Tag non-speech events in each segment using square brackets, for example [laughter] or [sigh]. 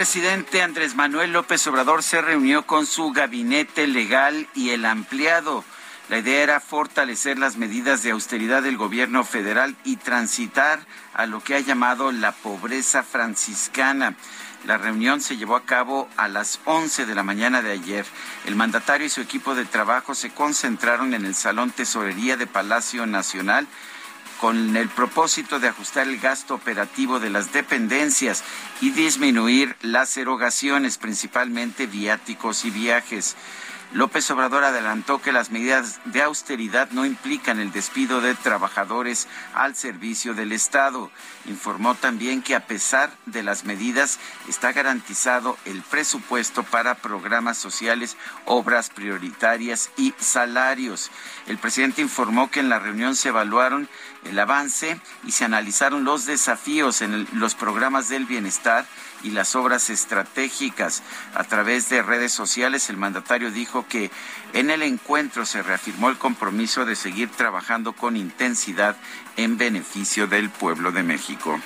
Presidente Andrés Manuel López Obrador se reunió con su gabinete legal y el ampliado. La idea era fortalecer las medidas de austeridad del gobierno federal y transitar a lo que ha llamado la pobreza franciscana. La reunión se llevó a cabo a las 11 de la mañana de ayer. El mandatario y su equipo de trabajo se concentraron en el Salón Tesorería de Palacio Nacional con el propósito de ajustar el gasto operativo de las dependencias y disminuir las erogaciones, principalmente viáticos y viajes. López Obrador adelantó que las medidas de austeridad no implican el despido de trabajadores al servicio del Estado. Informó también que a pesar de las medidas está garantizado el presupuesto para programas sociales, obras prioritarias y salarios. El presidente informó que en la reunión se evaluaron el avance y se analizaron los desafíos en los programas del bienestar y las obras estratégicas. A través de redes sociales, el mandatario dijo que en el encuentro se reafirmó el compromiso de seguir trabajando con intensidad en beneficio del pueblo de México.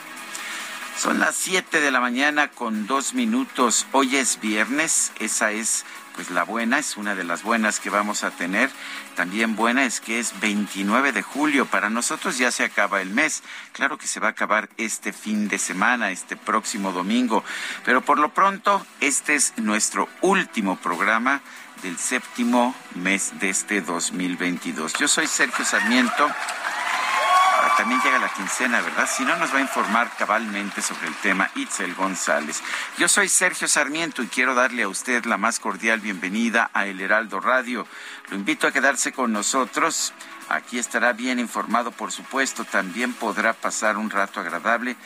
Son las 7 de la mañana con dos minutos. Hoy es viernes, esa es pues la buena, es una de las buenas que vamos a tener. También buena es que es 29 de julio. Para nosotros ya se acaba el mes. Claro que se va a acabar este fin de semana, este próximo domingo. Pero por lo pronto, este es nuestro último programa del séptimo mes de este 2022. Yo soy Sergio Sarmiento también llega la quincena, ¿verdad? Si no, nos va a informar cabalmente sobre el tema Itzel González. Yo soy Sergio Sarmiento y quiero darle a usted la más cordial bienvenida a El Heraldo Radio. Lo invito a quedarse con nosotros. Aquí estará bien informado, por supuesto. También podrá pasar un rato agradable,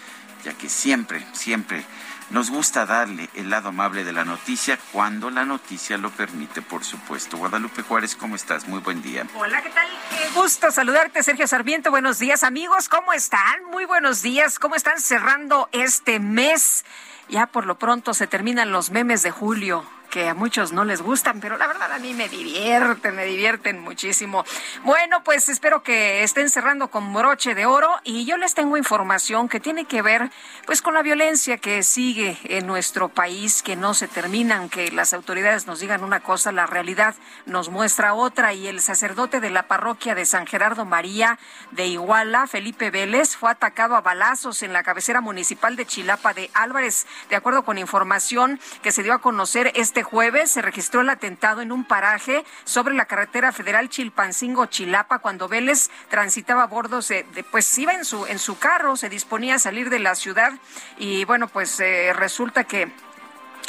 ya que siempre, siempre nos gusta darle el lado amable de la noticia cuando la noticia lo permite, por supuesto. Guadalupe Juárez, ¿cómo estás? Muy buen día. Hola, ¿qué tal? Qué gusto saludarte, Sergio Sarmiento. Buenos días, amigos. ¿Cómo están? Muy buenos días. ¿Cómo están cerrando este mes? Ya por lo pronto se terminan los memes de julio que a muchos no les gustan, pero la verdad a mí me divierten, me divierten muchísimo. Bueno, pues espero que estén cerrando con broche de oro y yo les tengo información que tiene que ver pues con la violencia que sigue en nuestro país, que no se terminan, que las autoridades nos digan una cosa, la realidad nos muestra otra y el sacerdote de la parroquia de San Gerardo María de Iguala, Felipe Vélez, fue atacado a balazos en la cabecera municipal de Chilapa de Álvarez, de acuerdo con información que se dio a conocer este este jueves se registró el atentado en un paraje sobre la carretera federal Chilpancingo-Chilapa cuando Vélez transitaba a bordo de, pues iba en su, en su carro, se disponía a salir de la ciudad y bueno, pues eh, resulta que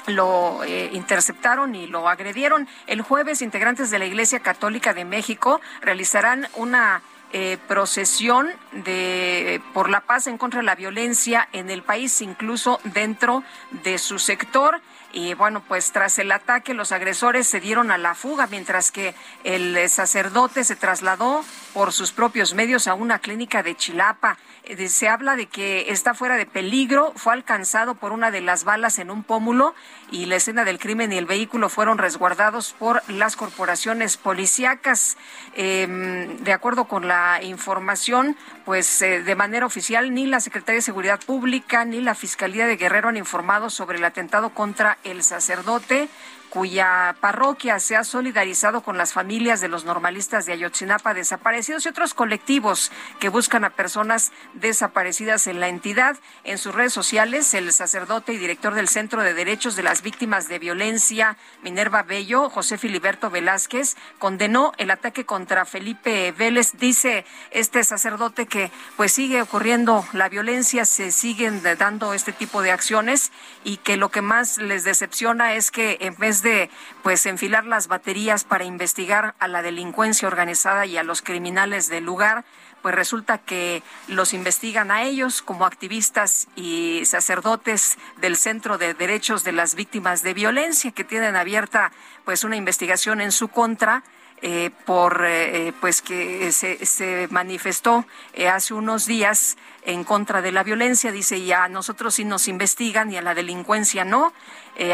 lo eh, interceptaron y lo agredieron. El jueves, integrantes de la Iglesia Católica de México realizarán una eh, procesión de por la paz en contra de la violencia en el país, incluso dentro de su sector. Y bueno, pues tras el ataque los agresores se dieron a la fuga mientras que el sacerdote se trasladó por sus propios medios a una clínica de Chilapa. Eh, se habla de que está fuera de peligro, fue alcanzado por una de las balas en un pómulo y la escena del crimen y el vehículo fueron resguardados por las corporaciones policíacas. Em, de acuerdo con la información, pues eh, de manera oficial ni la Secretaría de Seguridad Pública ni la Fiscalía de Guerrero han informado sobre el atentado contra el sacerdote cuya parroquia se ha solidarizado con las familias de los normalistas de Ayotzinapa desaparecidos y otros colectivos que buscan a personas desaparecidas en la entidad. En sus redes sociales, el sacerdote y director del Centro de Derechos de las Víctimas de Violencia, Minerva Bello, José Filiberto Velázquez, condenó el ataque contra Felipe Vélez. Dice este sacerdote que pues sigue ocurriendo la violencia, se siguen dando este tipo de acciones y que lo que más les decepciona es que en vez de pues enfilar las baterías para investigar a la delincuencia organizada y a los criminales del lugar, pues resulta que los investigan a ellos como activistas y sacerdotes del Centro de Derechos de las Víctimas de Violencia que tienen abierta pues una investigación en su contra eh, por eh, pues que se, se manifestó eh, hace unos días en contra de la violencia, dice, y a nosotros sí nos investigan y a la delincuencia no.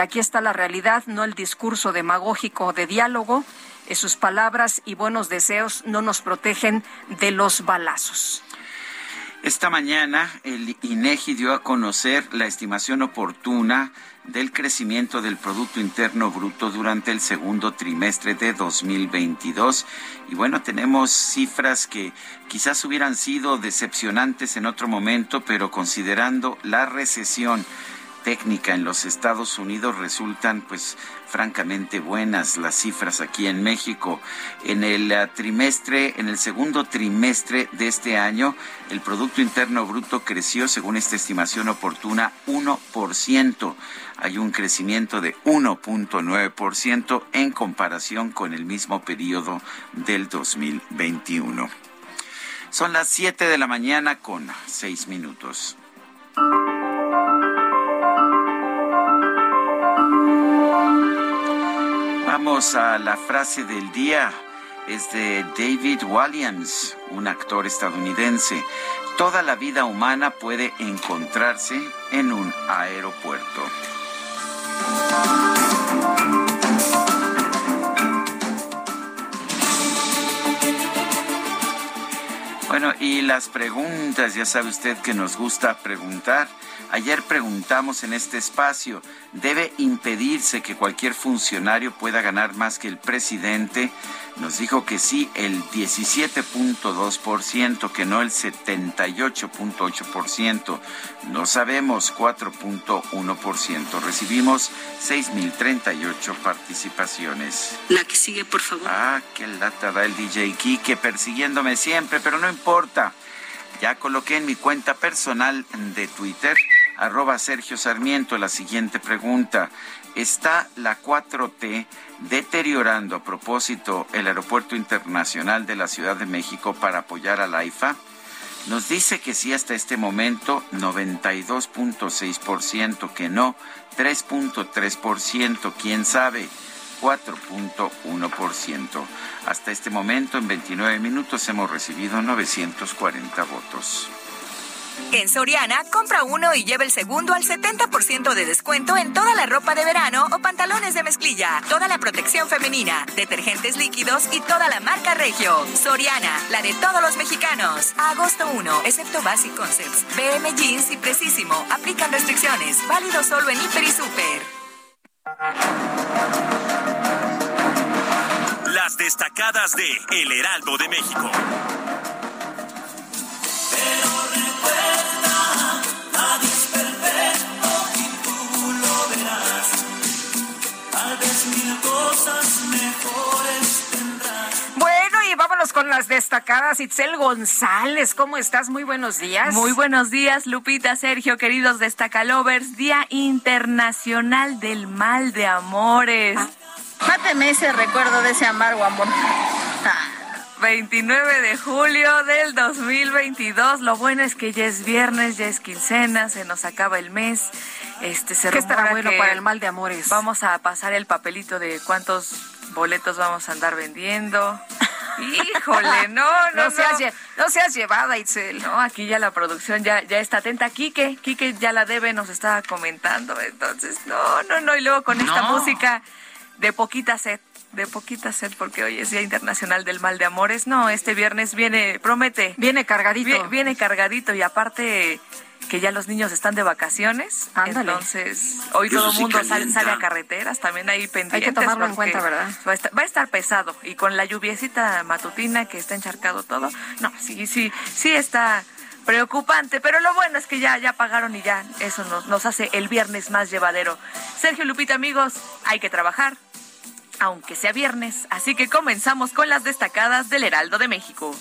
Aquí está la realidad, no el discurso demagógico de diálogo. sus palabras y buenos deseos no nos protegen de los balazos. Esta mañana el INEGI dio a conocer la estimación oportuna del crecimiento del Producto Interno Bruto durante el segundo trimestre de 2022. Y bueno, tenemos cifras que quizás hubieran sido decepcionantes en otro momento, pero considerando la recesión técnica en los Estados Unidos resultan pues francamente buenas las cifras aquí en México. En el ah, trimestre, en el segundo trimestre de este año, el Producto Interno Bruto creció, según esta estimación oportuna, 1%. Hay un crecimiento de 1.9% en comparación con el mismo periodo del 2021. Son las 7 de la mañana con 6 minutos. Vamos a la frase del día. Es de David Williams, un actor estadounidense. Toda la vida humana puede encontrarse en un aeropuerto. Bueno, y las preguntas, ya sabe usted que nos gusta preguntar. Ayer preguntamos en este espacio, ¿debe impedirse que cualquier funcionario pueda ganar más que el presidente? Nos dijo que sí, el 17.2%, que no el 78.8%. No sabemos 4.1%. Recibimos 6.038 participaciones. La que sigue, por favor. Ah, qué lata da el DJ Kike persiguiéndome siempre, pero no importa. Ya coloqué en mi cuenta personal de Twitter, arroba Sergio Sarmiento, la siguiente pregunta. ¿Está la 4T deteriorando a propósito el Aeropuerto Internacional de la Ciudad de México para apoyar a la IFA? Nos dice que sí hasta este momento, 92.6%, que no, 3.3%, quién sabe. 4.1%. Hasta este momento, en 29 minutos, hemos recibido 940 votos. En Soriana, compra uno y lleva el segundo al 70% de descuento en toda la ropa de verano o pantalones de mezclilla, toda la protección femenina, detergentes líquidos y toda la marca Regio. Soriana, la de todos los mexicanos. agosto 1, excepto Basic Concepts, BM Jeans y Precisísimo. Aplican restricciones. Válido solo en Hiper y Super. Las destacadas de El Heraldo de México. Cosas mejores tendrás. Bueno, y vámonos con las destacadas. Itzel González, ¿cómo estás? Muy buenos días. Muy buenos días, Lupita, Sergio, queridos destacalovers. Día Internacional del Mal de Amores. Ah. Máteme ese recuerdo de ese amargo amor. 29 de julio del 2022. Lo bueno es que ya es viernes, ya es quincena, se nos acaba el mes. Este, se ¿Qué estará bueno que para el mal de amores? Vamos a pasar el papelito de cuántos boletos vamos a andar vendiendo. [laughs] Híjole, no, no, no, seas, lle- no seas llevada, Itzel. No, aquí ya la producción ya, ya está atenta. Quique, Quique ya la debe, nos estaba comentando. Entonces, no, no, no. Y luego con esta No. música de poquita sed, de poquita sed, porque hoy es Día Internacional del Mal de Amores. No, este viernes viene, promete. Viene cargadito. Vie- Viene cargadito y aparte que ya los niños están de vacaciones. Ándale. Entonces, hoy Eso todo el sí mundo sale, a carreteras, también hay pendientes. tomarlo en cuenta, ¿verdad? Va a, estar, va a estar pesado. Y con la lluviecita matutina que está encharcado todo, no, sí, sí, sí está preocupante. Pero lo bueno es que ya, ya pagaron y ya eso nos, nos hace el viernes más llevadero. Sergio Lupita, amigos, hay que trabajar. Aunque sea viernes, así que comenzamos con las destacadas del Heraldo de México.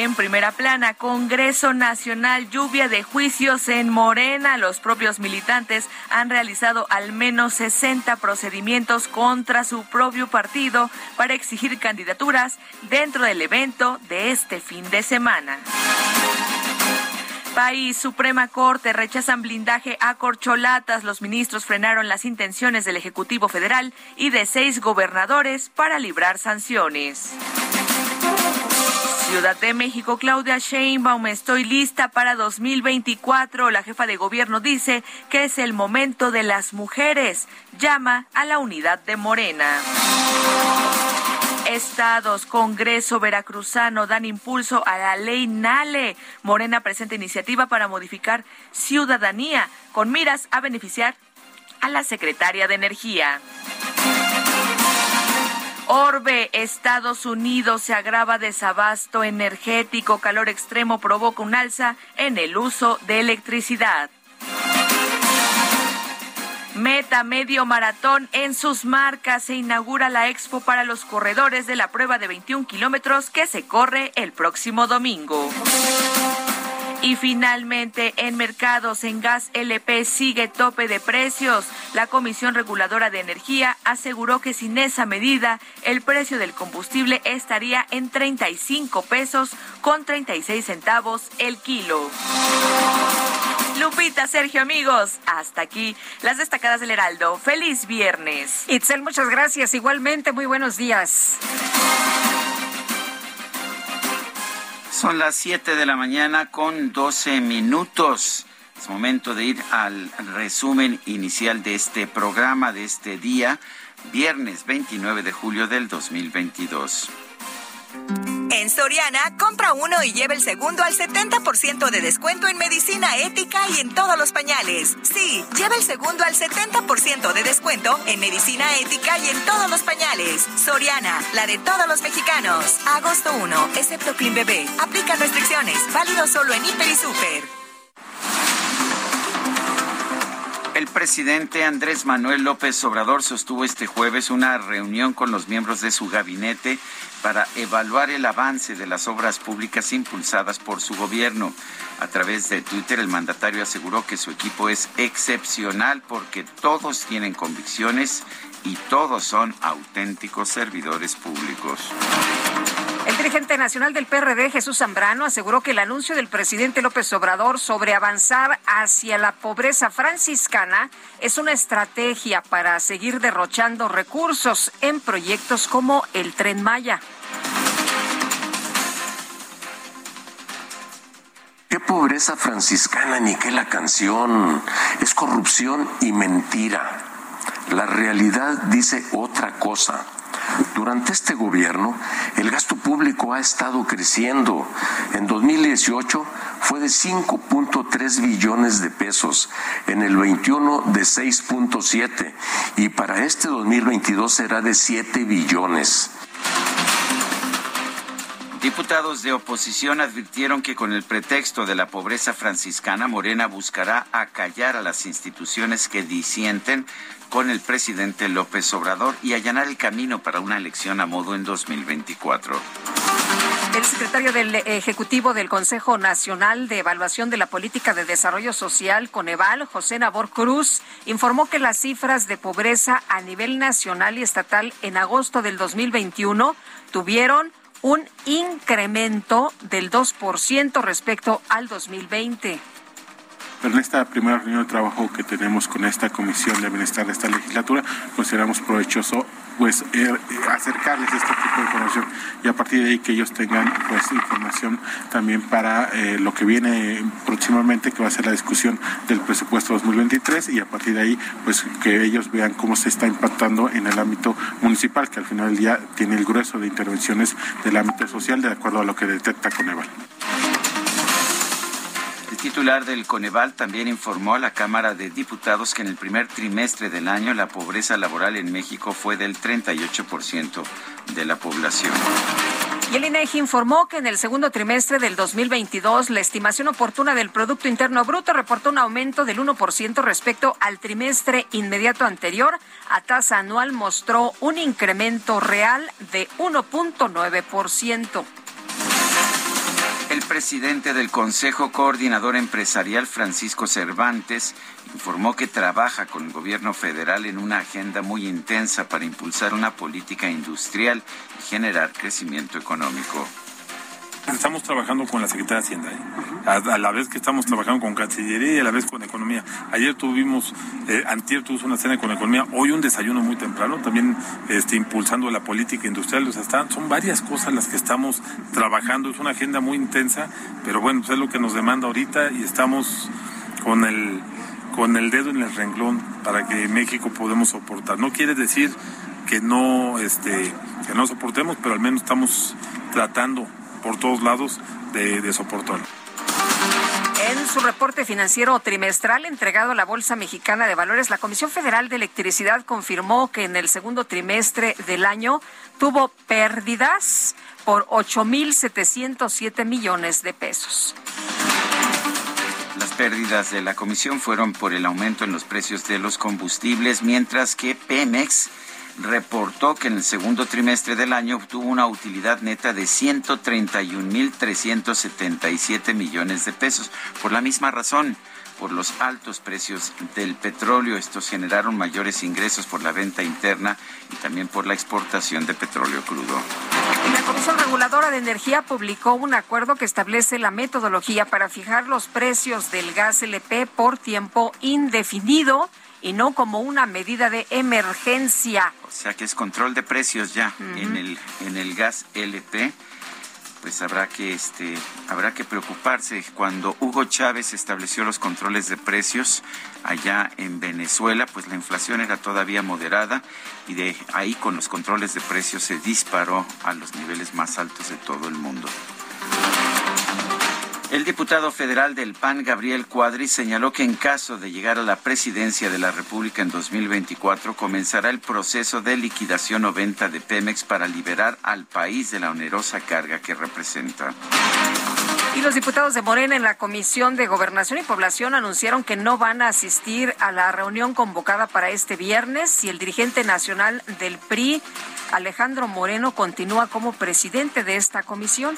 En primera plana, Congreso Nacional, lluvia de juicios en Morena. Los propios militantes han realizado al menos 60 procedimientos contra su propio partido para exigir candidaturas dentro del evento de este fin de semana. País, Suprema Corte rechazan blindaje a corcholatas. Los ministros frenaron las intenciones del Ejecutivo Federal y de seis gobernadores para librar sanciones. Ciudad de México, Claudia Sheinbaum, estoy lista para 2024. La jefa de gobierno dice que es el momento de las mujeres. Llama a la unidad de Morena. Estados, Congreso Veracruzano dan impulso a la ley NALE. Morena presenta iniciativa para modificar ciudadanía con miras a beneficiar a la secretaria de Energía. Orbe, Estados Unidos, se agrava desabasto energético. Calor extremo provoca un alza en el uso de electricidad. Meta medio maratón en sus marcas. Se inaugura la expo para los corredores de la prueba de 21 kilómetros que se corre el próximo domingo. Y finalmente, en mercados, en gas LP sigue tope de precios. La Comisión Reguladora de Energía aseguró que sin esa medida, el precio del combustible estaría en 35 pesos con 36 centavos el kilo. Lupita, Sergio, amigos, hasta aquí las destacadas del Heraldo. Feliz viernes. Itzel, muchas gracias. Igualmente, muy buenos días. Son las 7 de la mañana con 12 minutos. Es momento de ir al resumen inicial de este programa, de este día, viernes 29 de julio del 2022. En Soriana, compra uno y lleva el segundo al 70% de descuento en medicina ética y en todos los pañales. Sí, lleva el segundo al 70% de descuento en medicina ética y en todos los pañales. Soriana, la de todos los mexicanos. Agosto 1, excepto Clean Bebé. Aplica restricciones. Válido solo en Hiper y Super. El presidente Andrés Manuel López Obrador sostuvo este jueves una reunión con los miembros de su gabinete para evaluar el avance de las obras públicas impulsadas por su gobierno. A través de Twitter, el mandatario aseguró que su equipo es excepcional porque todos tienen convicciones y todos son auténticos servidores públicos. El dirigente nacional del PRD, Jesús Zambrano, aseguró que el anuncio del presidente López Obrador sobre avanzar hacia la pobreza franciscana es una estrategia para seguir derrochando recursos en proyectos como el Tren Maya. Qué pobreza franciscana, ni qué la canción. Es corrupción y mentira. La realidad dice otra cosa. Durante este gobierno, el gasto público ha estado creciendo. En 2018 fue de 5.3 billones de pesos, en el 21 de 6.7 y para este 2022 será de 7 billones. Diputados de oposición advirtieron que con el pretexto de la pobreza franciscana, Morena buscará acallar a las instituciones que disienten con el presidente López Obrador y allanar el camino para una elección a modo en 2024. El secretario del Ejecutivo del Consejo Nacional de Evaluación de la Política de Desarrollo Social, Coneval, José Nabor Cruz, informó que las cifras de pobreza a nivel nacional y estatal en agosto del 2021 tuvieron un incremento del 2% respecto al 2020. Pero en esta primera reunión de trabajo que tenemos con esta Comisión de Bienestar de esta legislatura, consideramos provechoso pues eh, acercarles este tipo de información. Y a partir de ahí que ellos tengan pues información también para eh, lo que viene próximamente que va a ser la discusión del presupuesto 2023 y a partir de ahí pues que ellos vean cómo se está impactando en el ámbito municipal que al final del día tiene el grueso de intervenciones del ámbito social de acuerdo a lo que detecta Coneval titular del Coneval también informó a la Cámara de Diputados que en el primer trimestre del año la pobreza laboral en México fue del 38% de la población. Y el INEGI informó que en el segundo trimestre del 2022 la estimación oportuna del Producto Interno Bruto reportó un aumento del 1% respecto al trimestre inmediato anterior. A tasa anual mostró un incremento real de 1.9%. El presidente del Consejo Coordinador Empresarial, Francisco Cervantes, informó que trabaja con el gobierno federal en una agenda muy intensa para impulsar una política industrial y generar crecimiento económico. Estamos trabajando con la Secretaría de Hacienda, ¿eh? a, la vez que estamos trabajando con Cancillería y a la vez con Economía. Ayer tuvimos, eh, antier tuvimos una cena con Economía, hoy un desayuno muy temprano, también este, impulsando la política industrial. O están, son varias cosas las que estamos trabajando, es una agenda muy intensa, pero bueno, pues es lo que nos demanda ahorita y estamos con el, con el dedo en el renglón para que México podamos soportar. No quiere decir que no, este, que no soportemos, pero al menos estamos tratando por todos lados de, de soportar. En su reporte financiero trimestral entregado a la Bolsa Mexicana de Valores, la Comisión Federal de Electricidad confirmó que en el segundo trimestre del año tuvo pérdidas por 8.707 millones de pesos. Las pérdidas de la comisión fueron por el aumento en los precios de los combustibles, mientras que Pemex reportó que en el segundo trimestre del año obtuvo una utilidad neta de 131.377 millones de pesos. Por la misma razón, por los altos precios del petróleo. Estos generaron mayores ingresos por la venta interna y también por la exportación de petróleo crudo. La Comisión Reguladora de Energía publicó un acuerdo que establece la metodología para fijar los precios del gas LP por tiempo indefinido y no como una medida de emergencia. O sea que es control de precios ya en el en el gas LP. Pues habrá que este habrá que preocuparse cuando Hugo Chávez estableció los controles de precios allá en Venezuela, pues la inflación era todavía moderada y de ahí con los controles de precios se disparó a los niveles más altos de todo el mundo. El diputado federal del PAN, Gabriel Cuadri, señaló que en caso de llegar a la presidencia de la República en 2024, comenzará el proceso de liquidación o venta de Pemex para liberar al país de la onerosa carga que representa. Y los diputados de Morena en la Comisión de Gobernación y Población anunciaron que no van a asistir a la reunión convocada para este viernes y el dirigente nacional del PRI, Alejandro Moreno, continúa como presidente de esta comisión.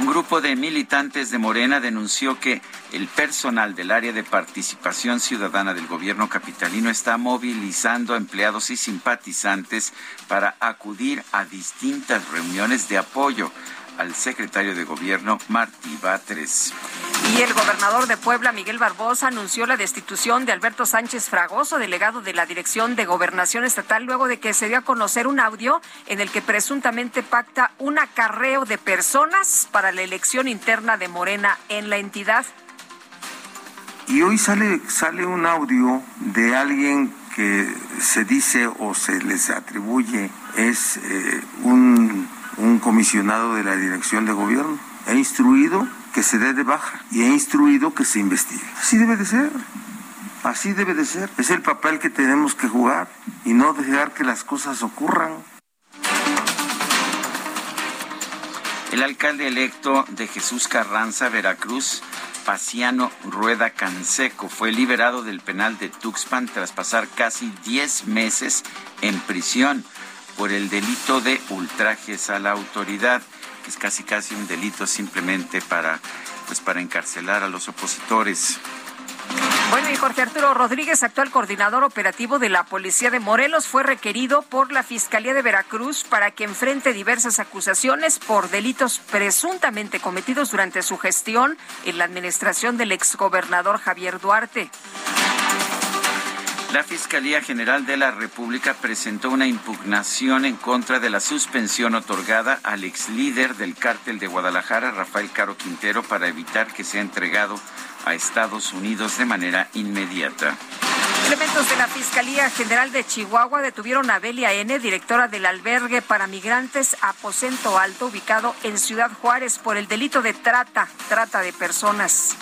Un grupo de militantes de Morena denunció que el personal del área de participación ciudadana del gobierno capitalino está movilizando a empleados y simpatizantes para acudir a distintas reuniones de apoyo al secretario de gobierno Martí Batres. Y el gobernador de Puebla, Miguel Barbosa, anunció la destitución de Alberto Sánchez Fragoso, delegado de la Dirección de Gobernación Estatal, luego de que se dio a conocer un audio en el que presuntamente pacta un acarreo de personas para la elección interna de Morena en la entidad. Y hoy sale, sale un audio de alguien que se dice o se les atribuye es eh, un, un comisionado de la Dirección de Gobierno. He instruido que se dé de baja y he instruido que se investigue. Así debe de ser. Así debe de ser. Es el papel que tenemos que jugar y no dejar que las cosas ocurran. El alcalde electo de Jesús Carranza, Veracruz, Paciano Rueda Canseco, fue liberado del penal de Tuxpan tras pasar casi 10 meses en prisión por el delito de ultrajes a la autoridad que es casi casi un delito simplemente para pues para encarcelar a los opositores. Bueno, y Jorge Arturo Rodríguez, actual coordinador operativo de la Policía de Morelos, fue requerido por la Fiscalía de Veracruz para que enfrente diversas acusaciones por delitos presuntamente cometidos durante su gestión en la administración del exgobernador Javier Duarte. La Fiscalía General de la República presentó una impugnación en contra de la suspensión otorgada al ex líder del cártel de Guadalajara, Rafael Caro Quintero, para evitar que sea entregado a Estados Unidos de manera inmediata. Elementos de la Fiscalía General de Chihuahua detuvieron a Belia N., directora del albergue para migrantes Aposento Alto, ubicado en Ciudad Juárez, por el delito de trata, trata de personas.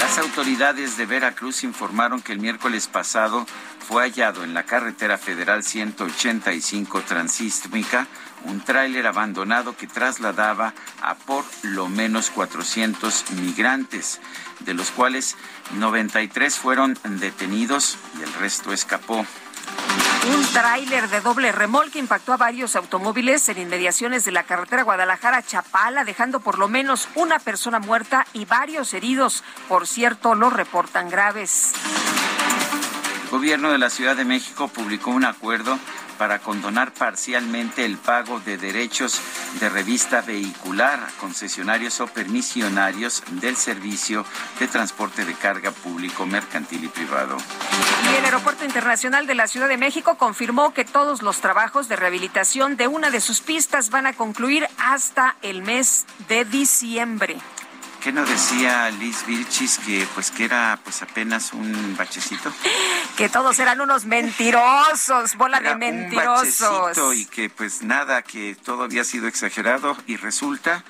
Las autoridades de Veracruz informaron que el miércoles pasado fue hallado en la carretera federal 185 transísmica un tráiler abandonado que trasladaba a por lo menos 400 migrantes, de los cuales 93 fueron detenidos y el resto escapó. Un tráiler de doble remolque impactó a varios automóviles en inmediaciones de la carretera Guadalajara-Chapala, dejando por lo menos una persona muerta y varios heridos. Por cierto, lo reportan graves. El gobierno de la Ciudad de México publicó un acuerdo para condonar parcialmente el pago de derechos de revista vehicular concesionarios o permisionarios del servicio de transporte de carga público, mercantil y privado. Y el Aeropuerto Internacional de la Ciudad de México confirmó que todos los trabajos de rehabilitación de una de sus pistas van a concluir hasta el mes de diciembre. ¿Qué no decía Liz Vilchis que pues que era pues apenas un bachecito? [laughs] Que todos eran unos mentirosos, bola de mentirosos. Un bachecito y que pues nada, que todo había sido exagerado y resulta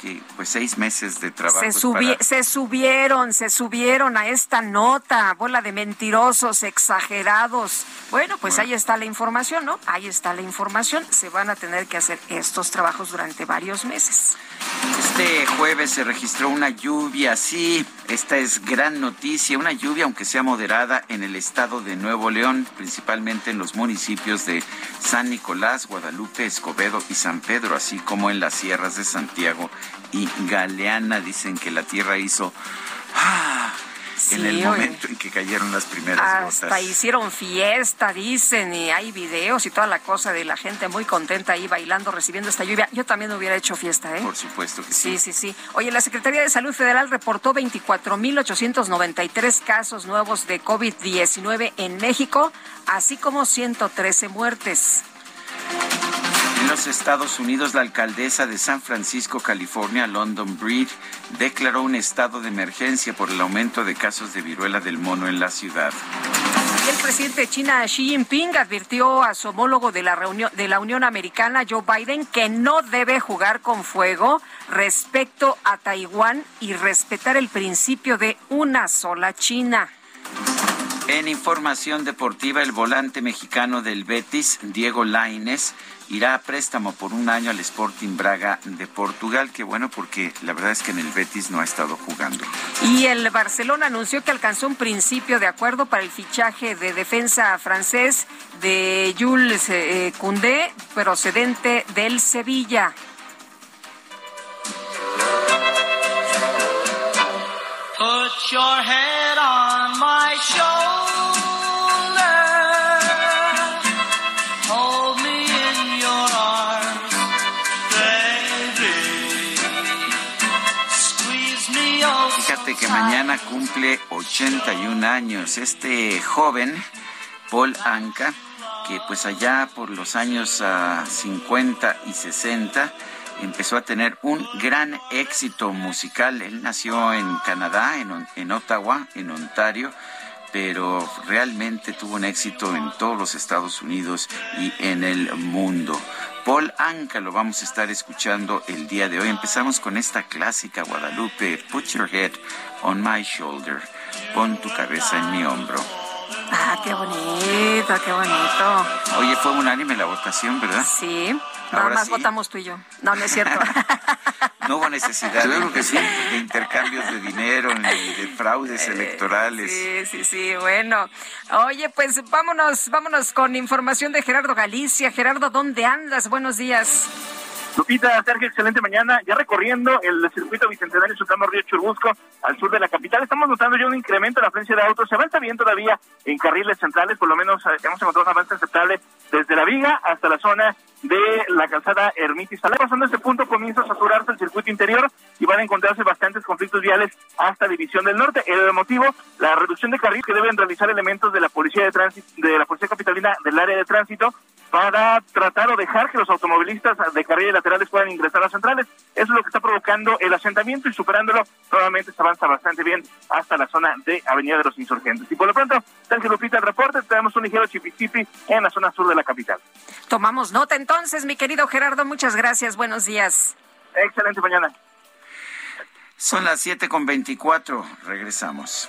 que pues seis meses de trabajo. Se, se subieron, se subieron a esta nota, bola de mentirosos, exagerados. Bueno, pues ahí está la información, ¿no? Ahí está la información. Se van a tener que hacer estos trabajos durante varios meses. Este jueves se registró una lluvia, sí, esta es gran noticia, una lluvia aunque sea moderada en el estado de Nuevo León, principalmente en los municipios de San Nicolás, Guadalupe, Escobedo y San Pedro, así como en las sierras de Santiago y Galeana. Dicen que la tierra hizo... ¡ah! en el momento en que cayeron las primeras Hasta Hasta hicieron fiesta, dicen, y hay videos y toda la cosa de la gente muy contenta ahí bailando, recibiendo esta lluvia. Yo también hubiera hecho fiesta, ¿eh? Por supuesto que sí. Sí, sí, sí. Oye, la Secretaría de Salud Federal reportó 24.893 casos nuevos de COVID-19 en México, así como 113 muertes. En los Estados Unidos, la alcaldesa de San Francisco, California, London Breed, declaró un estado de emergencia por el aumento de casos de viruela del mono en la ciudad. El presidente de China, Xi Jinping, advirtió a su homólogo de la, reunión, de la Unión Americana, Joe Biden, que no debe jugar con fuego respecto a Taiwán y respetar el principio de una sola China. En información deportiva, el volante mexicano del Betis, Diego Laines, irá a préstamo por un año al Sporting Braga de Portugal. Qué bueno, porque la verdad es que en el Betis no ha estado jugando. Y el Barcelona anunció que alcanzó un principio de acuerdo para el fichaje de defensa francés de Jules eh, Koundé, procedente del Sevilla. Put your head on my que mañana cumple 81 años. Este joven, Paul Anka, que pues allá por los años 50 ah, y 60 empezó a tener un gran éxito musical. Él nació en Canadá, en, en Ottawa, en Ontario pero realmente tuvo un éxito en todos los Estados Unidos y en el mundo. Paul Anka lo vamos a estar escuchando el día de hoy. Empezamos con esta clásica Guadalupe, Put Your Head on My Shoulder. Pon tu cabeza en mi hombro. Ah, qué bonito, qué bonito. Oye, fue unánime la votación, ¿verdad? Sí. Nada más votamos tú y yo. No, no es cierto. [laughs] no hubo necesidad que sí. de intercambios de dinero ni de fraudes eh, electorales. Sí, sí, sí. Bueno, oye, pues vámonos, vámonos con información de Gerardo Galicia. Gerardo, ¿dónde andas? Buenos días. Lupita, Sergio, excelente mañana. Ya recorriendo el circuito bicentenario Sultano Río Churbusco al sur de la capital, estamos notando ya un incremento en la afluencia de autos. Se avanza bien todavía en carriles centrales, por lo menos eh, hemos encontrado un avance aceptable desde la viga hasta la zona de la calzada Ermitis. Pasando este punto comienza a saturarse el circuito interior y van a encontrarse bastantes conflictos viales hasta División del Norte. El motivo, la reducción de carriles que deben realizar elementos de la Policía de Tránsito, de la Policía Capitalina del área de tránsito para tratar o dejar que los automovilistas de carril laterales puedan ingresar a las centrales. Eso es lo que está provocando el asentamiento y superándolo, nuevamente se avanza bastante bien hasta la zona de Avenida de los Insurgentes. Y por lo pronto, Sergio Lupita, el reporte, tenemos un ligero chipichipi en la zona sur de la capital. Tomamos nota entonces, mi querido Gerardo, muchas gracias, buenos días. Excelente mañana. Son las 7 con 24, regresamos.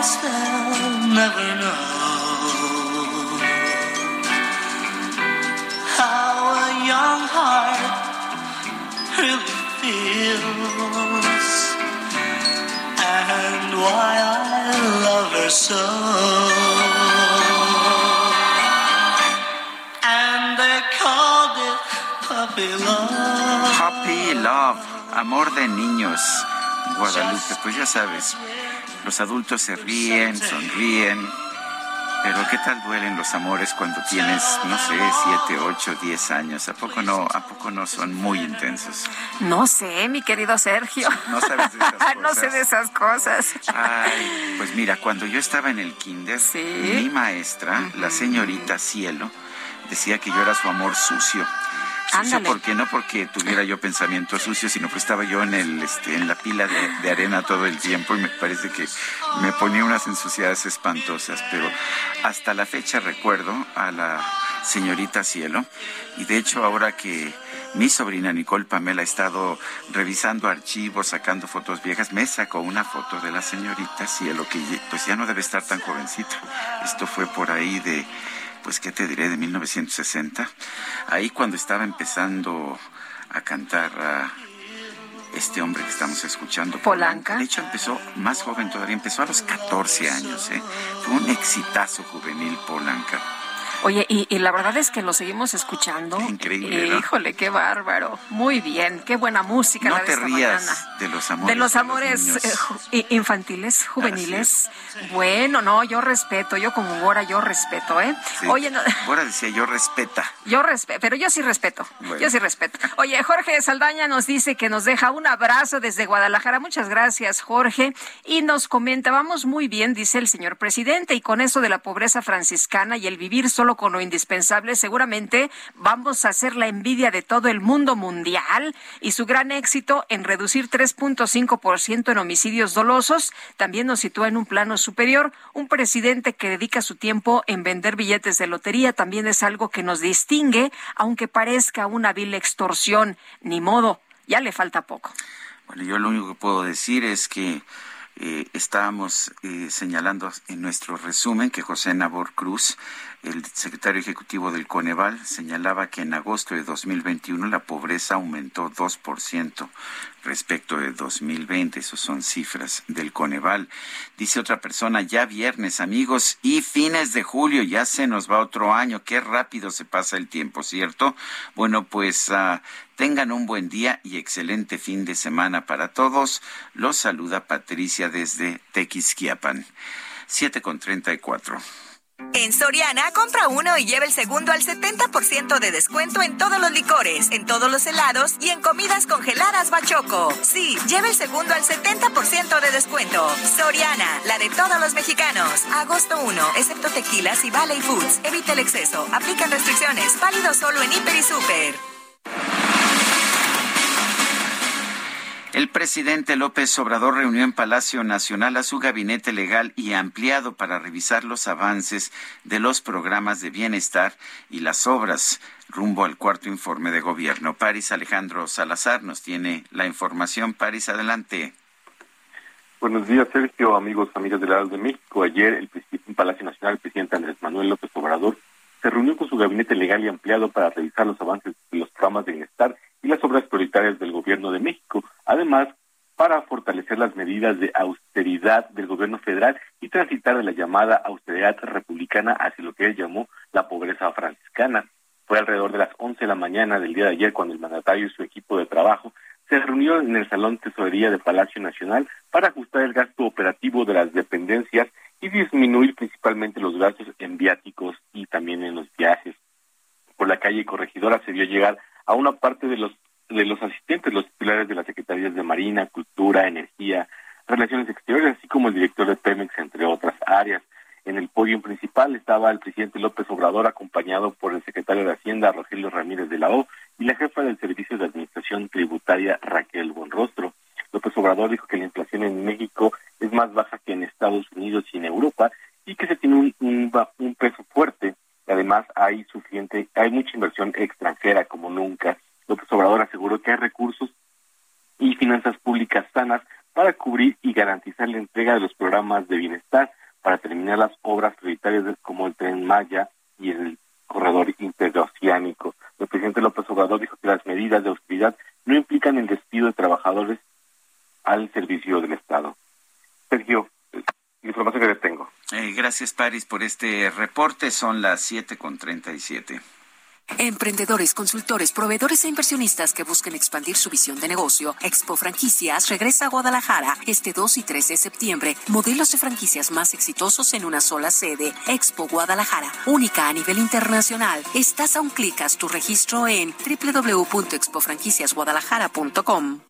Guess they'll never know how a young heart really feels and why I love her so. And they called it puppy love. Puppy Love, amor de niños. Guadalupe, pues ya sabes, los adultos se ríen, sonríen, pero ¿qué tal duelen los amores cuando tienes, no sé, siete, ocho, diez años? ¿A poco no, a poco no son muy intensos? No sé, mi querido Sergio. No sabes de esas [laughs] cosas. no sé de esas cosas. Ay, pues mira, cuando yo estaba en el kinder, mi maestra, la señorita Cielo, decía que yo era su amor sucio. Sucio Ándale. porque no porque tuviera yo pensamiento sucio, sino que estaba yo en el este en la pila de, de arena todo el tiempo y me parece que me ponía unas ensuciadas espantosas, pero hasta la fecha recuerdo a la señorita Cielo y de hecho ahora que mi sobrina Nicole Pamela ha estado revisando archivos, sacando fotos viejas. Me sacó una foto de la señorita Cielo, que pues ya no debe estar tan jovencita. Esto fue por ahí de, pues, ¿qué te diré? De 1960. Ahí cuando estaba empezando a cantar a este hombre que estamos escuchando. Polanca. De hecho, empezó más joven todavía, empezó a los 14 años. ¿eh? Fue un exitazo juvenil Polanca. Oye, y, y la verdad es que lo seguimos escuchando. increíble, ¿no? Híjole, qué bárbaro. Muy bien, qué buena música No la de te esta rías mañana. de los amores. De los de amores eh, ju- infantiles, juveniles. Bueno, no, yo respeto, yo como Gora, yo respeto, ¿eh? Sí. Oye, no, [laughs] Ahora decía yo respeta. yo respeto, pero yo sí respeto, Bueno. yo sí respeto. Oye, Jorge Saldaña nos dice que nos deja un abrazo desde Guadalajara. Muchas gracias, Jorge. Y nos comenta, vamos muy bien, dice el señor presidente, y con eso de la pobreza franciscana y el vivir solo con lo indispensable, seguramente vamos a hacer la envidia de todo el mundo mundial y su gran éxito en reducir 3.5% en homicidios dolosos también nos sitúa en un plano superior. Un presidente que dedica su tiempo en vender billetes de lotería también es algo que nos distingue, aunque parezca una vil extorsión. Ni modo, ya le falta poco. Bueno, yo lo único que puedo decir es que eh, estábamos eh, señalando en nuestro resumen que José Nabor Cruz El secretario ejecutivo del Coneval señalaba que en agosto de 2021 la pobreza aumentó 2% respecto de 2020. Esas son cifras del Coneval. Dice otra persona, ya viernes, amigos, y fines de julio, ya se nos va otro año. Qué rápido se pasa el tiempo, ¿cierto? Bueno, pues uh, tengan un buen día y excelente fin de semana para todos. Los saluda Patricia desde Tequisquiapan. 7 con 34. En Soriana, compra uno y lleva el segundo al 70% de descuento en todos los licores, en todos los helados y en comidas congeladas Bachoco. Sí, lleva el segundo al 70% de descuento. Soriana, la de todos los mexicanos. Agosto 1, excepto tequilas y Valley Foods. Evita el exceso. Aplican restricciones. Válido solo en Hiper y Super. El presidente López Obrador reunió en Palacio Nacional a su gabinete legal y ampliado para revisar los avances de los programas de bienestar y las obras rumbo al cuarto informe de gobierno. París Alejandro Salazar nos tiene la información. París, adelante. Buenos días, Sergio, amigos, amigas del lado de México. Ayer, el en Palacio Nacional, el presidente Andrés Manuel López Obrador se reunió con su gabinete legal y ampliado para revisar los avances de los programas de bienestar y las obras prioritarias del gobierno de México. Además, para fortalecer las medidas de austeridad del gobierno federal y transitar de la llamada austeridad republicana hacia lo que él llamó la pobreza franciscana. Fue alrededor de las 11 de la mañana del día de ayer cuando el mandatario y su equipo de trabajo se reunió en el Salón Tesorería de Palacio Nacional para ajustar el gasto operativo de las dependencias y disminuir principalmente los gastos en viáticos y también en los viajes. Por la calle Corregidora se vio llegar a una parte de los de los asistentes, los titulares de las secretarías de Marina, Cultura, Energía, Relaciones Exteriores, así como el director de Pemex, entre otras áreas. En el podio principal estaba el presidente López Obrador, acompañado por el secretario de Hacienda, Rogelio Ramírez de la O, y la jefa del Servicio de Administración Tributaria, Raquel Buenrostro. López Obrador dijo que la inflación en México es más baja que en Estados Unidos y en Europa y que se tiene un, peso fuerte. Además, hay suficiente, hay mucha inversión extranjera como nunca López Obrador aseguró que hay recursos y finanzas públicas sanas para cubrir y garantizar la entrega de los programas de bienestar para terminar las obras prioritarias como el tren Maya y el corredor interoceánico. El presidente López Obrador dijo que las medidas de austeridad no implican el despido de trabajadores al servicio del Estado. Sergio, la información que les tengo. Eh, gracias, Paris, por este reporte. Son las siete con treinta y siete. Emprendedores, consultores, proveedores e inversionistas que busquen expandir su visión de negocio. Expo Franquicias regresa a Guadalajara este 2 y 3 de septiembre. Modelos de franquicias más exitosos en una sola sede. Expo Guadalajara, única a nivel internacional. Estás a un clic, haz tu registro en www.expofranquiciasguadalajara.com.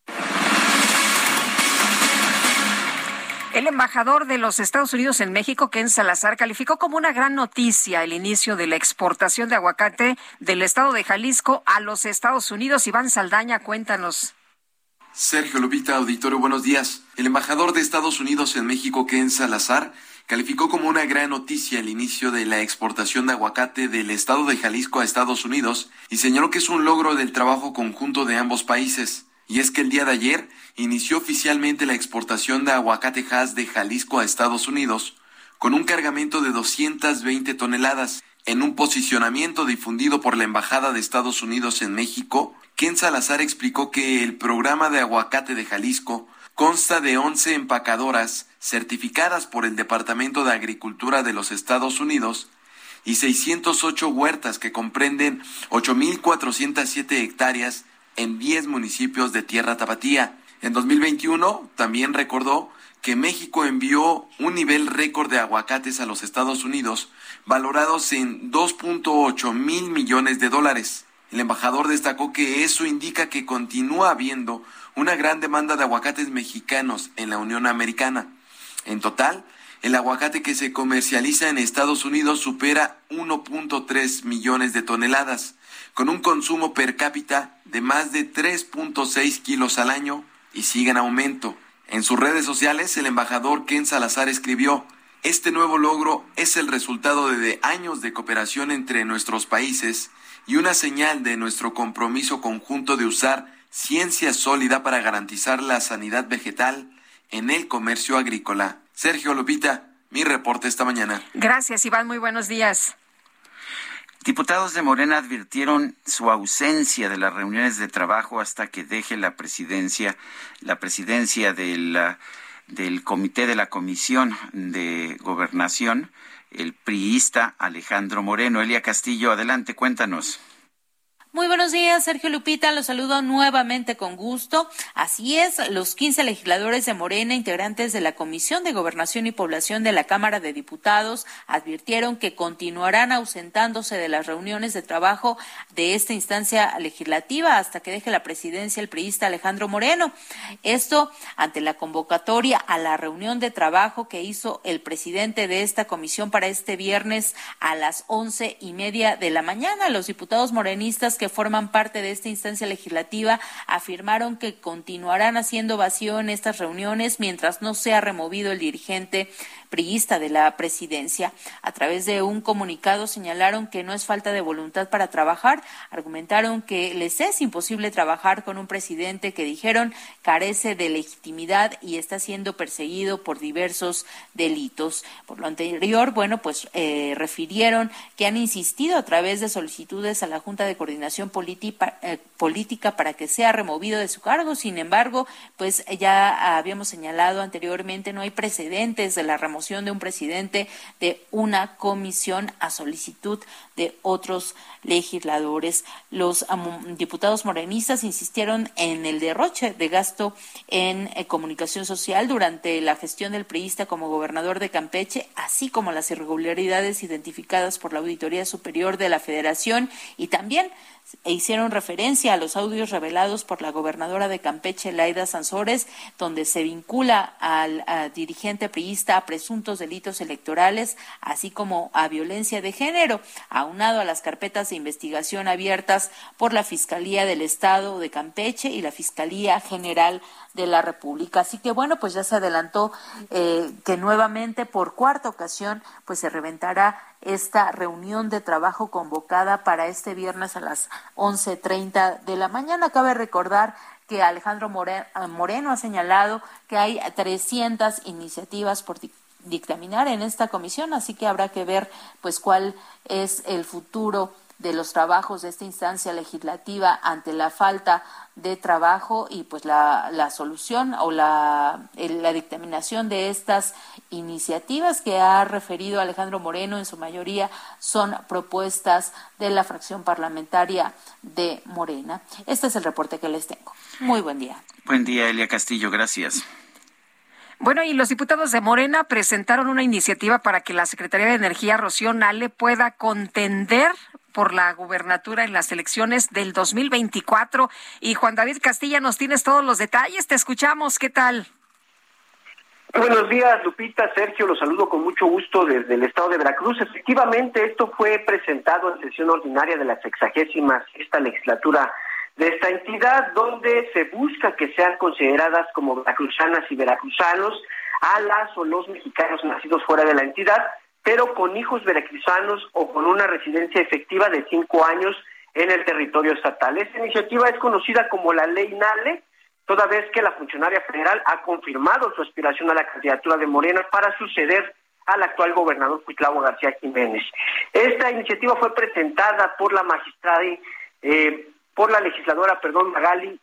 El embajador de los Estados Unidos en México, Ken Salazar, calificó como una gran noticia el inicio de la exportación de aguacate del estado de Jalisco a los Estados Unidos. Iván Saldaña, cuéntanos. Sergio Lupita, auditorio, buenos días. El embajador de Estados Unidos en México, Ken Salazar, calificó como una gran noticia el inicio de la exportación de aguacate del estado de Jalisco a Estados Unidos y señaló que es un logro del trabajo conjunto de ambos países. Y es que el día de ayer inició oficialmente la exportación de aguacate Hass de Jalisco a Estados Unidos con un cargamento de 220 toneladas. En un posicionamiento difundido por la Embajada de Estados Unidos en México, Ken Salazar explicó que el programa de aguacate de Jalisco consta de 11 empacadoras certificadas por el Departamento de Agricultura de los Estados Unidos y 608 huertas que comprenden 8.407 hectáreas en 10 municipios de Tierra Tapatía. En 2021 también recordó que México envió un nivel récord de aguacates a los Estados Unidos, valorados en 2.8 mil millones de dólares. El embajador destacó que eso indica que continúa habiendo una gran demanda de aguacates mexicanos en la Unión Americana. En total, el aguacate que se comercializa en Estados Unidos supera 1.3 millones de toneladas, con un consumo per cápita de más de 3.6 kilos al año y sigue en aumento. En sus redes sociales, el embajador Ken Salazar escribió, este nuevo logro es el resultado de años de cooperación entre nuestros países y una señal de nuestro compromiso conjunto de usar ciencia sólida para garantizar la sanidad vegetal en el comercio agrícola. Sergio Lupita, mi reporte esta mañana. Gracias, Iván. Muy buenos días. Diputados de Morena advirtieron su ausencia de las reuniones de trabajo hasta que deje la presidencia, la presidencia del, del comité de la Comisión de Gobernación, el priista Alejandro Moreno. Elia Castillo, adelante, cuéntanos. Muy buenos días, Sergio Lupita. Los saludo nuevamente con gusto. Así es, los 15 legisladores de Morena, integrantes de la Comisión de Gobernación y Población de la Cámara de Diputados, advirtieron que continuarán ausentándose de las reuniones de trabajo de esta instancia legislativa hasta que deje la presidencia el priista Alejandro Moreno. Esto ante la convocatoria a la reunión de trabajo que hizo el presidente de esta comisión para este viernes a las once y media de la mañana. Los diputados morenistas que forman parte de esta instancia legislativa afirmaron que continuarán haciendo vacío en estas reuniones mientras no sea removido el dirigente priista de la presidencia. A través de un comunicado señalaron que no es falta de voluntad para trabajar, argumentaron que les es imposible trabajar con un presidente que dijeron carece de legitimidad y está siendo perseguido por diversos delitos. Por lo anterior, bueno, pues eh, refirieron que han insistido a través de solicitudes a la Junta de Coordinación eh, Política para que sea removido de su cargo. Sin embargo, pues ya habíamos señalado anteriormente, no hay precedentes de la remoción de un presidente de una comisión a solicitud de otros legisladores. Los diputados morenistas insistieron en el derroche de gasto en eh, comunicación social durante la gestión del priista como gobernador de Campeche, así como las irregularidades identificadas por la Auditoría Superior de la Federación y también e hicieron referencia a los audios revelados por la gobernadora de Campeche, Laida Sansores, donde se vincula al dirigente priista a presuntos delitos electorales, así como a violencia de género, aunado a las carpetas de investigación abiertas por la Fiscalía del Estado de Campeche y la Fiscalía General de la República. Así que bueno, pues ya se adelantó eh, que nuevamente por cuarta ocasión pues se reventará esta reunión de trabajo convocada para este viernes a las 11.30 de la mañana. Cabe recordar que Alejandro Moreno ha señalado que hay 300 iniciativas por dictaminar en esta comisión, así que habrá que ver pues cuál es el futuro de los trabajos de esta instancia legislativa ante la falta de trabajo y pues la, la solución o la, la dictaminación de estas iniciativas que ha referido Alejandro Moreno en su mayoría son propuestas de la fracción parlamentaria de Morena. Este es el reporte que les tengo. Muy buen día. Buen día, Elia Castillo. Gracias. Bueno, y los diputados de Morena presentaron una iniciativa para que la Secretaría de Energía, Rocío Nale, pueda contender por la gubernatura en las elecciones del 2024. Y Juan David Castilla, nos tienes todos los detalles. Te escuchamos. ¿Qué tal? Buenos días, Lupita, Sergio, los saludo con mucho gusto desde el estado de Veracruz. Efectivamente, esto fue presentado en sesión ordinaria de la sexagésima sexta legislatura de esta entidad, donde se busca que sean consideradas como veracruzanas y veracruzanos a las o los mexicanos nacidos fuera de la entidad, pero con hijos veracruzanos o con una residencia efectiva de cinco años en el territorio estatal. Esta iniciativa es conocida como la Ley NALE, toda vez que la funcionaria federal ha confirmado su aspiración a la candidatura de Morena para suceder al actual gobernador Cuitlavo García Jiménez. Esta iniciativa fue presentada por la magistrada, eh, por la legisladora, perdón, Magali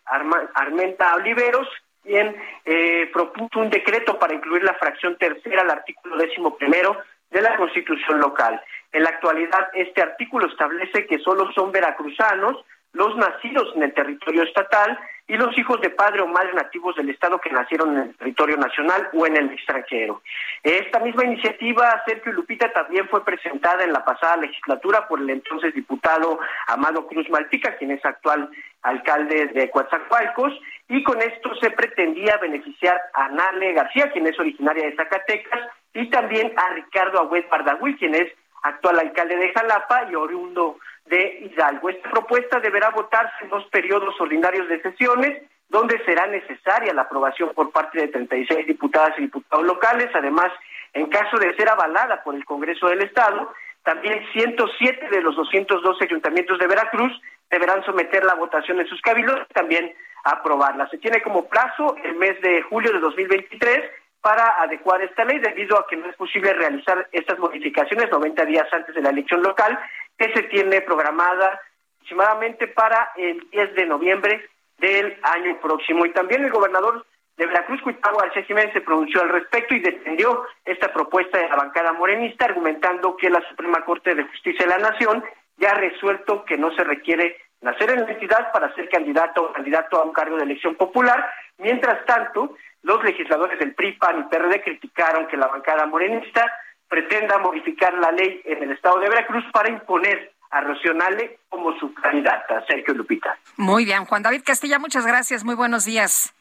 Armenta Oliveros, quien eh, propuso un decreto para incluir la fracción tercera al artículo décimo primero de la Constitución local. En la actualidad, este artículo establece que solo son veracruzanos los nacidos en el territorio estatal y los hijos de padre o madre nativos del Estado que nacieron en el territorio nacional o en el extranjero. Esta misma iniciativa, Sergio Lupita, también fue presentada en la pasada legislatura por el entonces diputado Amado Cruz Malpica, quien es actual alcalde de Coatzacoalcos, y con esto se pretendía beneficiar a Nale García, quien es originaria de Zacatecas, y también a Ricardo Agüed Bardagüí, quien es actual alcalde de Jalapa y oriundo de Hidalgo. Esta propuesta deberá votarse en dos periodos ordinarios de sesiones, donde será necesaria la aprobación por parte de 36 diputadas y diputados locales. Además, en caso de ser avalada por el Congreso del Estado, también 107 de los 212 ayuntamientos de Veracruz deberán someter la votación en sus cabildos y también aprobarla. Se tiene como plazo el mes de julio de 2023 para adecuar esta ley debido a que no es posible realizar estas modificaciones 90 días antes de la elección local que se tiene programada aproximadamente para el 10 de noviembre del año próximo. Y también el gobernador de Veracruz, Cuitagua García Jiménez, se pronunció al respecto y defendió esta propuesta de la bancada morenista, argumentando que la Suprema Corte de Justicia de la Nación ya ha resuelto que no se requiere nacer en la entidad para ser candidato o candidato a un cargo de elección popular. Mientras tanto, los legisladores del PRI, PAN y PRD criticaron que la bancada morenista pretenda modificar la ley en el estado de Veracruz para imponer a Rocionale como su candidata. Sergio Lupita. Muy bien, Juan David Castilla, muchas gracias, muy buenos días.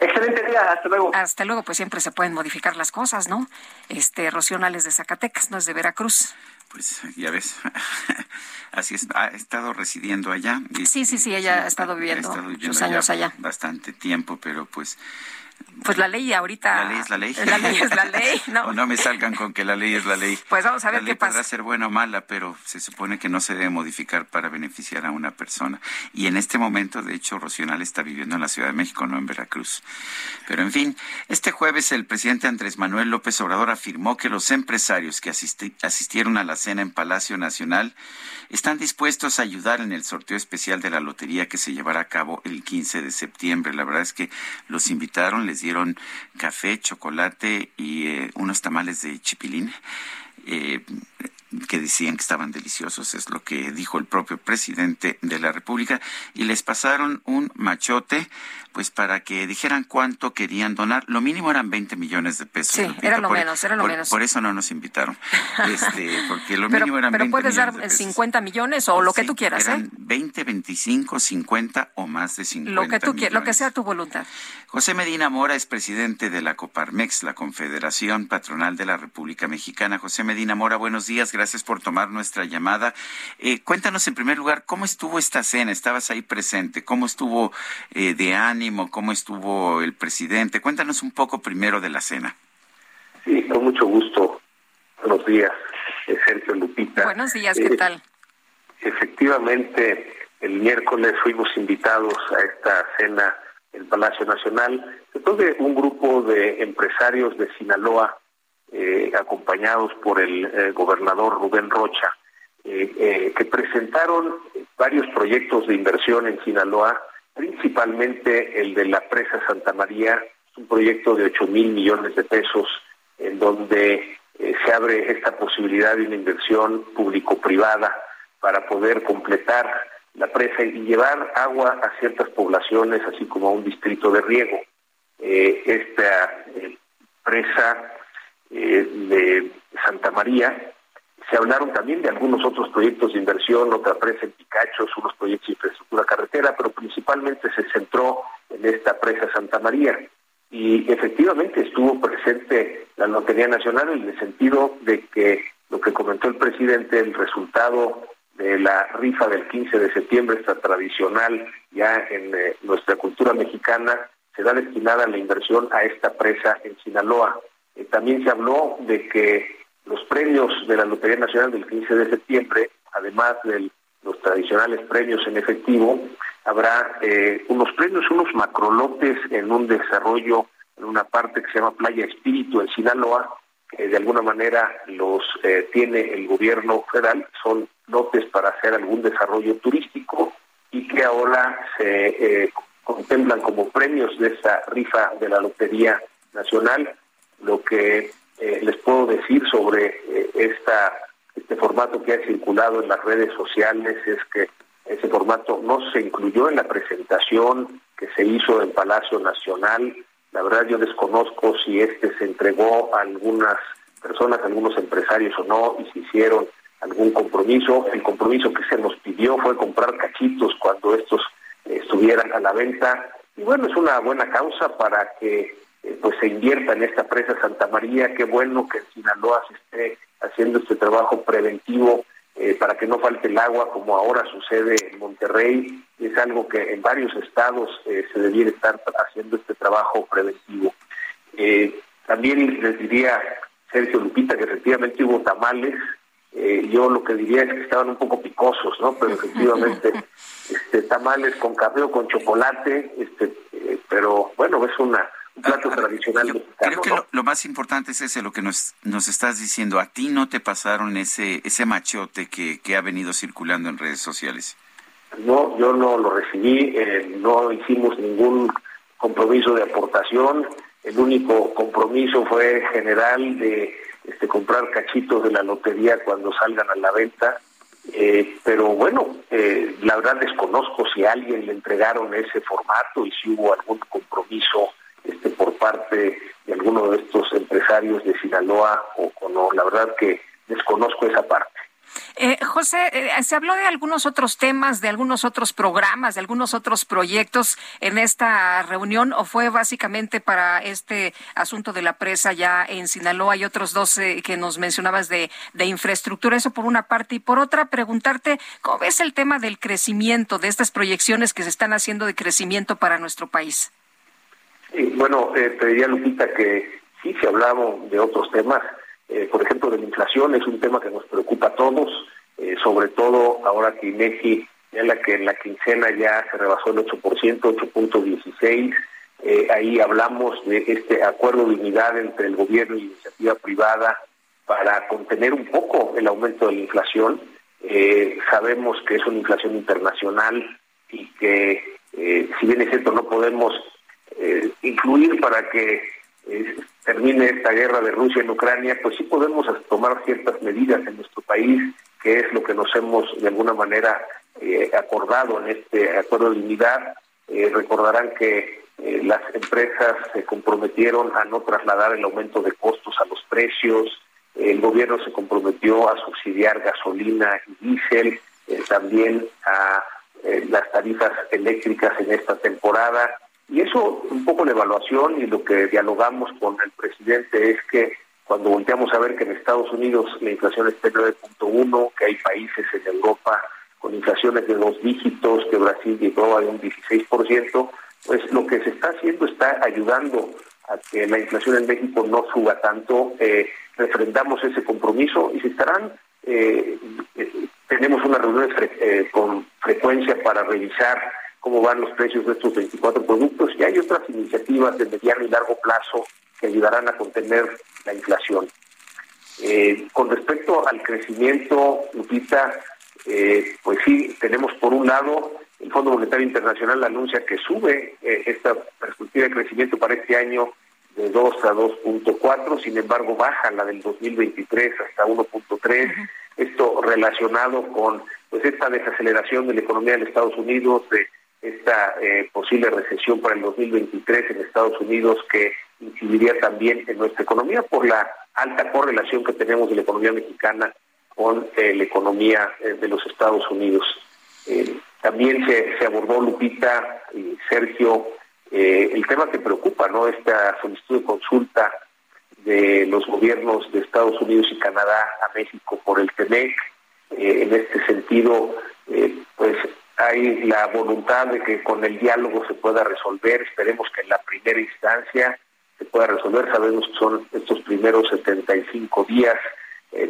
Excelente día, hasta luego. Hasta luego, pues siempre se pueden modificar las cosas, ¿no? Este, Rocionales de Zacatecas, no es de Veracruz. Pues ya ves, [laughs] así es, ha estado residiendo allá. sí, sí, sí, ella ha estado viviendo, sus años allá. Bastante tiempo, pero pues pues la ley ahorita. La ley es la ley. La ley es la ley, [laughs] ¿no? o no me salgan con que la ley es la ley. Pues vamos a ver la qué ley pasa. Podrá ser buena o mala, pero se supone que no se debe modificar para beneficiar a una persona. Y en este momento, de hecho, Rocional está viviendo en la Ciudad de México, no en Veracruz. Pero en fin, este jueves el presidente Andrés Manuel López Obrador afirmó que los empresarios que asistieron a la cena en Palacio Nacional están dispuestos a ayudar en el sorteo especial de la lotería que se llevará a cabo el 15 de septiembre. La verdad es que los invitaron, les dieron café, chocolate y eh, unos tamales de chipilín. Eh, que decían que estaban deliciosos, es lo que dijo el propio presidente de la República, y les pasaron un machote, pues para que dijeran cuánto querían donar. Lo mínimo eran 20 millones de pesos. Sí, era lo menos, era lo por, menos. Por eso no nos invitaron, [laughs] este, porque lo pero, mínimo eran pero 20 puedes dar millones de pesos. 50 millones o lo que tú quieras, eran ¿eh? 20, 25, 50 o más de 50 Lo que tú quieras, lo que sea tu voluntad. José Medina Mora es presidente de la Coparmex, la Confederación Patronal de la República Mexicana. José Medina Mora, buenos días, gracias por tomar nuestra llamada. Eh, cuéntanos en primer lugar, ¿cómo estuvo esta cena? ¿Estabas ahí presente? ¿Cómo estuvo eh, de ánimo? ¿Cómo estuvo el presidente? Cuéntanos un poco primero de la cena. Sí, con mucho gusto. Buenos días, eh, Sergio Lupita. Buenos días, ¿qué Eh, tal? Efectivamente, el miércoles fuimos invitados a esta cena en Palacio Nacional, después de un grupo de empresarios de Sinaloa, eh, acompañados por el eh, gobernador Rubén Rocha, eh, que presentaron varios proyectos de inversión en Sinaloa, principalmente el de la presa Santa María, un proyecto de 8 mil millones de pesos, en donde se abre esta posibilidad de una inversión público-privada para poder completar la presa y llevar agua a ciertas poblaciones, así como a un distrito de riego. Esta presa eh, de Santa María, se hablaron también de algunos otros proyectos de inversión, otra presa en Picachos, unos proyectos de infraestructura carretera, pero principalmente se centró en esta presa Santa María. Y efectivamente estuvo presente la Lotería Nacional en el sentido de que lo que comentó el presidente, el resultado de la rifa del 15 de septiembre, esta tradicional ya en eh, nuestra cultura mexicana, será destinada la inversión a esta presa en Sinaloa. Eh, también se habló de que los premios de la Lotería Nacional del 15 de septiembre, además de los tradicionales premios en efectivo, habrá eh, unos premios, unos macrolotes en un desarrollo, en una parte que se llama Playa Espíritu en Sinaloa, que de alguna manera los eh, tiene el gobierno federal, son lotes para hacer algún desarrollo turístico y que ahora se contemplan como premios de esa rifa de la Lotería Nacional. Lo que eh, les puedo decir sobre eh, esta este formato que ha circulado en las redes sociales es que ese formato no se incluyó en la presentación que se hizo en Palacio Nacional. La verdad yo desconozco si este se entregó a algunas personas, a algunos empresarios o no, y si hicieron algún compromiso. El compromiso que se nos pidió fue comprar cachitos cuando estos eh, estuvieran a la venta. Y bueno, es una buena causa para que eh, pues se invierta en esta presa Santa María. Qué bueno que en Sinaloa se esté haciendo este trabajo preventivo eh, para que no falte el agua, como ahora sucede en Monterrey. Es algo que en varios estados eh, se debiera estar haciendo este trabajo preventivo. Eh, también les diría, Sergio Lupita, que efectivamente hubo tamales. Eh, yo lo que diría es que estaban un poco picosos, ¿no? Pero efectivamente, [laughs] este, tamales con café o con chocolate, este, eh, pero bueno, es una un plato tradicional Creo que lo, más importante es ese, lo que nos, nos estás diciendo. A ti no te pasaron ese, ese machote que, que ha venido circulando en redes sociales. No, yo no lo recibí, eh, no hicimos ningún compromiso de aportación. El único compromiso fue general de este, comprar cachitos de la lotería cuando salgan a la venta. Eh, pero bueno, eh, la verdad desconozco si a alguien le entregaron ese formato y si hubo algún compromiso este, por parte de alguno de estos empresarios de Sinaloa o, o no. La verdad que desconozco esa parte. Eh, José, eh, se habló de algunos otros temas, de algunos otros programas, de algunos otros proyectos en esta reunión o fue básicamente para este asunto de la presa ya en Sinaloa y otros dos eh, que nos mencionabas de, de infraestructura, eso por una parte y por otra preguntarte cómo ves el tema del crecimiento, de estas proyecciones que se están haciendo de crecimiento para nuestro país. Bueno, te diría Lupita que sí se hablaba de otros temas eh, por ejemplo, de la inflación, es un tema que nos preocupa a todos, eh, sobre todo ahora que INEGI, ya la que en la quincena ya se rebasó el 8%, 8.16%, eh, ahí hablamos de este acuerdo de unidad entre el gobierno y la iniciativa privada para contener un poco el aumento de la inflación. sabemos que es una inflación internacional y que, si bien es cierto, no podemos incluir para que termine esta guerra de Rusia en Ucrania, pues sí podemos tomar ciertas medidas en nuestro país, que es lo que nos hemos de alguna manera eh, acordado en este acuerdo de unidad. Eh, recordarán que eh, las empresas se comprometieron a no trasladar el aumento de costos a los precios, el gobierno se comprometió a subsidiar gasolina y diésel, también a las tarifas eléctricas en esta temporada y eso, un poco la evaluación y lo que dialogamos con el presidente es que cuando volteamos a ver que en Estados Unidos la inflación está en 9.1, que hay países en Europa con inflaciones de dos dígitos, que Brasil llegó a un 16%, pues lo que se está haciendo está ayudando a que la inflación en México no suba tanto. Eh, refrendamos ese compromiso y se estarán, eh, eh, tenemos unas reuniones con frecuencia para revisar cómo van los precios de estos 24 productos y hay otras iniciativas de mediano y largo plazo que ayudarán a contener la inflación. Eh, con respecto al crecimiento, Lupita, eh, pues sí, tenemos por un lado el Fondo Monetario Internacional anuncia que sube eh, esta perspectiva de crecimiento para este año de 2 a 2.4, sin embargo baja la del 2023 hasta 1.3, esto relacionado con pues esta desaceleración de la economía de Estados Unidos, de esta eh, posible recesión para el 2023 en Estados Unidos que incidiría también en nuestra economía por la alta correlación que tenemos de la economía mexicana con eh, la economía eh, de los Estados Unidos. también se, abordó, Lupita y Sergio, el tema que preocupa, ¿no? Esta solicitud de consulta de los gobiernos de Estados Unidos y Canadá a México por el TEMEC. en este sentido, pues hay la voluntad de que con el diálogo se pueda resolver, esperemos que en la primera instancia se pueda resolver, sabemos que son estos primeros 75 días,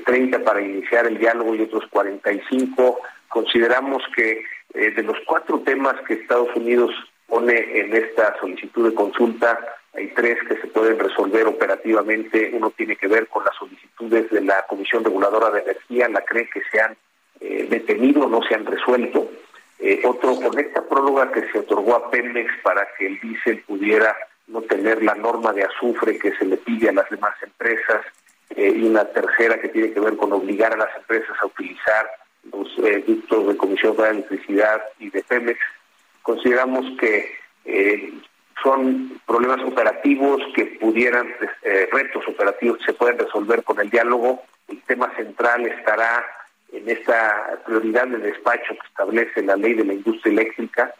30 eh, para iniciar el diálogo y otros 45. Consideramos que eh, de los cuatro temas que Estados Unidos pone en esta solicitud de consulta, hay tres que se pueden resolver operativamente. Uno tiene que ver con las solicitudes de la Comisión Reguladora de Energía, la cree que se han eh, detenido, no se han resuelto. Eh, otro, con esta prórroga que se otorgó a Pemex para que el diésel pudiera no tener la norma de azufre que se le pide a las demás empresas, eh, y una tercera que tiene que ver con obligar a las empresas a utilizar los eh, ductos de Comisión de Electricidad y de Pemex. Consideramos que son problemas operativos que pudieran, retos operativos que se pueden resolver con el diálogo. El tema central estará en esta prioridad de despacho que establece la ley de la industria eléctrica,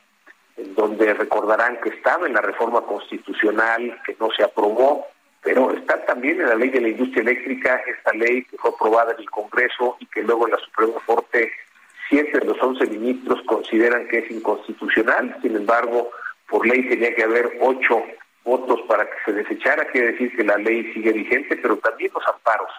en donde recordarán que estaba en la reforma constitucional que no se aprobó, pero está también en la ley de la industria eléctrica, esta ley que fue aprobada en el Congreso y que luego en la Suprema Corte siete de los once ministros consideran que es inconstitucional, sin embargo, por ley tenía que haber ocho votos para que se desechara, quiere decir que la ley sigue vigente, pero también los amparos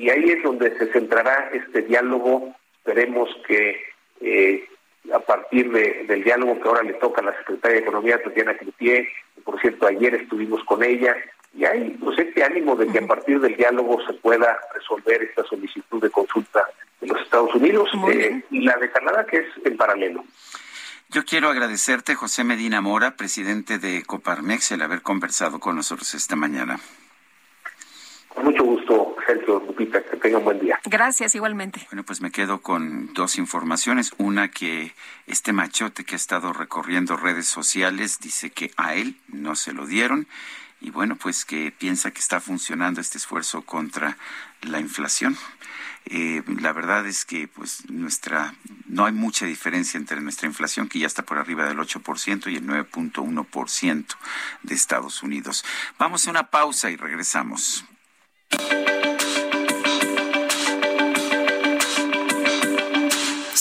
y ahí es donde se centrará este diálogo. Esperemos que eh, a partir del diálogo que ahora le toca a la Secretaria de Economía, Tatiana Cloutier, por cierto, ayer estuvimos con ella y hay pues, este ánimo de que a partir del diálogo se pueda resolver esta solicitud de consulta de los Estados Unidos eh, y la de Canadá que es en paralelo. Yo quiero agradecerte, José Medina Mora, presidente de Coparmex, el haber conversado con nosotros esta mañana. Con mucho gusto, Sergio Lupita, que tenga un buen día. Gracias, igualmente. Bueno, pues me quedo con dos informaciones. Una que este machote que ha estado recorriendo redes sociales dice que a él no se lo dieron y bueno, pues que piensa que está funcionando este esfuerzo contra la inflación. Eh, la verdad es que pues nuestra no hay mucha diferencia entre nuestra inflación que ya está por arriba del 8% y el 9.1% de Estados Unidos. Vamos a una pausa y regresamos.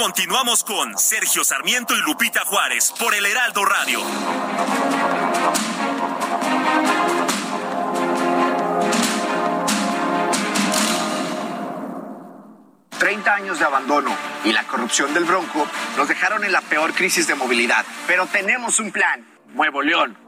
Continuamos con Sergio Sarmiento y Lupita Juárez por el Heraldo Radio. Treinta años de abandono y la corrupción del Bronco nos dejaron en la peor crisis de movilidad. Pero tenemos un plan, Nuevo León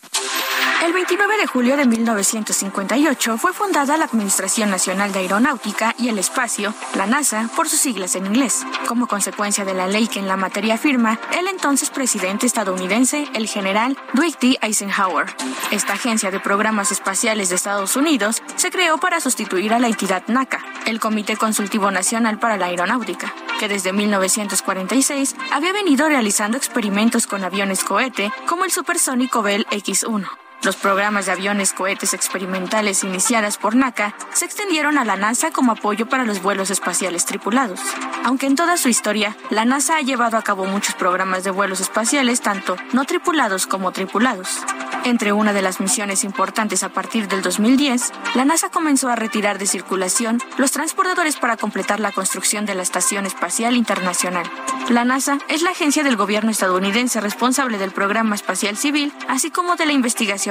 El 29 de julio de 1958 fue fundada la Administración Nacional de Aeronáutica y el Espacio, la NASA, por sus siglas en inglés, como consecuencia de la ley que en la materia firma el entonces presidente estadounidense, el general Dwight D. Eisenhower. Esta agencia de programas espaciales de Estados Unidos se creó para sustituir a la entidad NACA, el Comité Consultivo Nacional para la Aeronáutica, que desde 1946 había venido realizando experimentos con aviones cohete como el supersónico Bell X-1. Los programas de aviones cohetes experimentales iniciadas por NACA se extendieron a la NASA como apoyo para los vuelos espaciales tripulados. Aunque en toda su historia, la NASA ha llevado a cabo muchos programas de vuelos espaciales, tanto no tripulados como tripulados. Entre una de las misiones importantes a partir del 2010, la NASA comenzó a retirar de circulación los transportadores para completar la construcción de la Estación Espacial Internacional. La NASA es la agencia del gobierno estadounidense responsable del programa espacial civil, así como de la investigación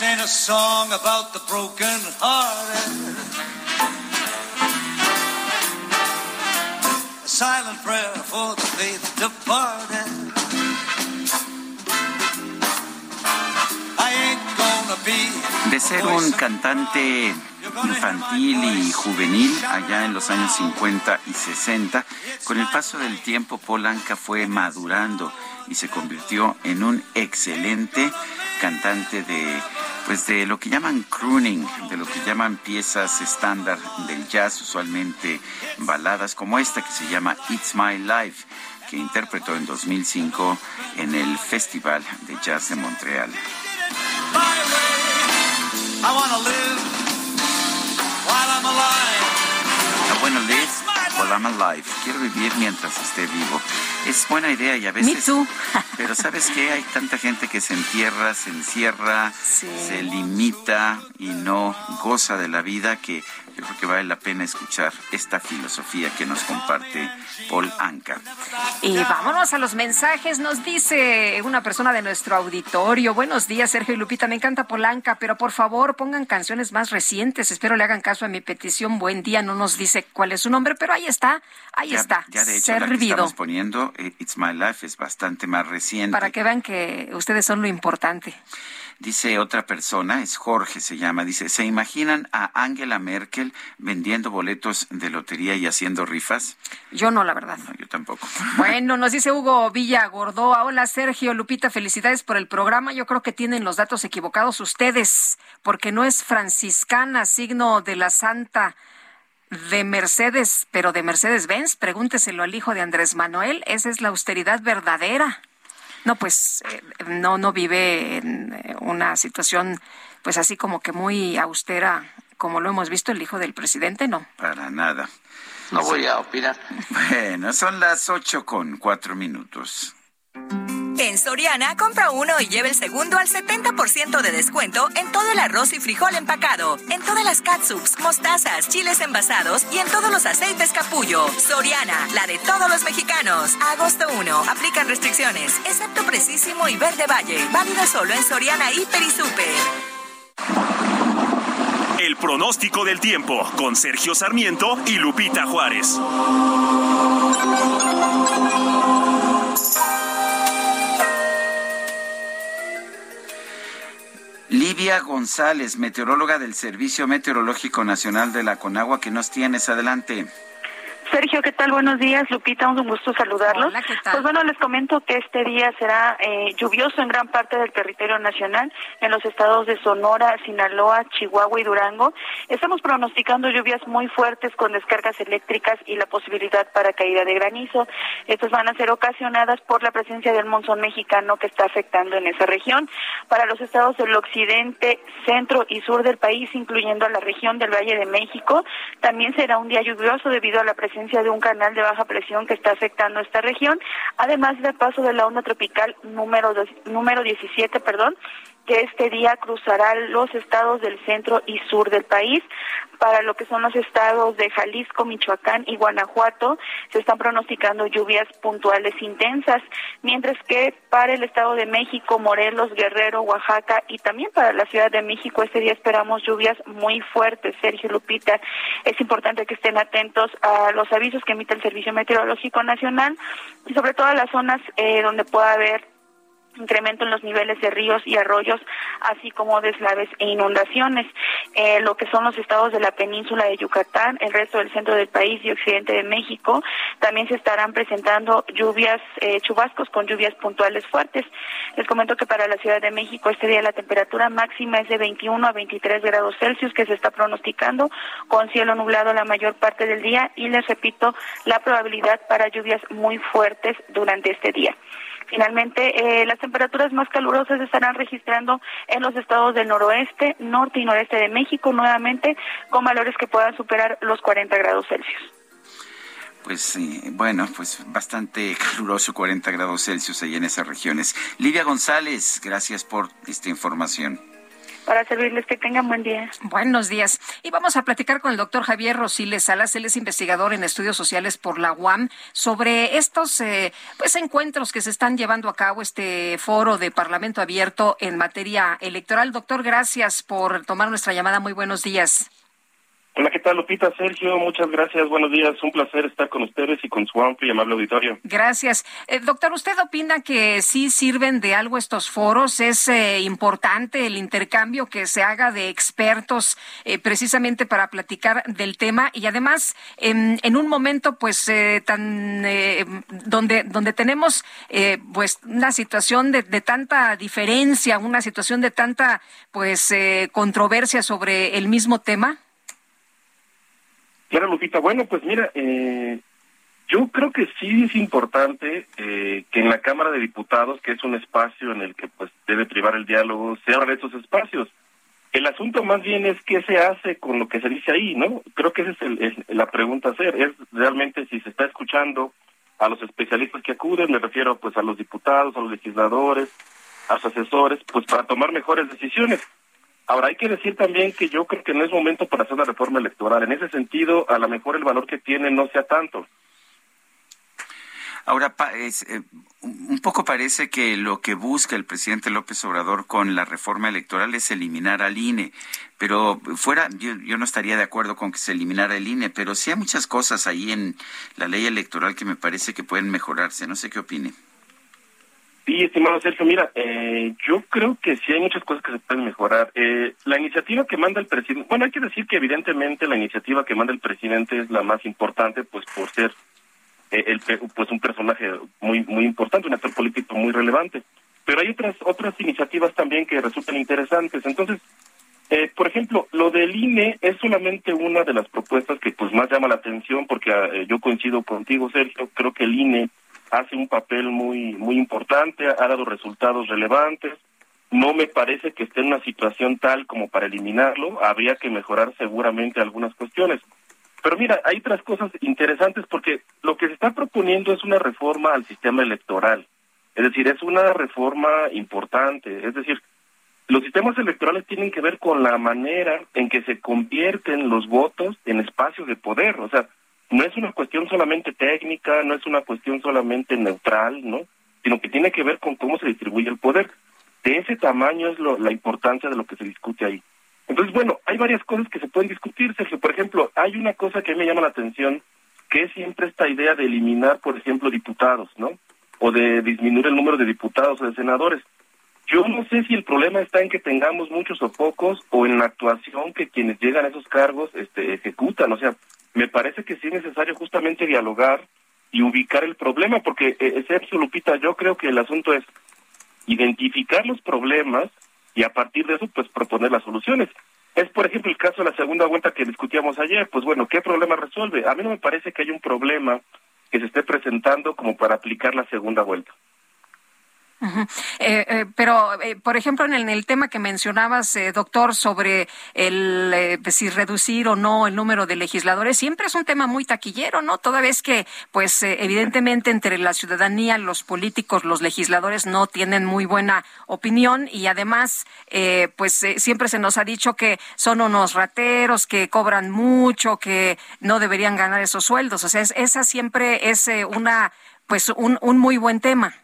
Ain't a song about the broken hearted. A silent prayer for the faith departed. I ain't gonna be De ser un cantante infantil y juvenil allá en los años 50 y 60, con el paso del tiempo Polanca fue madurando y se convirtió en un excelente cantante de pues de lo que llaman crooning, de lo que llaman piezas estándar del jazz, usualmente baladas como esta que se llama It's My Life, que interpretó en 2005 en el Festival de Jazz de Montreal. I wanna live while I'm alive. Wanna live while I'm alive. Quiero vivir mientras esté vivo. Es buena idea y a veces... [laughs] pero ¿sabes qué? Hay tanta gente que se entierra, se encierra, se limita y no goza de la vida que yo creo que vale la pena escuchar esta filosofía que nos comparte Paul Anka. Y vámonos a los mensajes. Nos dice una persona de nuestro auditorio. Buenos días, Sergio y Lupita. Me encanta Polanca, pero por favor pongan canciones más recientes. Espero le hagan caso a mi petición. Buen día. No nos dice cuál es su nombre, pero ahí está, ahí está, ya de hecho, la que servido. estamos poniendo, eh, It's My Life, es bastante más reciente. Para que vean que ustedes son lo importante. Dice otra persona, es Jorge se llama, dice, ¿se imaginan a Angela Merkel vendiendo boletos de lotería y haciendo rifas? Yo no, la verdad. No, yo tampoco. [laughs] Bueno, nos dice Hugo Villa Gordoa. Hola Sergio, Lupita, felicidades por el programa. Yo creo que tienen los datos equivocados ustedes, porque no es franciscana, signo de la santa de Mercedes, pero de Mercedes Benz. Pregúnteselo al hijo de Andrés Manuel. Esa es la austeridad verdadera. No, pues eh, no, no vive en eh, una situación, pues así como que muy austera, como lo hemos visto el hijo del presidente, no. Para nada. No voy a opinar. Bueno, son las ocho con cuatro minutos. En Soriana, compra uno y lleve el segundo al 70% de descuento en todo el arroz y frijol empacado, en todas las catsups, mostazas, chiles envasados y en todos los aceites capullo. Soriana, la de todos los mexicanos. Agosto 1, aplican restricciones, excepto Precisísimo y Verde Valle. Válido solo en Soriana, Hiper y Super. El pronóstico del tiempo con Sergio Sarmiento y Lupita Juárez. Livia González, meteoróloga del Servicio Meteorológico Nacional de la Conagua, que nos tienes adelante. Sergio, ¿qué tal? Buenos días, Lupita, un gusto saludarlos. Hola, ¿qué tal? Pues bueno, les comento que este día será eh, lluvioso en gran parte del territorio nacional, en los estados de Sonora, Sinaloa, Chihuahua y Durango. Estamos pronosticando lluvias muy fuertes con descargas eléctricas y la posibilidad para caída de granizo. Estas van a ser ocasionadas por la presencia del monzón mexicano que está afectando en esa región. Para los estados del occidente, centro y sur del país, incluyendo a la región del Valle de México, también será un día lluvioso debido a la presencia de un canal de baja presión que está afectando esta región, además del paso de la onda tropical número, dos, número 17, perdón, que este día cruzará los estados del centro y sur del país. Para lo que son los estados de Jalisco, Michoacán y Guanajuato, se están pronosticando lluvias puntuales intensas, mientras que para el estado de México, Morelos, Guerrero, Oaxaca y también para la Ciudad de México, este día esperamos lluvias muy fuertes. Sergio Lupita, es importante que estén atentos a los avisos que emite el Servicio Meteorológico Nacional y sobre todo a las zonas eh, donde pueda haber incremento en los niveles de ríos y arroyos, así como deslaves e inundaciones. Eh, lo que son los estados de la península de Yucatán, el resto del centro del país y occidente de México, también se estarán presentando lluvias, eh, chubascos con lluvias puntuales fuertes. Les comento que para la Ciudad de México este día la temperatura máxima es de 21 a 23 grados Celsius, que se está pronosticando con cielo nublado la mayor parte del día y les repito la probabilidad para lluvias muy fuertes durante este día. Finalmente, eh, las temperaturas más calurosas estarán registrando en los estados del noroeste, norte y noreste de México, nuevamente con valores que puedan superar los 40 grados Celsius. Pues sí, bueno, pues bastante [laughs] caluroso, 40 grados Celsius ahí en esas regiones. Lidia González, gracias por esta información para servirles. Que tengan buen día. Buenos días. Y vamos a platicar con el doctor Javier Rosiles Salas. Él es investigador en estudios sociales por la UAM sobre estos eh, pues encuentros que se están llevando a cabo, este foro de Parlamento abierto en materia electoral. Doctor, gracias por tomar nuestra llamada. Muy buenos días. Hola, ¿qué tal, Lupita? Sergio, muchas gracias. Buenos días. Un placer estar con ustedes y con su amplio y amable auditorio. Gracias. Eh, doctor, ¿usted opina que sí sirven de algo estos foros? ¿Es eh, importante el intercambio que se haga de expertos eh, precisamente para platicar del tema? Y además, en, en un momento pues eh, tan donde, donde tenemos pues una situación de, de, tanta diferencia, una situación de tanta pues controversia sobre el mismo tema. Claro, Lupita. Bueno, pues mira, eh, yo creo que sí es importante eh, que en la Cámara de Diputados, que es un espacio en el que pues debe privar el diálogo, se abran esos espacios. El asunto más bien es qué se hace con lo que se dice ahí, ¿no? Creo que esa es, el, es la pregunta a hacer, es realmente si se está escuchando a los especialistas que acuden, me refiero pues a los diputados, a los legisladores, a los asesores, pues para tomar mejores decisiones. Ahora, hay que decir también que yo creo que no es momento para hacer una reforma electoral. En ese sentido, a lo mejor el valor que tiene no sea tanto. Ahora, es, eh, un poco parece que lo que busca el presidente López Obrador con la reforma electoral es eliminar al INE, pero fuera, yo, yo, no estaría de acuerdo con que se eliminara el INE, pero sí hay muchas cosas ahí en la ley electoral que me parece que pueden mejorarse. No sé qué opine. Sí, estimado Sergio, mira, eh, yo creo que sí hay muchas cosas que se pueden mejorar. Eh, la iniciativa que manda el presidente, bueno, hay que decir que evidentemente la iniciativa que manda el presidente es la más importante, pues por ser eh, el, pues un personaje muy muy importante, un actor político muy relevante. Pero hay otras otras iniciativas también que resultan interesantes. Entonces, eh, por ejemplo, lo del INE es solamente una de las propuestas que pues más llama la atención, porque eh, yo coincido contigo, Sergio, creo que el INE hace un papel muy muy importante, ha dado resultados relevantes. No me parece que esté en una situación tal como para eliminarlo. Habría que mejorar seguramente algunas cuestiones. Pero mira, hay otras cosas interesantes porque lo que se está proponiendo es una reforma al sistema electoral. Es decir, es una reforma importante. Es decir, los sistemas electorales tienen que ver con la manera en que se convierten los votos en espacios de poder. O sea, no es una cuestión solamente técnica, no es una cuestión solamente neutral, ¿no? Sino que tiene que ver con cómo se distribuye el poder. De ese tamaño es lo, la importancia de lo que se discute ahí. Entonces, bueno, hay varias cosas que se pueden discutir, Sergio. Por ejemplo, hay una cosa que a mí me llama la atención, que es siempre esta idea de eliminar, por ejemplo, diputados, ¿no? O de disminuir el número de diputados o de senadores. Yo no sé si el problema está en que tengamos muchos o pocos o en la actuación que quienes llegan a esos cargos este, ejecutan. O sea, me parece que sí es necesario justamente dialogar y ubicar el problema, porque, eh, Sergio Lupita, yo creo que el asunto es identificar los problemas y a partir de eso, pues proponer las soluciones. Es, por ejemplo, el caso de la segunda vuelta que discutíamos ayer. Pues bueno, ¿qué problema resuelve? A mí no me parece que haya un problema que se esté presentando como para aplicar la segunda vuelta. Eh, eh, pero, eh, por ejemplo, en el, tema que mencionabas, doctor, sobre el si reducir o no el número de legisladores, siempre es un tema muy taquillero, ¿no? Toda vez que, pues, evidentemente entre la ciudadanía, los políticos, los legisladores no tienen muy buena opinión y además, pues, siempre se nos ha dicho que son unos rateros, que cobran mucho, que no deberían ganar esos sueldos. O sea, esa siempre es una, pues, un, un muy buen tema.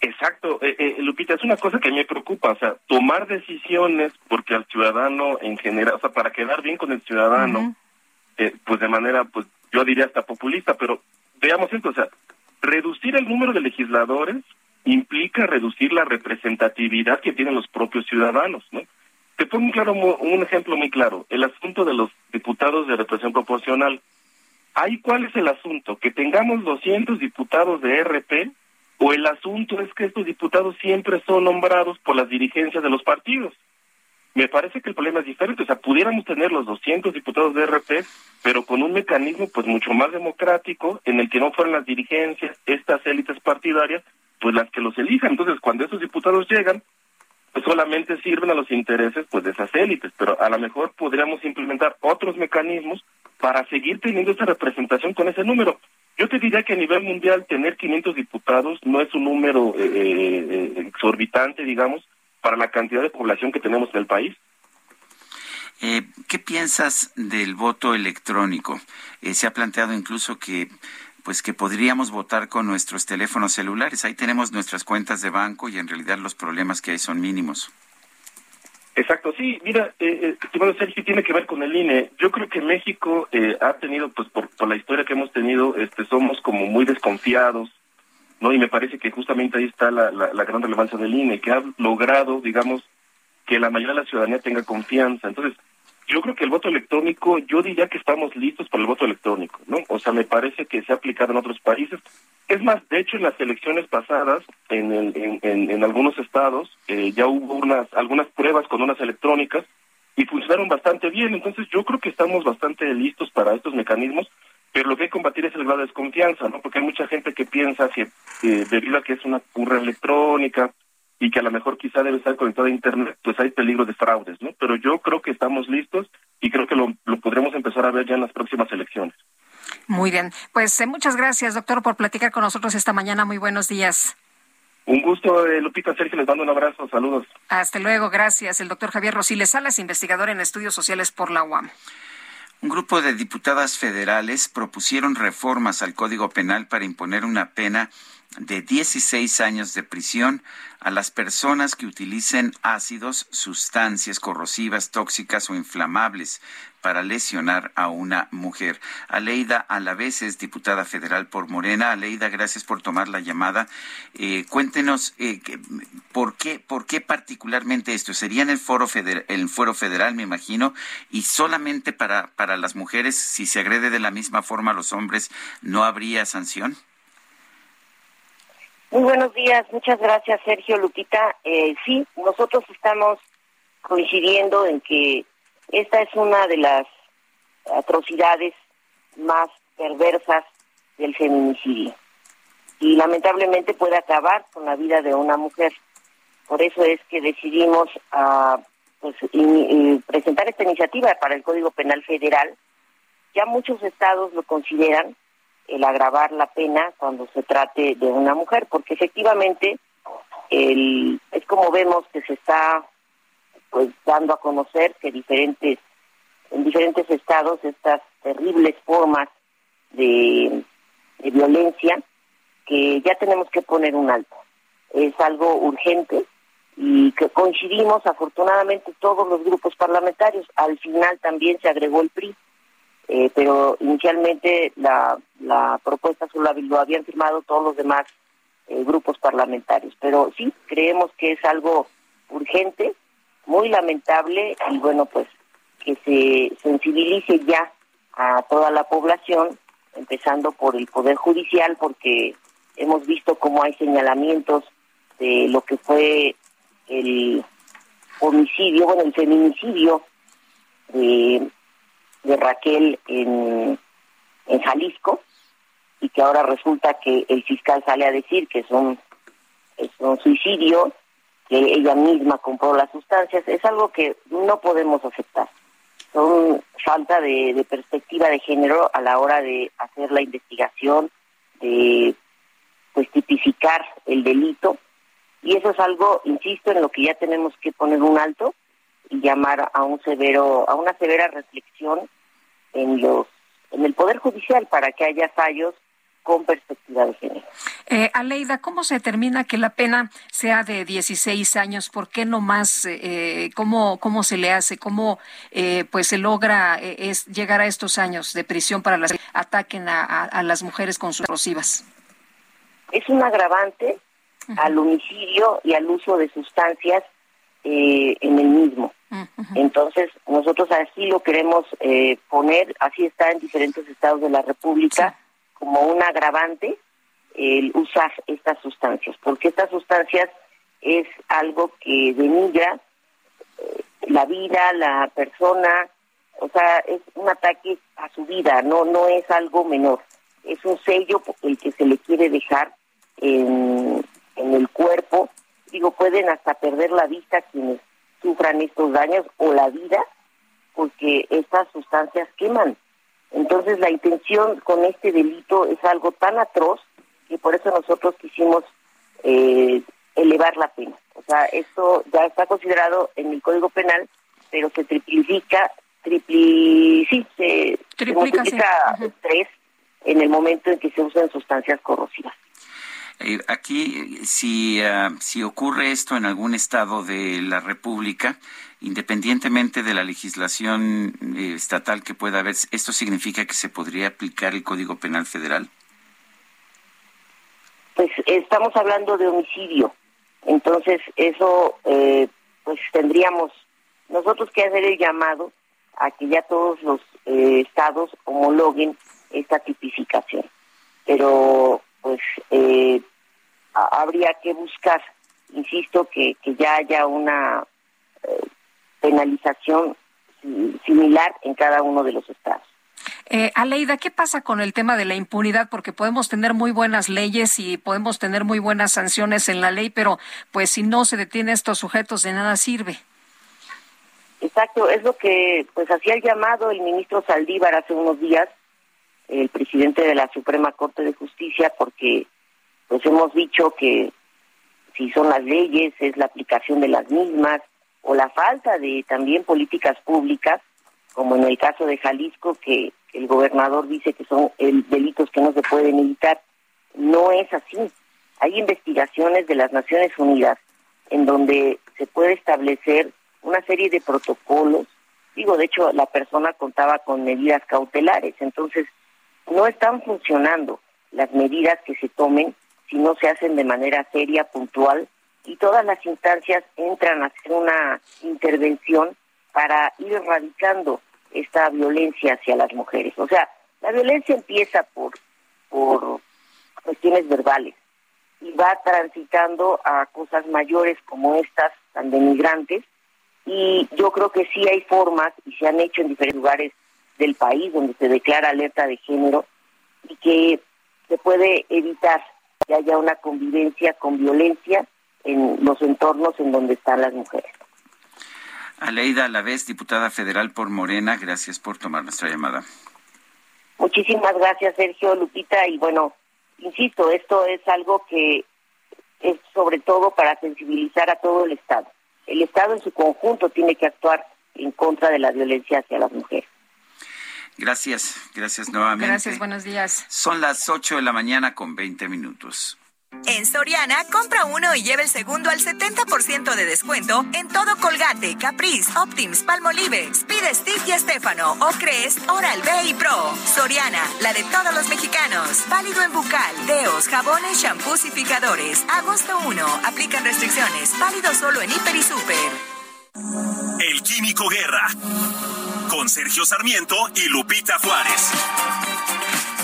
Exacto, eh, eh, Lupita, es una cosa que me preocupa, o sea, tomar decisiones porque al ciudadano en general, o sea, para quedar bien con el ciudadano, eh, pues de manera, pues yo diría hasta populista, pero veamos esto, o sea, reducir el número de legisladores implica reducir la representatividad que tienen los propios ciudadanos, ¿no? Te pongo un, claro, un ejemplo muy claro, el asunto de los diputados de representación proporcional. Ahí, ¿cuál es el asunto? Que tengamos 200 diputados de RP o el asunto es que estos diputados siempre son nombrados por las dirigencias de los partidos. Me parece que el problema es diferente, o sea, pudiéramos tener los 200 diputados de RP, pero con un mecanismo pues mucho más democrático en el que no fueran las dirigencias, estas élites partidarias, pues las que los elijan. Entonces, cuando esos diputados llegan, pues solamente sirven a los intereses pues de esas élites, pero a lo mejor podríamos implementar otros mecanismos para seguir teniendo esa representación con ese número. Yo te diría que a nivel mundial tener 500 diputados no es un número eh, eh, exorbitante, digamos, para la cantidad de población que tenemos en el país. Eh, ¿Qué piensas del voto electrónico? se ha planteado incluso que pues que podríamos votar con nuestros teléfonos celulares. Ahí tenemos nuestras cuentas de banco y en realidad los problemas que hay son mínimos. Exacto, sí, mira, eh, estimado Sergio, tiene que ver con el INE. Yo creo que México eh, ha tenido, pues por, la historia que hemos tenido, este, somos como muy desconfiados, ¿no? Y me parece que justamente ahí está la, la gran relevancia del INE, que ha logrado, digamos, que la mayoría de la ciudadanía tenga confianza. Entonces, yo creo que el voto electrónico, yo diría que estamos listos para el voto electrónico, ¿no? O sea, me parece que se ha aplicado en otros países. Es más, de hecho, en las elecciones pasadas, en, en, en, algunos estados, eh, ya hubo unas algunas pruebas con unas electrónicas y funcionaron bastante bien. Entonces, yo creo que estamos bastante listos para estos mecanismos, pero lo que hay que combatir es el grado de desconfianza, ¿no? Porque hay mucha gente que piensa que eh, debido a que es una curra electrónica y que a lo mejor quizá debe estar conectada a Internet, pues hay peligro de fraudes, ¿no? Pero yo creo que estamos listos y creo que lo, lo podremos empezar a ver ya en las próximas elecciones. Muy bien. Pues eh, muchas gracias, doctor, por platicar con nosotros esta mañana. Muy buenos días. Un gusto, eh, Lupita Sergio, les mando un abrazo, saludos. Hasta luego, gracias. El doctor Javier Rosiles Salas, investigador en estudios sociales por la UAM. Un grupo de diputadas federales propusieron reformas al Código Penal para imponer una pena de 16 años de prisión a las personas que utilicen ácidos, sustancias corrosivas, tóxicas o inflamables para lesionar a una mujer. Aleida Alavés es diputada federal por Morena. Aleida, gracias por tomar la llamada. Eh, cuéntenos eh, por qué, por qué particularmente esto. Sería en el foro federal, el foro federal, me imagino, y solamente para para las mujeres, si se agrede de la misma forma a los hombres, no habría sanción. Muy buenos días, muchas gracias Sergio Lupita. Eh, sí, nosotros estamos coincidiendo en que esta es una de las atrocidades más perversas del feminicidio y lamentablemente puede acabar con la vida de una mujer. Por eso es que decidimos uh, pues, presentar esta iniciativa para el Código Penal Federal. Ya muchos estados lo consideran el agravar la pena cuando se trate de una mujer, porque efectivamente el, es como vemos que se está pues dando a conocer que diferentes en diferentes estados estas terribles formas de, de violencia que ya tenemos que poner un alto. Es algo urgente y que coincidimos afortunadamente todos los grupos parlamentarios. Al final también se agregó el PRI eh, pero inicialmente la, la propuesta solo lo habían firmado todos los demás eh, grupos parlamentarios. Pero sí, creemos que es algo urgente, muy lamentable y bueno, pues que se sensibilice ya a toda la población, empezando por el Poder Judicial, porque hemos visto cómo hay señalamientos de lo que fue el homicidio, bueno, el feminicidio de de Raquel en, en Jalisco y que ahora resulta que el fiscal sale a decir que es un, es un suicidio, que ella misma compró las sustancias, es algo que no podemos aceptar. Son falta de, de perspectiva de género a la hora de hacer la investigación, de pues tipificar el delito y eso es algo, insisto, en lo que ya tenemos que poner un alto y llamar a un severo, a una severa reflexión en los en el poder judicial para que haya fallos con perspectiva de género. Eh, Aleida, ¿cómo se determina que la pena sea de 16 años? ¿Por qué no más? Eh, ¿cómo, ¿Cómo se le hace? ¿Cómo eh, pues se logra eh, es, llegar a estos años de prisión para las que ataquen a, a, a las mujeres con sus explosivas? Es un agravante uh -huh. al homicidio y al uso de sustancias eh, en el mismo. Entonces, nosotros así lo queremos eh, poner, así está en diferentes estados de la República, sí. como un agravante el usar estas sustancias, porque estas sustancias es algo que denigra eh, la vida, la persona, o sea, es un ataque a su vida, no no es algo menor, es un sello el que se le quiere dejar en, en el cuerpo. Digo, pueden hasta perder la vista quienes sufran estos daños o la vida, porque estas sustancias queman. Entonces la intención con este delito es algo tan atroz que por eso nosotros quisimos eh, elevar la pena. O sea, esto ya está considerado en el Código Penal, pero se triplifica, tripli, sí, se, triplica, se multiplica sí. tres en el momento en que se usan sustancias corrosivas. Eh, aquí, si, uh, si ocurre esto en algún estado de la República, independientemente de la legislación eh, estatal que pueda haber, ¿esto significa que se podría aplicar el Código Penal Federal? Pues estamos hablando de homicidio. Entonces, eso, eh, pues tendríamos nosotros que hacer el llamado a que ya todos los eh, estados homologuen esta tipificación. Pero pues eh, habría que buscar, insisto, que, que ya haya una eh, penalización similar en cada uno de los estados. Eh, Aleida, ¿qué pasa con el tema de la impunidad? Porque podemos tener muy buenas leyes y podemos tener muy buenas sanciones en la ley, pero pues si no se detiene a estos sujetos de nada sirve. Exacto, es lo que pues hacía el llamado el ministro Saldívar hace unos días el presidente de la Suprema Corte de Justicia porque pues hemos dicho que si son las leyes es la aplicación de las mismas o la falta de también políticas públicas como en el caso de Jalisco, que el gobernador dice que son delitos que no se pueden evitar. No es así. Hay investigaciones de las Naciones Unidas en donde se puede establecer una serie de protocolos. Digo, de hecho, la persona contaba con medidas cautelares, entonces no están funcionando las medidas que se tomen si no se hacen de manera seria, puntual, y todas las instancias entran a hacer una intervención para ir erradicando esta violencia hacia las mujeres. O sea, la violencia empieza por, por cuestiones verbales y va transitando a cosas mayores como estas, tan denigrantes, y yo creo que sí hay formas, y se han hecho en diferentes lugares del país donde se declara alerta de género, y que se puede evitar que haya una convivencia con violencia en los entornos en donde están las mujeres. Aleida vez diputada federal por Morena, gracias por tomar nuestra llamada. Muchísimas gracias, Sergio Lupita. Y bueno, insisto, esto es algo que es sobre todo para sensibilizar a todo el Estado. El Estado en su conjunto tiene que actuar en contra de la violencia hacia las mujeres. Gracias, gracias nuevamente. Gracias, buenos días. Son las 8 de la mañana con 20 minutos. En Soriana, compra uno y lleve el segundo al 70% de descuento en todo Colgate, Caprice, Optims, Palmolive, Speed Stick y Estefano, o Crest, Oral B y Pro. Soriana, la de todos los mexicanos. Válido en bucal, deos, jabones, shampoos y picadores. Agosto 1. Aplican restricciones. Válido solo en Hiper y Super. El Químico Guerra. Con Sergio Sarmiento y Lupita Juárez.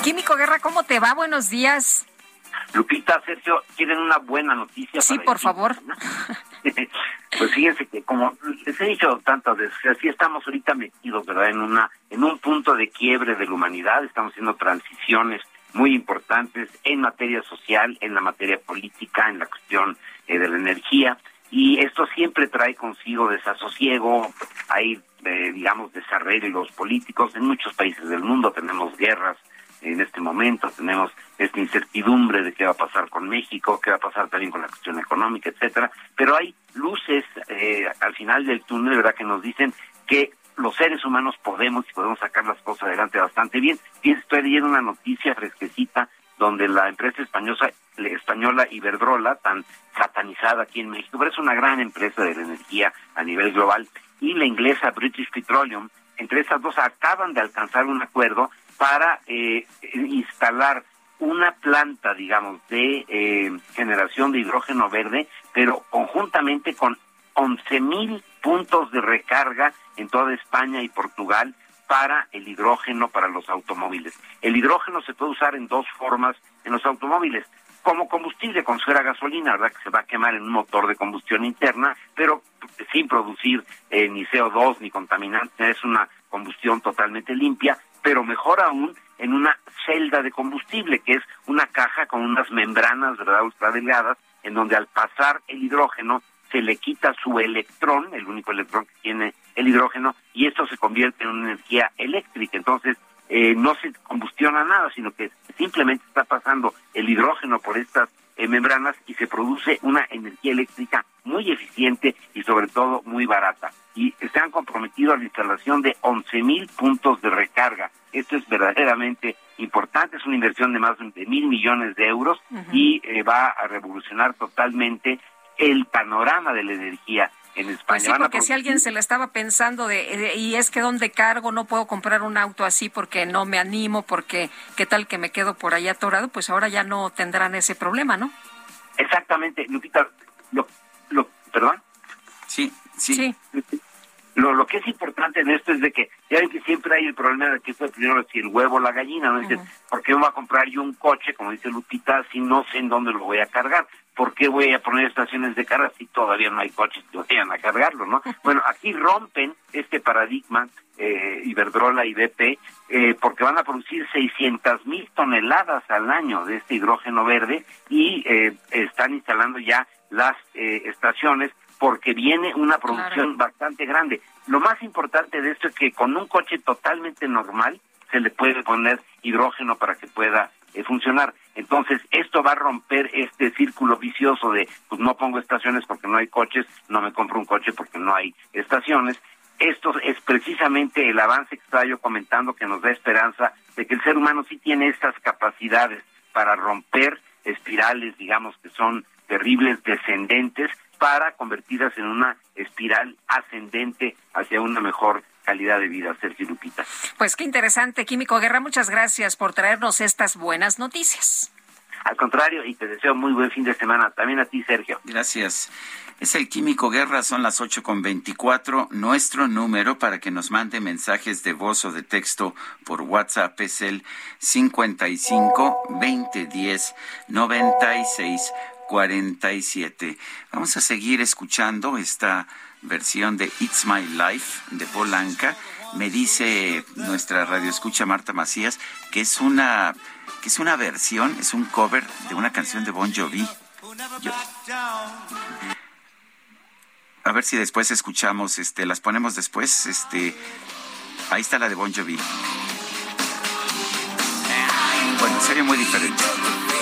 Químico Guerra, ¿cómo te va? Buenos días. Lupita, Sergio, quieren una buena noticia. Sí, por favor. [laughs] pues fíjense que como les he dicho tantas veces, así estamos ahorita metidos, ¿verdad? En una, en un punto de quiebre de la humanidad, estamos haciendo transiciones muy importantes en materia social, en la materia política, en la cuestión eh, de la energía, y esto siempre trae consigo desasosiego, hay, eh, digamos, desarreglos políticos en muchos países del mundo, tenemos guerras, en este momento, tenemos esta incertidumbre de qué va a pasar con México, qué va a pasar también con la cuestión económica, etcétera, pero hay luces eh, al final del túnel, ¿verdad?, que nos dicen que los seres humanos podemos y podemos sacar las cosas adelante bastante bien. Y estoy leyendo una noticia fresquecita donde la empresa española, española Iberdrola, tan satanizada aquí en México, pero es una gran empresa de la energía a nivel global, y la inglesa British Petroleum, entre esas dos acaban de alcanzar un acuerdo para eh, instalar una planta, digamos, de eh, generación de hidrógeno verde, pero conjuntamente con 11.000 puntos de recarga en toda España y Portugal para el hidrógeno para los automóviles. El hidrógeno se puede usar en dos formas en los automóviles. Como combustible, con fuera gasolina, ¿verdad? Que se va a quemar en un motor de combustión interna, pero sin producir eh, ni CO2 ni contaminantes. Es una combustión totalmente limpia pero mejor aún en una celda de combustible, que es una caja con unas membranas, ¿verdad?, ultra delgadas, en donde al pasar el hidrógeno se le quita su electrón, el único electrón que tiene el hidrógeno, y esto se convierte en una energía eléctrica. Entonces, eh, no se combustiona nada, sino que simplemente está pasando el hidrógeno por estas eh, membranas y se produce una energía eléctrica muy eficiente y sobre todo muy barata. Y se han comprometido a la instalación de 11.000 puntos de recarga. Esto es verdaderamente importante, es una inversión de más de mil millones de euros y eh, va a revolucionar totalmente el panorama de la energía en España. Pues sí, porque si alguien se le estaba pensando de, y es que donde cargo no puedo comprar un auto así porque no me animo, porque qué tal que me quedo por ahí atorado, pues ahora ya no tendrán ese problema, ¿no? Exactamente, Lupita, lo, lo, ¿perdón? Sí, sí. Lo, lo que es importante en esto es de que ya ven que siempre hay el problema de que fue primero si el huevo o la gallina, ¿no? Dices, ¿por qué me voy a comprar yo un coche, como dice Lupita, si no sé en dónde lo voy a cargar? ¿Por qué voy a poner estaciones de carga si todavía no hay coches que vayan a cargarlo, no? Bueno, aquí rompen este paradigma eh, Iberdrola y BP eh, porque van a producir 600 mil toneladas al año de este hidrógeno verde y eh, están instalando ya las eh, estaciones porque viene una producción bastante grande. Lo más importante de esto es que con un coche totalmente normal se le puede poner hidrógeno para que pueda eh, funcionar. Entonces, esto va a romper este círculo vicioso de, pues no pongo estaciones porque no hay coches, no me compro un coche porque no hay estaciones. esto es precisamente el avance que estaba yo comentando que nos da esperanza de que el ser humano sí tiene estas capacidades para romper espirales, digamos, que son terribles, descendentes, para convertirlas en una espiral ascendente hacia una mejor calidad de vida, Sergio Lupita. Pues qué interesante, Químico Guerra. Muchas gracias por traernos estas buenas noticias. Al contrario, y te deseo muy buen fin de semana. También a ti, Sergio. Gracias. Es el Químico Guerra, son las ocho con veinticuatro. Nuestro número para que nos mande mensajes de voz o de texto por WhatsApp es el 55 2010 96 47. Vamos a seguir escuchando esta versión de It's My Life de Polanca. Me dice nuestra radioescucha Marta Macías que es una que es una versión, es un cover de una canción de Bon Jovi. a ver si después escuchamos, este, las ponemos después, este, ahí está la de Bon Jovi. Bueno, sería muy diferente.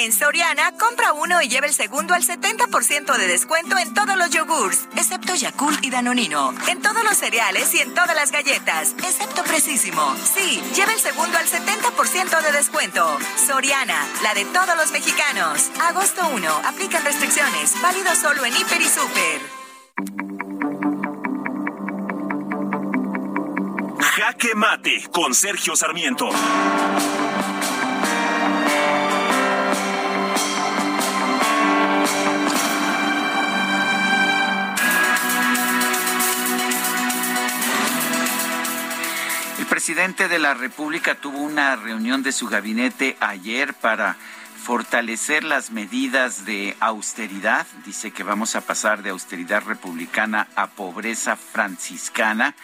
En Soriana, compra uno y lleva el segundo al 70% de descuento en todos los yogurts, excepto Yakult y Danonino. En todos los cereales y en todas las galletas, excepto Precisimo. Sí, lleva el segundo al 70% de descuento. Soriana, la de todos los mexicanos. Agosto 1, aplican restricciones. Válido solo en Hiper y Super. Jaque Mate con Sergio Sarmiento. Presidente de la República tuvo una reunión de su gabinete ayer para fortalecer las medidas de austeridad. Dice que vamos a pasar de austeridad republicana a pobreza franciscana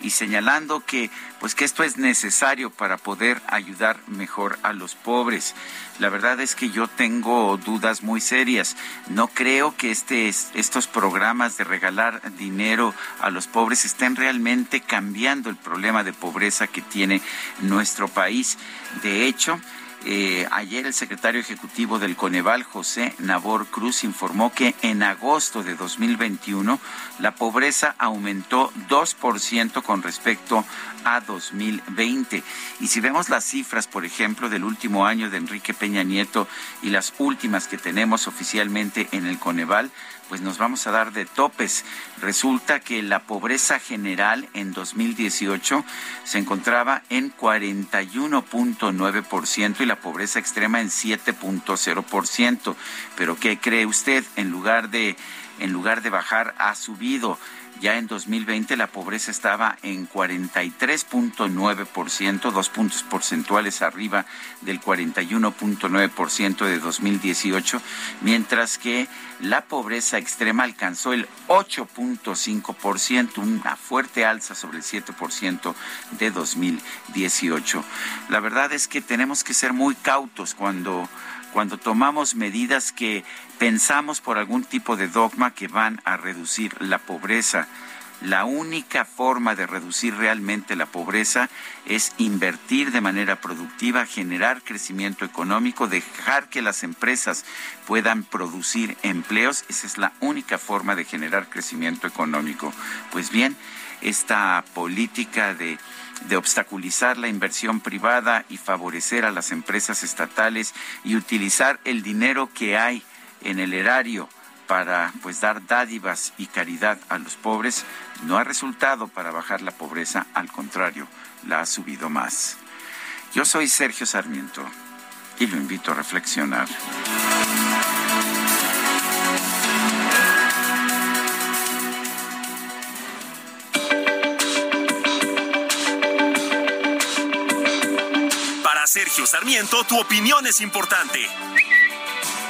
y señalando que pues que esto es necesario para poder ayudar mejor a los pobres. La verdad es que yo tengo dudas muy serias. No creo que este, estos programas de regalar dinero a los pobres estén realmente cambiando el problema de pobreza que tiene nuestro país. De hecho, eh, ayer el secretario ejecutivo del Coneval, José Nabor Cruz, informó que en agosto de 2021 la pobreza aumentó 2% con respecto a 2020. Y si vemos las cifras, por ejemplo, del último año de Enrique Peña Nieto y las últimas que tenemos oficialmente en el Coneval, pues nos vamos a dar de topes. Resulta que la pobreza general en 2018 se encontraba en 41.9% y la pobreza extrema en 7.0%. Pero ¿qué cree usted? En lugar de en lugar de bajar ha subido. Ya en 2020 la pobreza estaba en 43.9%, dos puntos porcentuales arriba del 41.9% de 2018, mientras que la pobreza extrema alcanzó el 8.5%, una fuerte alza sobre el 7% de 2018. La verdad es que tenemos que ser muy cautos cuando cuando tomamos medidas que pensamos por algún tipo de dogma que van a reducir la pobreza. la única forma de reducir realmente la pobreza es invertir de manera productiva, generar crecimiento económico, dejar que las empresas puedan producir empleos. Esa es la única forma de generar crecimiento económico. Pues bien, esta política de obstaculizar la inversión privada y favorecer a las empresas estatales y utilizar el dinero que hay en el erario para pues dar dádivas y caridad a los pobres no ha resultado para bajar la pobreza, al contrario, la ha subido más. Yo soy Sergio Sarmiento y lo invito a reflexionar. Para Sergio Sarmiento, tu opinión es importante.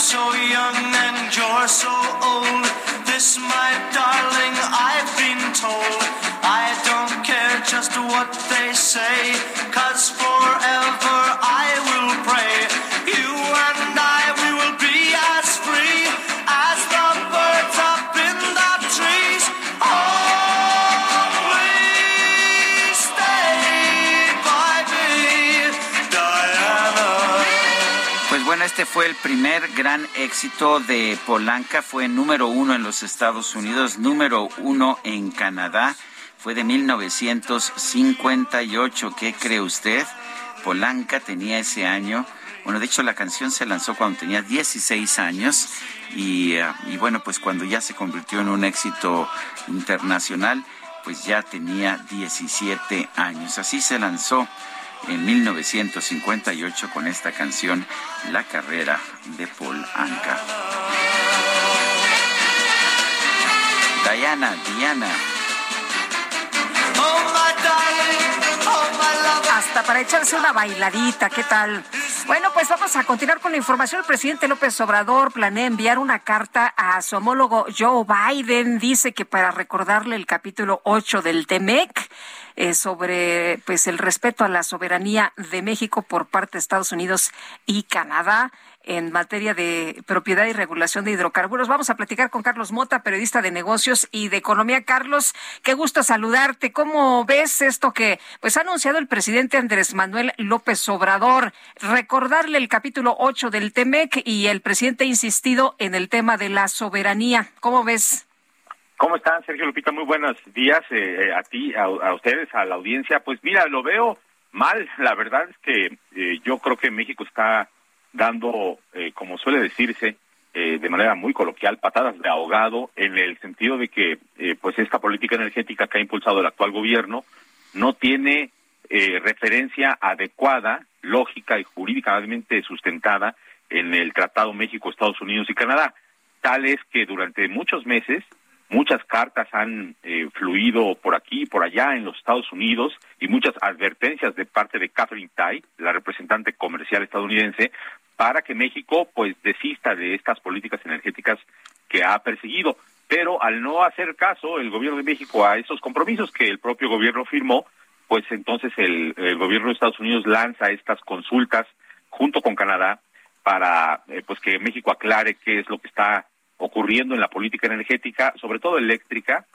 So young and you're so old. This, my darling, I've been told. I don't care just what they say, bueno, este fue el primer gran éxito de Polanca. Fue número uno en los Estados Unidos, número uno en Canadá. Fue de 1958. ¿Qué cree usted? Polanca tenía ese año. Bueno, de hecho la canción se lanzó cuando tenía 16 años y, eh, y bueno, pues cuando ya se convirtió en un éxito internacional, pues ya tenía 17 años. Así se lanzó en 1958 con esta canción La carrera de Paul Anka. Diana, Diana. Hasta para echarse una bailadita, ¿qué tal? Bueno, pues vamos a continuar con la información. El presidente López Obrador planea enviar una carta a su homólogo Joe Biden. Dice que para recordarle el capítulo 8 del TEMEC eh, sobre pues el respeto a la soberanía de México por parte de Estados Unidos y Canadá en materia de propiedad y regulación de hidrocarburos. Vamos a platicar con Carlos Mota, periodista de negocios y de economía. Carlos, qué gusto saludarte. ¿Cómo ves esto que pues ha anunciado el presidente Andrés Manuel López Obrador? Recordarle el capítulo 8 del TEMEC y el presidente ha insistido en el tema de la soberanía. ¿Cómo ves? ¿Cómo están, Sergio Lupita? Muy buenos días eh, eh, a ti, a, a ustedes, a la audiencia. Pues mira, lo veo mal. [laughs] La verdad es que eh, yo creo que México está dando, eh, como suele decirse, eh, de manera muy coloquial, patadas de ahogado en el sentido de que, pues, esta política energética que ha impulsado el actual gobierno no tiene referencia adecuada, lógica y jurídicamente sustentada en el Tratado México, Estados Unidos y Canadá. Tal es que durante muchos meses muchas cartas han eh, fluido por aquí y por allá en los Estados Unidos y muchas advertencias de parte de Catherine Tai, la representante comercial estadounidense, para que México pues desista de estas políticas energéticas que ha perseguido. Pero al no hacer caso el gobierno de México a esos compromisos que el propio gobierno firmó, pues entonces el, el gobierno de Estados Unidos lanza estas consultas junto con Canadá para eh, pues que México aclare qué es lo que está ocurriendo en la política energética, sobre todo eléctrica,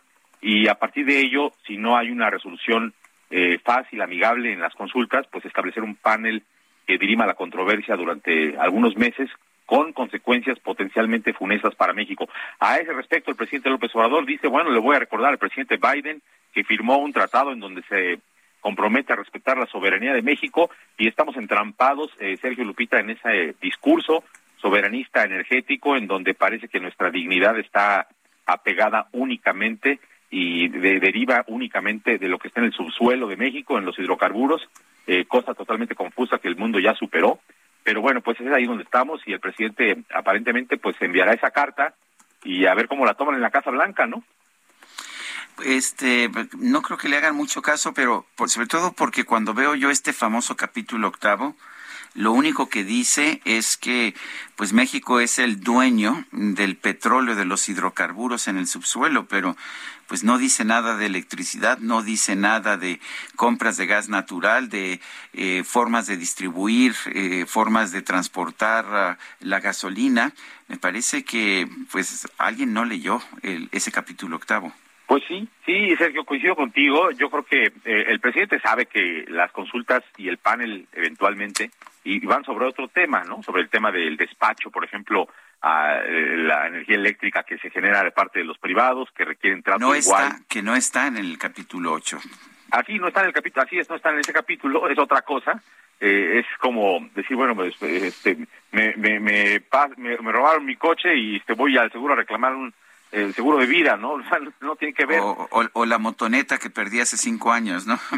y a partir de ello, si no hay una resolución eh, fácil, amigable en las consultas, pues establecer un panel que dirima la controversia durante algunos meses con consecuencias potencialmente funestas para México. A ese respecto, el presidente López Obrador dice, bueno, le voy a recordar al presidente Biden que firmó un tratado en donde se compromete a respetar la soberanía de México y estamos entrampados, eh, Sergio Lupita, en ese discurso soberanista energético en donde parece que nuestra dignidad está apegada únicamente y de- deriva únicamente de lo que está en el subsuelo de México, en los hidrocarburos, eh, cosa totalmente confusa que el mundo ya superó. Pero bueno, pues es ahí donde estamos y el presidente aparentemente pues enviará esa carta y a ver cómo la toman en la Casa Blanca, ¿no? Este, no creo que le hagan mucho caso, pero por, sobre todo porque cuando veo yo este famoso capítulo octavo, lo único que dice es que pues México es el dueño del petróleo, de los hidrocarburos en el subsuelo, pero pues no dice nada de electricidad, no dice nada de compras de gas natural, de eh, formas de distribuir, eh, formas de transportar uh, la gasolina. Me parece que pues alguien no leyó el, ese capítulo octavo. Pues sí, sí, Sergio, coincido contigo. Yo creo que eh, el presidente sabe que las consultas y el panel eventualmente y van sobre otro tema, ¿no? Sobre el tema del despacho, por ejemplo, a eh, la energía eléctrica que se genera de parte de los privados que requieren trato no igual. Está, que no está en el capítulo 8. Aquí no está en el capítulo, así es, no está en ese capítulo, es otra cosa. Eh, es como decir, bueno, pues, este, me, me, me, me, me robaron mi coche y este, voy al seguro a reclamar un el seguro de vida, ¿no? [laughs] O sea, no tiene que ver. O, o, o, la motoneta que perdí hace cinco años, ¿no? [laughs]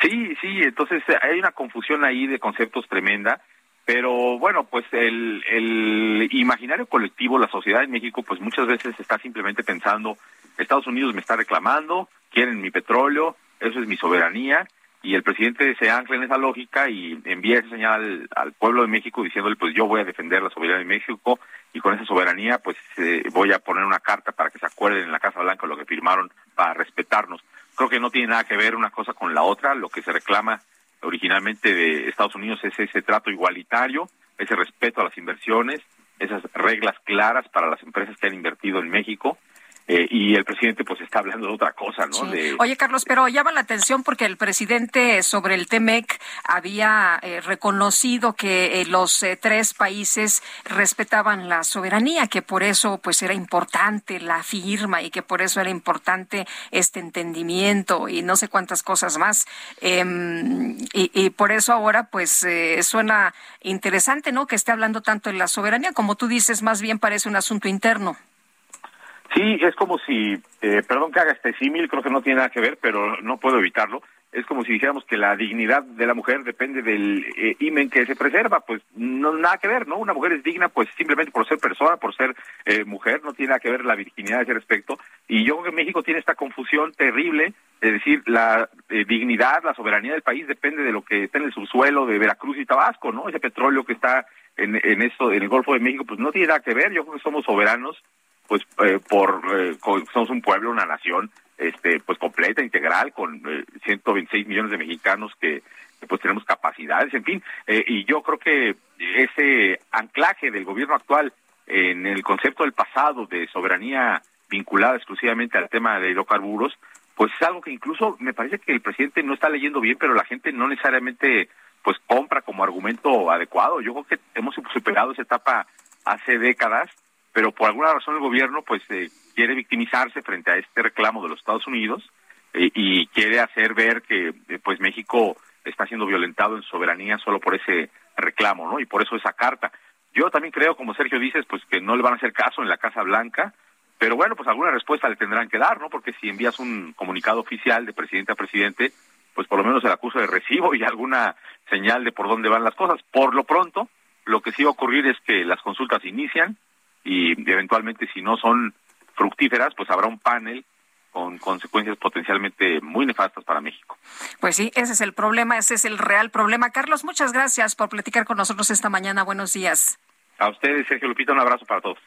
Sí, sí, entonces eh, hay una confusión ahí de conceptos tremenda, pero bueno, pues el, el imaginario colectivo, la sociedad en México, pues muchas veces está simplemente pensando, Estados Unidos me está reclamando, quieren mi petróleo, eso es mi soberanía, y el presidente se ancla en esa lógica y envía esa señal al, pueblo de México diciéndole pues yo voy a defender la soberanía de México y con esa soberanía pues eh, voy a poner una carta para que se acuerden en la Casa Blanca lo que firmaron para respetarnos. Creo que no tiene nada que ver una cosa con la otra, lo que se reclama originalmente de Estados Unidos es ese trato igualitario, ese respeto a las inversiones, esas reglas claras para las empresas que han invertido en México eh, y el presidente pues está hablando de otra cosa, ¿no? Sí. De... Oye, Carlos, pero llama la atención porque el presidente sobre el TEMEC había eh, reconocido que eh, los tres países respetaban la soberanía, que por eso pues era importante la firma y que por eso era importante este entendimiento y no sé cuántas cosas más. Em, y, y, por eso ahora pues suena interesante, ¿no? Que esté hablando tanto de la soberanía, como tú dices, más bien parece un asunto interno. Sí, es como si, eh, perdón que haga este símil, creo que no tiene nada que ver, pero no puedo evitarlo. Es como si dijéramos que la dignidad de la mujer depende del eh, imen que se preserva, pues no nada que ver, ¿no? Una mujer es digna, pues simplemente por ser persona, por ser eh, mujer, no tiene nada que ver la virginidad a ese respecto. Y yo creo que México tiene esta confusión terrible, es decir, la eh, dignidad, la soberanía del país depende de lo que está en el subsuelo de Veracruz y Tabasco, ¿no? Ese petróleo que está en, en esto, en el Golfo de México, pues no tiene nada que ver. Yo creo que somos soberanos pues eh, por eh, somos un pueblo, una nación, este, pues completa, integral, con eh, 126 millones de mexicanos que, pues tenemos capacidades, en fin, eh, y yo creo que ese anclaje del gobierno actual en el concepto del pasado de soberanía vinculada exclusivamente al tema de hidrocarburos, pues es algo que incluso me parece que el presidente no está leyendo bien, pero la gente no necesariamente pues compra como argumento adecuado. Yo creo que hemos superado esa etapa hace décadas pero por alguna razón el gobierno pues eh, quiere victimizarse frente a este reclamo de los Estados Unidos eh, y quiere hacer ver que eh, pues México está siendo violentado en soberanía solo por ese reclamo, ¿no? Y por eso esa carta. Yo también creo, como Sergio dices, pues que no le van a hacer caso en la Casa Blanca, pero bueno, pues alguna respuesta le tendrán que dar, ¿no? Porque si envías un comunicado oficial de presidente a presidente, pues por lo menos el acuso de recibo y alguna señal de por dónde van las cosas. Por lo pronto, lo que sí va a ocurrir es que las consultas inician, y eventualmente si no son fructíferas, pues habrá un panel con consecuencias potencialmente muy nefastas para México. Pues sí, ese es el problema, ese es el real problema. Carlos, muchas gracias por platicar con nosotros esta mañana. Buenos días. A ustedes, Sergio Lupita, un abrazo para todos.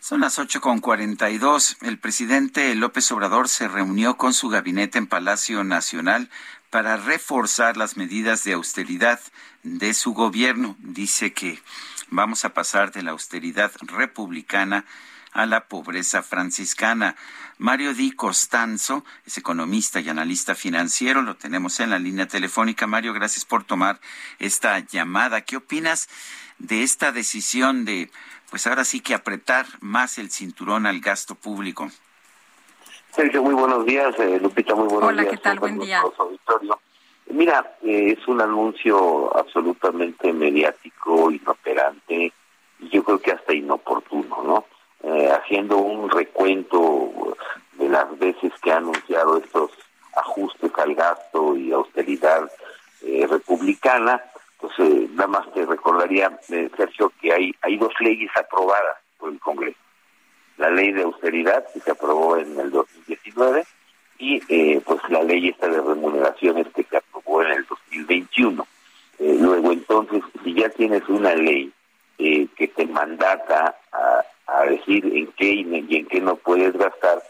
Son las ocho con cuarenta y dos. El presidente López Obrador se reunió con su gabinete en Palacio Nacional para reforzar las medidas de austeridad de su gobierno. Dice que vamos a pasar de la austeridad republicana a la pobreza franciscana. Mario Di Costanzo es economista y analista financiero, lo tenemos en la línea telefónica. Mario, gracias por tomar esta llamada. ¿Qué opinas de esta decisión de, pues ahora sí que apretar más el cinturón al gasto público? Sergio, muy buenos días. Eh, Lupita, muy buenos Hola, días. ¿qué tal? Buen día. Auditorio. Mira, eh, es un anuncio absolutamente mediático, inoperante, y yo creo que hasta inoportuno, ¿no? Eh, haciendo un recuento de las veces que ha anunciado estos ajustes al gasto y austeridad eh, republicana, pues eh, nada más te recordaría, Sergio, que hay, hay dos leyes aprobadas por el Congreso. La ley de austeridad que se aprobó en el 2019 y eh, pues la ley esta de remuneraciones que se aprobó en el 2021. Eh, luego entonces, si ya tienes una ley eh, que te mandata a, decir en qué y en qué no puedes gastar,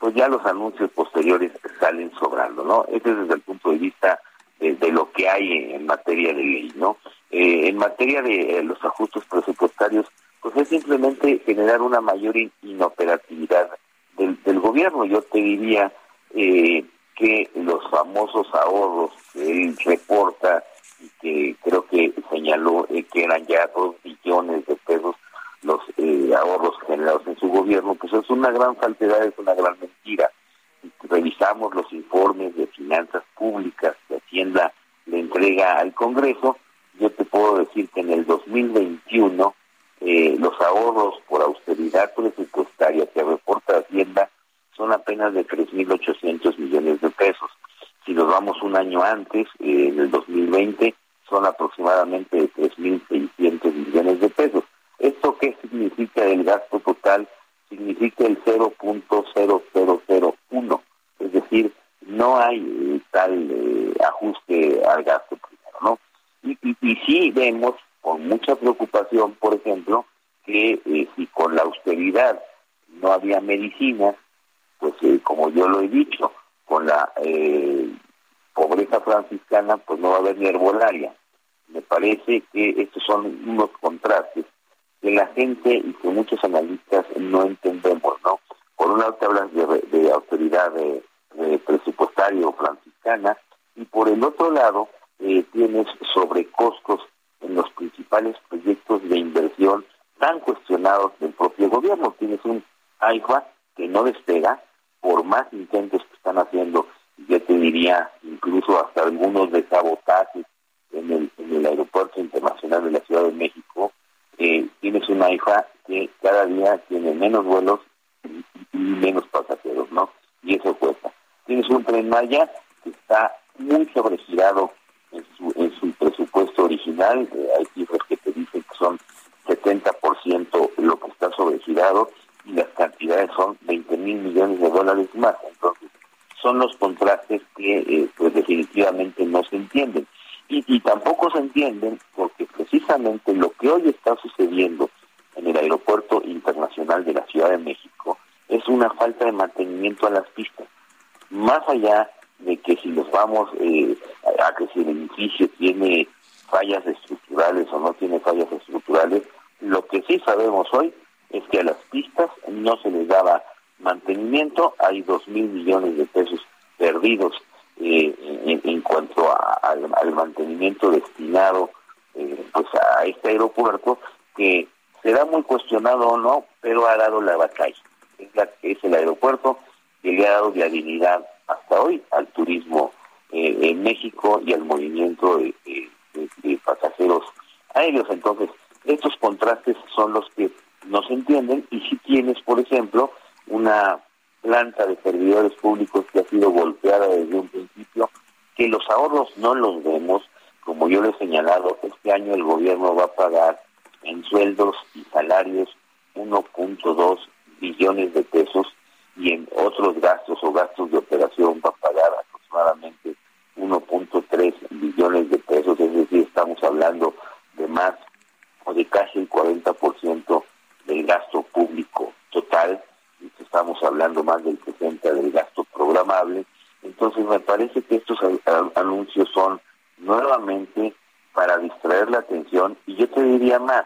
pues ya los anuncios posteriores salen sobrando, ¿no? Ese es desde el punto de vista de, lo que hay en, materia de ley, ¿no? en materia de los ajustes presupuestarios, pues es simplemente generar una mayor inoperatividad del, del gobierno. Yo te diría eh, que los famosos ahorros que él reporta que creo que señaló eh, que eran ya dos billones de pesos los eh, ahorros generados en su gobierno, pues es una gran falsedad, es una gran mentira. Revisamos los informes de finanzas públicas que Hacienda le entrega al Congreso, yo te puedo decir que en el 2021 eh, los ahorros por austeridad presupuestaria que reporta Hacienda son apenas de 3.800 millones de pesos. Si nos vamos un año antes, eh, en el 2020, son aproximadamente de 3.600 millones de pesos. ¿Esto qué significa el gasto total? Significa el 0.0001. Es decir, no hay eh, tal eh, ajuste al gasto primero, ¿no? Y, y, y sí vemos con mucha preocupación, por ejemplo, que si con la austeridad no había medicinas, pues eh, como yo lo he dicho, con la eh, pobreza franciscana, pues no va a haber ni herbolaria. Me parece que estos son unos contrastes que la gente y que muchos analistas no entendemos, ¿no? Por un lado te hablas de, autoridad de, presupuestario franciscana y por el otro lado eh, tienes sobrecostos en los principales proyectos de inversión tan cuestionados del propio gobierno. Tienes un AIFA que no despega, por más intentos que están haciendo, yo te diría incluso hasta algunos de sabotaje en el, aeropuerto internacional de la Ciudad de México, eh, tienes una hija que cada día tiene menos vuelos y, menos pasajeros, ¿no? Y eso cuesta. Tienes un tren Maya que está muy sobregirado en su, en su presupuesto original, eh, hay cifras que te dicen que son 70% lo que está sobregirado, y las cantidades son 20 mil millones de dólares más. Entonces, son los contrastes que eh, pues definitivamente no se entienden. Y, y tampoco se entienden porque precisamente lo que hoy está sucediendo en el aeropuerto internacional de la Ciudad de México es una falta de mantenimiento a las pistas. Más allá de que si los vamos eh, a que si el edificio tiene fallas estructurales o no tiene fallas estructurales, lo que sí sabemos hoy es que a las pistas no se les daba mantenimiento, hay dos mil millones de pesos perdidos eh, en, cuanto al, mantenimiento destinado eh, pues a este aeropuerto que será muy cuestionado o no, pero ha dado la batalla. Es, es el aeropuerto que le ha dado viabilidad hasta hoy al turismo eh, en México y al movimiento de pasajeros aéreos. Entonces, estos contrastes son los que no se entienden y si tienes, por ejemplo, una planta de servidores públicos que ha sido golpeada desde un principio, que los ahorros no los vemos, como yo le he señalado, este año el gobierno va a pagar en sueldos y salarios 1.2 billones de pesos y en otros gastos o gastos de operación va a pagar aproximadamente 1.3 billones de pesos, es decir, estamos hablando de más o de casi el 40% del gasto público total, estamos hablando más del 60 del gasto programable. Entonces me parece que estos anuncios son nuevamente para distraer la atención y yo te diría más,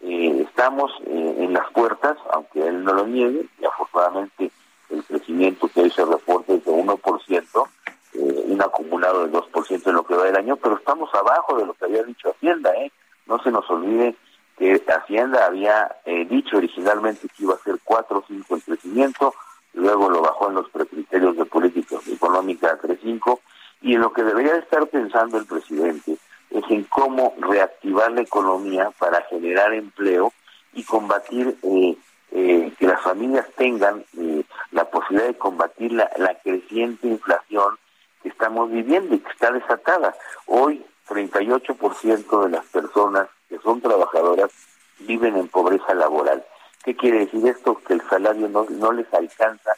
eh, estamos eh, en las puertas, aunque él no lo niegue, y afortunadamente el crecimiento que hoy se reporta es de 1%, eh, un acumulado del 2% en lo que va del año, pero estamos abajo de lo que había dicho Hacienda, ¿eh? No se nos olvide que Hacienda había eh, dicho originalmente que iba a ser 4 o 5 el crecimiento, luego lo bajó en los criterios de política económica a 3-5, y en lo que debería estar pensando el presidente es en cómo reactivar la economía para generar empleo y combatir eh, eh, que las familias tengan la posibilidad de combatir la, la creciente inflación que estamos viviendo y que está desatada. Hoy 38% de las personas que son trabajadoras viven en pobreza laboral. ¿Qué quiere decir esto? Que el salario no, no les alcanza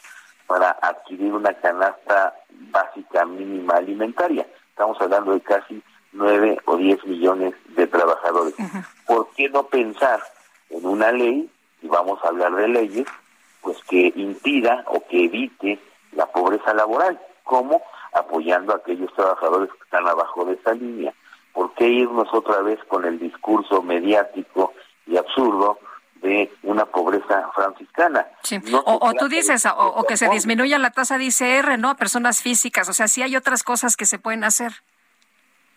para adquirir una canasta básica mínima alimentaria. Estamos hablando de casi 9 o 10 millones de trabajadores. ¿Por qué no pensar en una ley, y vamos a hablar de leyes, pues que impida o que evite la pobreza laboral? ¿Cómo? Apoyando a aquellos trabajadores que están abajo de esa línea. ¿Por qué irnos otra vez con el discurso mediático y absurdo de una pobreza franciscana. o, tú dices, o, que se disminuya la tasa de ICR, ¿no? A personas físicas. O sea, sí hay otras cosas que se pueden hacer.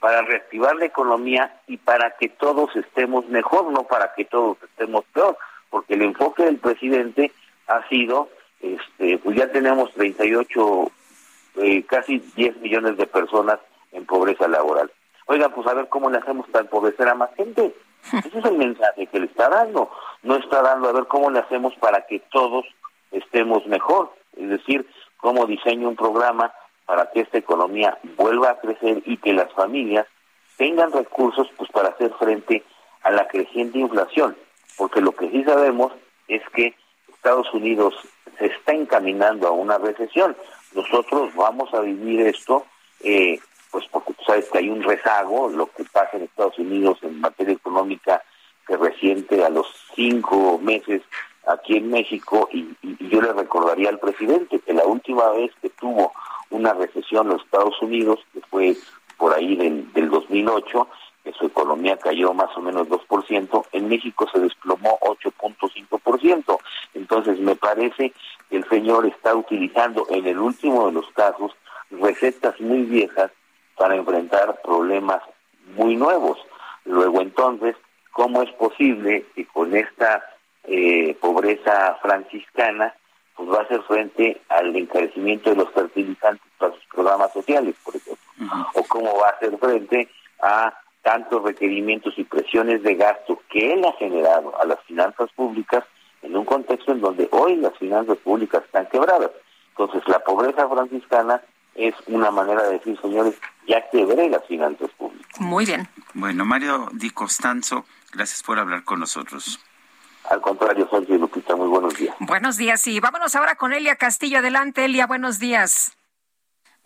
Para reactivar la economía y para que todos estemos mejor, no para que todos estemos peor. Porque el enfoque del presidente ha sido, este, pues ya tenemos 38, eh, casi 10 millones de personas en pobreza laboral. Oiga, pues a ver cómo le hacemos para empobrecer a más gente. [laughs] Ese es el mensaje que le está dando. No está dando a ver cómo le hacemos para que todos estemos mejor. Es decir, cómo diseño un programa para que esta economía vuelva a crecer y que las familias tengan recursos pues para hacer frente a la creciente inflación. Porque lo que sí sabemos es que Estados Unidos se está encaminando a una recesión. Nosotros vamos a vivir esto eh, pues porque tú sabes que hay un rezago, lo que pasa en Estados Unidos en materia económica que resiente a los cinco meses aquí en México y, yo le recordaría al presidente que la última vez que tuvo una recesión en los Estados Unidos, que fue por ahí del, del 2008, que su economía cayó más o menos 2%, en México se desplomó 8.5%. Entonces me parece que el señor está utilizando en el último de los casos recetas muy viejas para enfrentar problemas muy nuevos. Luego entonces, ¿cómo es posible que con esta eh, pobreza franciscana pues va a hacer frente al encarecimiento de los fertilizantes para sus programas sociales, por ejemplo? ¿O cómo va a hacer frente a tantos requerimientos y presiones de gasto que él ha generado a las finanzas públicas en un contexto en donde hoy las finanzas públicas están quebradas? Entonces, la pobreza franciscana es una manera de decir, señores, ya quebré las finanzas públicas. Muy bien. Bueno, Mario Di Costanzo, gracias por hablar con nosotros. Al contrario, Sergio Lupita, muy buenos días. Buenos días y vámonos ahora con Elia Castillo. Adelante, Elia, buenos días.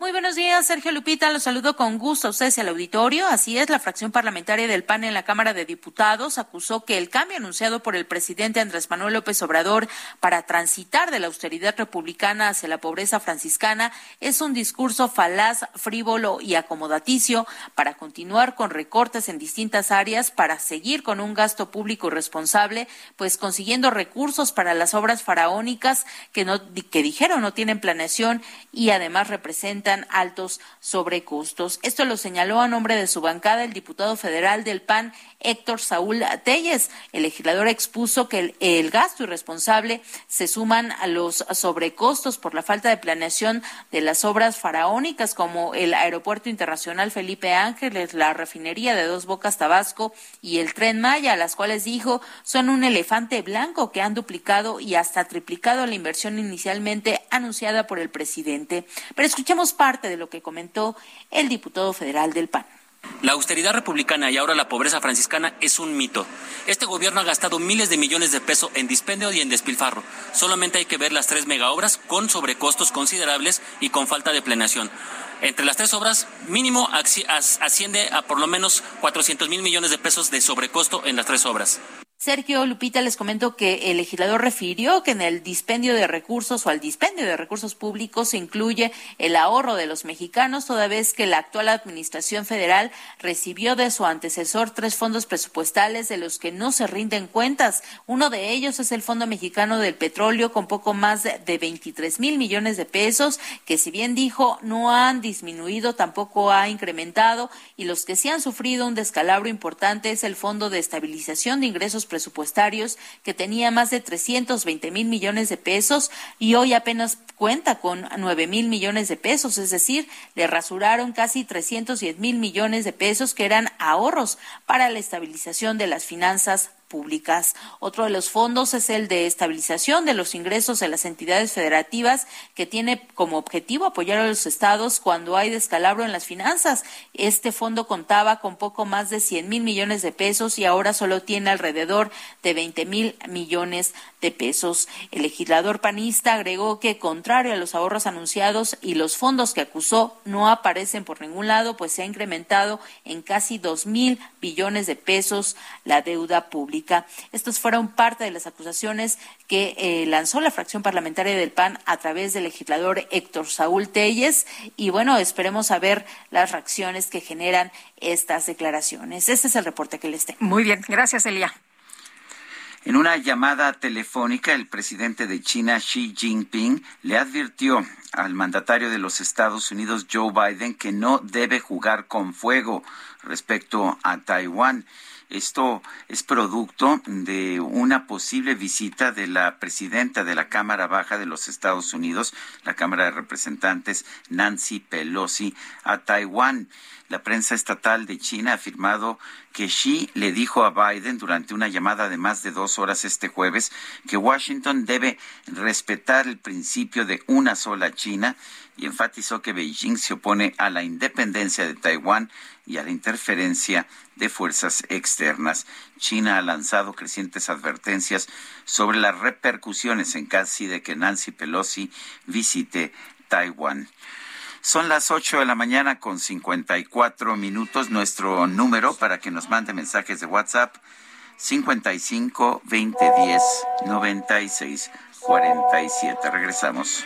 Muy buenos días, Sergio Lupita. Los saludo con gusto a ustedes y al auditorio. Así es, la fracción parlamentaria del PAN en la Cámara de Diputados acusó que el cambio anunciado por el presidente Andrés Manuel López Obrador para transitar de la austeridad republicana hacia la pobreza franciscana es un discurso falaz, frívolo y acomodaticio para continuar con recortes en distintas áreas, para seguir con un gasto público responsable, pues consiguiendo recursos para las obras faraónicas que, no, que dijeron no tienen planeación y además representan altos sobrecostos. Esto lo señaló a nombre de su bancada el diputado federal del PAN, Héctor Saúl Telles. El legislador expuso que el, gasto irresponsable se suman a los sobrecostos por la falta de planeación de las obras faraónicas como el Aeropuerto Internacional Felipe Ángeles, la refinería de Dos Bocas Tabasco y el Tren Maya, las cuales dijo son un elefante blanco que han duplicado y hasta triplicado la inversión inicialmente anunciada por el presidente. Pero escuchemos parte de lo que comentó el diputado federal del PAN. La austeridad republicana y ahora la pobreza franciscana es un mito. Este gobierno ha gastado miles de millones de pesos en dispendio y en despilfarro. Solamente hay que ver las tres megaobras con sobrecostos considerables y con falta de planeación. Entre las tres obras, mínimo asciende a por lo menos 400 mil millones de pesos de sobrecosto en las tres obras. Sergio Lupita les comento que el legislador refirió que en el dispendio de recursos o al dispendio de recursos públicos se incluye el ahorro de los mexicanos, toda vez que la actual administración federal recibió de su antecesor tres fondos presupuestales de los que no se rinden cuentas. Uno de ellos es el Fondo Mexicano del Petróleo con poco más de 23 mil millones de pesos, que si bien dijo no han disminuido, tampoco ha incrementado, y los que sí han sufrido un descalabro importante es el Fondo de Estabilización de Ingresos presupuestarios que tenía más de 320 mil millones de pesos y hoy apenas cuenta con 9 mil millones de pesos, es decir, le rasuraron casi 310 mil millones de pesos que eran ahorros para la estabilización de las finanzas públicas. Otro de los fondos es el de estabilización de los ingresos de las entidades federativas que tiene como objetivo apoyar a los estados cuando hay descalabro en las finanzas. Este fondo contaba con poco más de 100 mil millones de pesos y ahora solo tiene alrededor de 20 mil millones de pesos. El legislador panista agregó que, contrario a los ahorros anunciados y los fondos que acusó, no aparecen por ningún lado, pues se ha incrementado en casi dos mil billones de pesos la deuda pública. Estos fueron parte de las acusaciones que eh, lanzó la fracción parlamentaria del PAN a través del legislador Héctor Saúl Telles. Y bueno, esperemos a ver las reacciones que generan estas declaraciones. Este es el reporte que les tengo. Muy bien, gracias, Elia. En una llamada telefónica, el presidente de China, Xi Jinping, le advirtió al mandatario de los Estados Unidos, Joe Biden, que no debe jugar con fuego respecto a Taiwán. Esto es producto de una posible visita de la presidenta de la Cámara Baja de los Estados Unidos, la Cámara de Representantes, Nancy Pelosi, a Taiwán. La prensa estatal de China ha afirmado que Xi le dijo a Biden durante una llamada de más de dos horas este jueves que Washington debe respetar el principio de una sola China y enfatizó que Beijing se opone a la independencia de Taiwán y a la interferencia de fuerzas externas. China ha lanzado crecientes advertencias sobre las repercusiones en caso de que Nancy Pelosi visite Taiwán. Son las 8 de la mañana con 54 minutos. Nuestro número para que nos mande mensajes de WhatsApp 55 2010 96 47. Regresamos.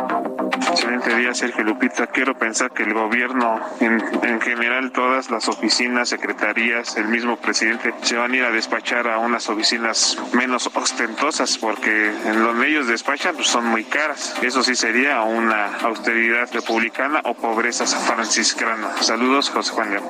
Excelente día, Sergio Lupita. Quiero pensar que el gobierno, en, en, general, todas las oficinas, secretarías, el mismo presidente, se van a ir a despachar a unas oficinas menos ostentosas, porque en donde ellos despachan pues, son muy caras. Eso sí sería una austeridad republicana o pobreza franciscana. Saludos, José Juan León.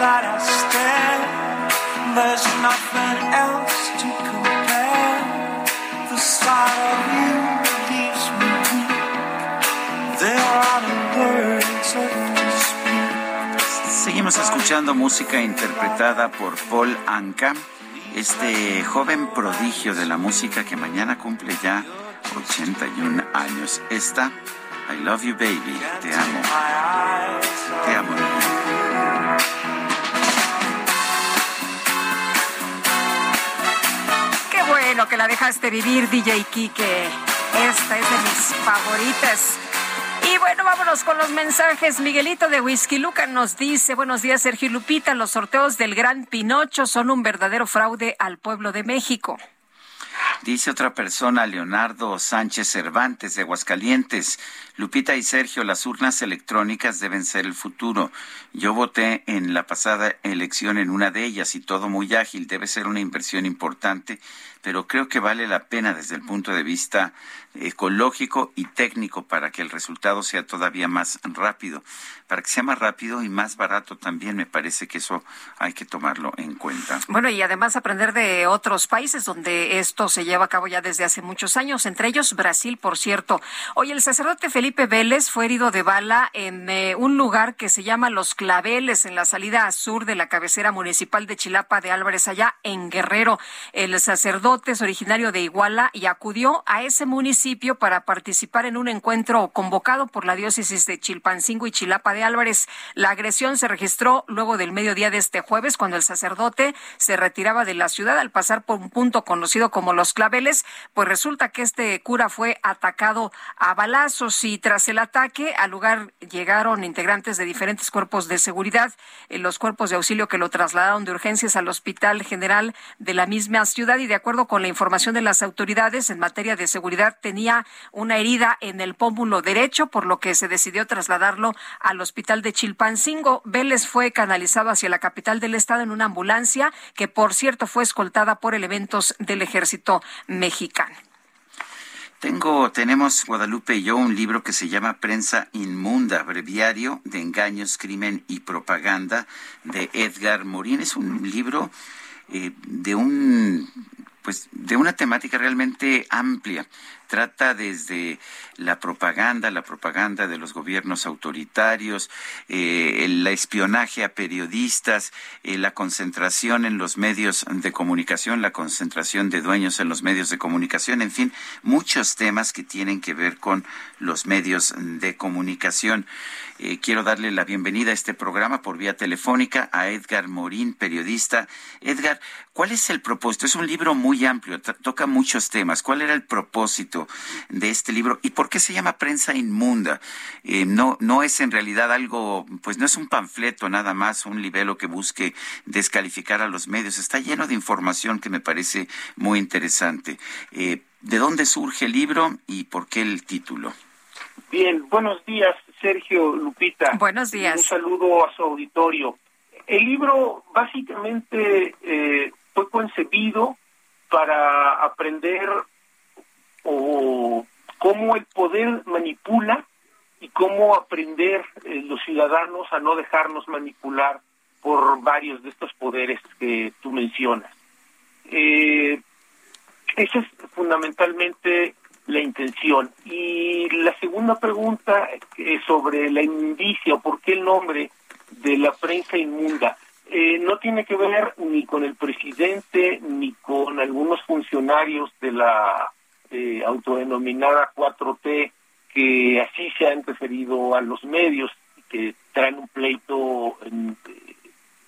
that I. There's nothing else to compare. The sight of you leaves me. There are no words. Seguimos escuchando música interpretada por Paul Anka, este joven prodigio de la música que mañana cumple ya 81 años. Esta, I Love You Baby, te amo. Te amo. Bueno que la dejaste vivir, DJ Kike. Esta es de mis favoritas. Y bueno, vámonos con los mensajes. Miguelito de Whisky Luca nos dice, buenos días Sergio Lupita, los sorteos del Gran Pinocho son un verdadero fraude al pueblo de México. Dice otra persona, Leonardo Sánchez Cervantes de Aguascalientes. Lupita y Sergio, las urnas electrónicas deben ser el futuro. Yo voté en la pasada elección en una de ellas y todo muy ágil. Debe ser una inversión importante, pero creo que vale la pena desde el punto de vista ecológico y técnico para que el resultado sea todavía más rápido. Para que sea más rápido y más barato también me parece que eso hay que tomarlo en cuenta. Bueno, y además aprender de otros países donde esto se lleva a cabo ya desde hace muchos años, entre ellos Brasil, por cierto. Hoy el sacerdote Felipe Vélez fue herido de bala en eh, un lugar que se llama Los Claveles, en la salida sur de la cabecera municipal de Chilapa de Álvarez, allá en Guerrero. El sacerdote es originario de Iguala y acudió a ese municipio para participar en un encuentro convocado por la diócesis de Chilpancingo y Chilapa de Álvarez. La agresión se registró luego del mediodía de este jueves, cuando el sacerdote se retiraba de la ciudad al pasar por un punto conocido como Los Claveles, pues resulta que este cura fue atacado a balazos y tras el ataque al lugar llegaron integrantes de diferentes cuerpos de seguridad, eh, los cuerpos de auxilio que lo trasladaron de urgencias al Hospital General de la misma ciudad y de acuerdo con la información de las autoridades en materia de seguridad tenía una herida en el pómulo derecho, por lo que se decidió trasladarlo al hospital de Chilpancingo. Vélez fue canalizado hacia la capital del estado en una ambulancia que, por cierto, fue escoltada por elementos del ejército mexicano. Tengo, tenemos Guadalupe y yo un libro que se llama Prensa Inmunda, breviario de engaños, crimen y propaganda de Edgar Morín. Es un libro eh, de un pues de una temática realmente amplia. Trata desde la propaganda, la propaganda de los gobiernos autoritarios, eh, el espionaje a periodistas, eh, la concentración en los medios de comunicación, la concentración de dueños en los medios de comunicación, en fin, muchos temas que tienen que ver con los medios de comunicación. Eh, quiero darle la bienvenida a este programa por vía telefónica a Edgar Morín, periodista. Edgar, ¿cuál es el propósito? Es un libro muy amplio, toca muchos temas. ¿Cuál era el propósito de este libro y por qué se llama Prensa Inmunda? Eh, no, no es en realidad algo, pues no es un panfleto nada más, un libelo que busque descalificar a los medios. Está lleno de información que me parece muy interesante. Eh, ¿De dónde surge el libro y por qué el título? Bien, buenos días, Sergio Lupita. Buenos días. Un saludo a su auditorio. El libro básicamente eh, fue concebido para aprender o cómo el poder manipula y cómo aprender eh, los ciudadanos a no dejarnos manipular por varios de estos poderes que tú mencionas. Eh, esa es fundamentalmente la intención. Y la segunda pregunta es sobre la inmundicia o por qué el nombre de la prensa inmunda. Eh, no tiene que ver ni con el presidente ni con algunos funcionarios de la eh, autodenominada 4T que así se han referido a los medios que traen un pleito eh,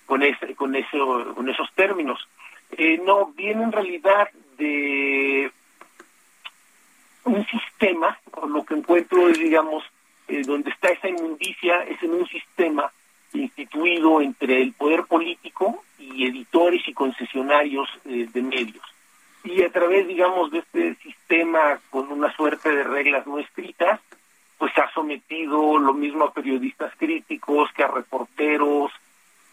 con ese, con eso, con esos términos. no viene en realidad de un sistema, por lo que encuentro, digamos, eh, donde está esa inmundicia, es en un sistema instituido entre el poder político y editores y concesionarios eh, de medios. Y a través, digamos, de este sistema con una suerte de reglas no escritas, pues ha sometido lo mismo a periodistas críticos que a reporteros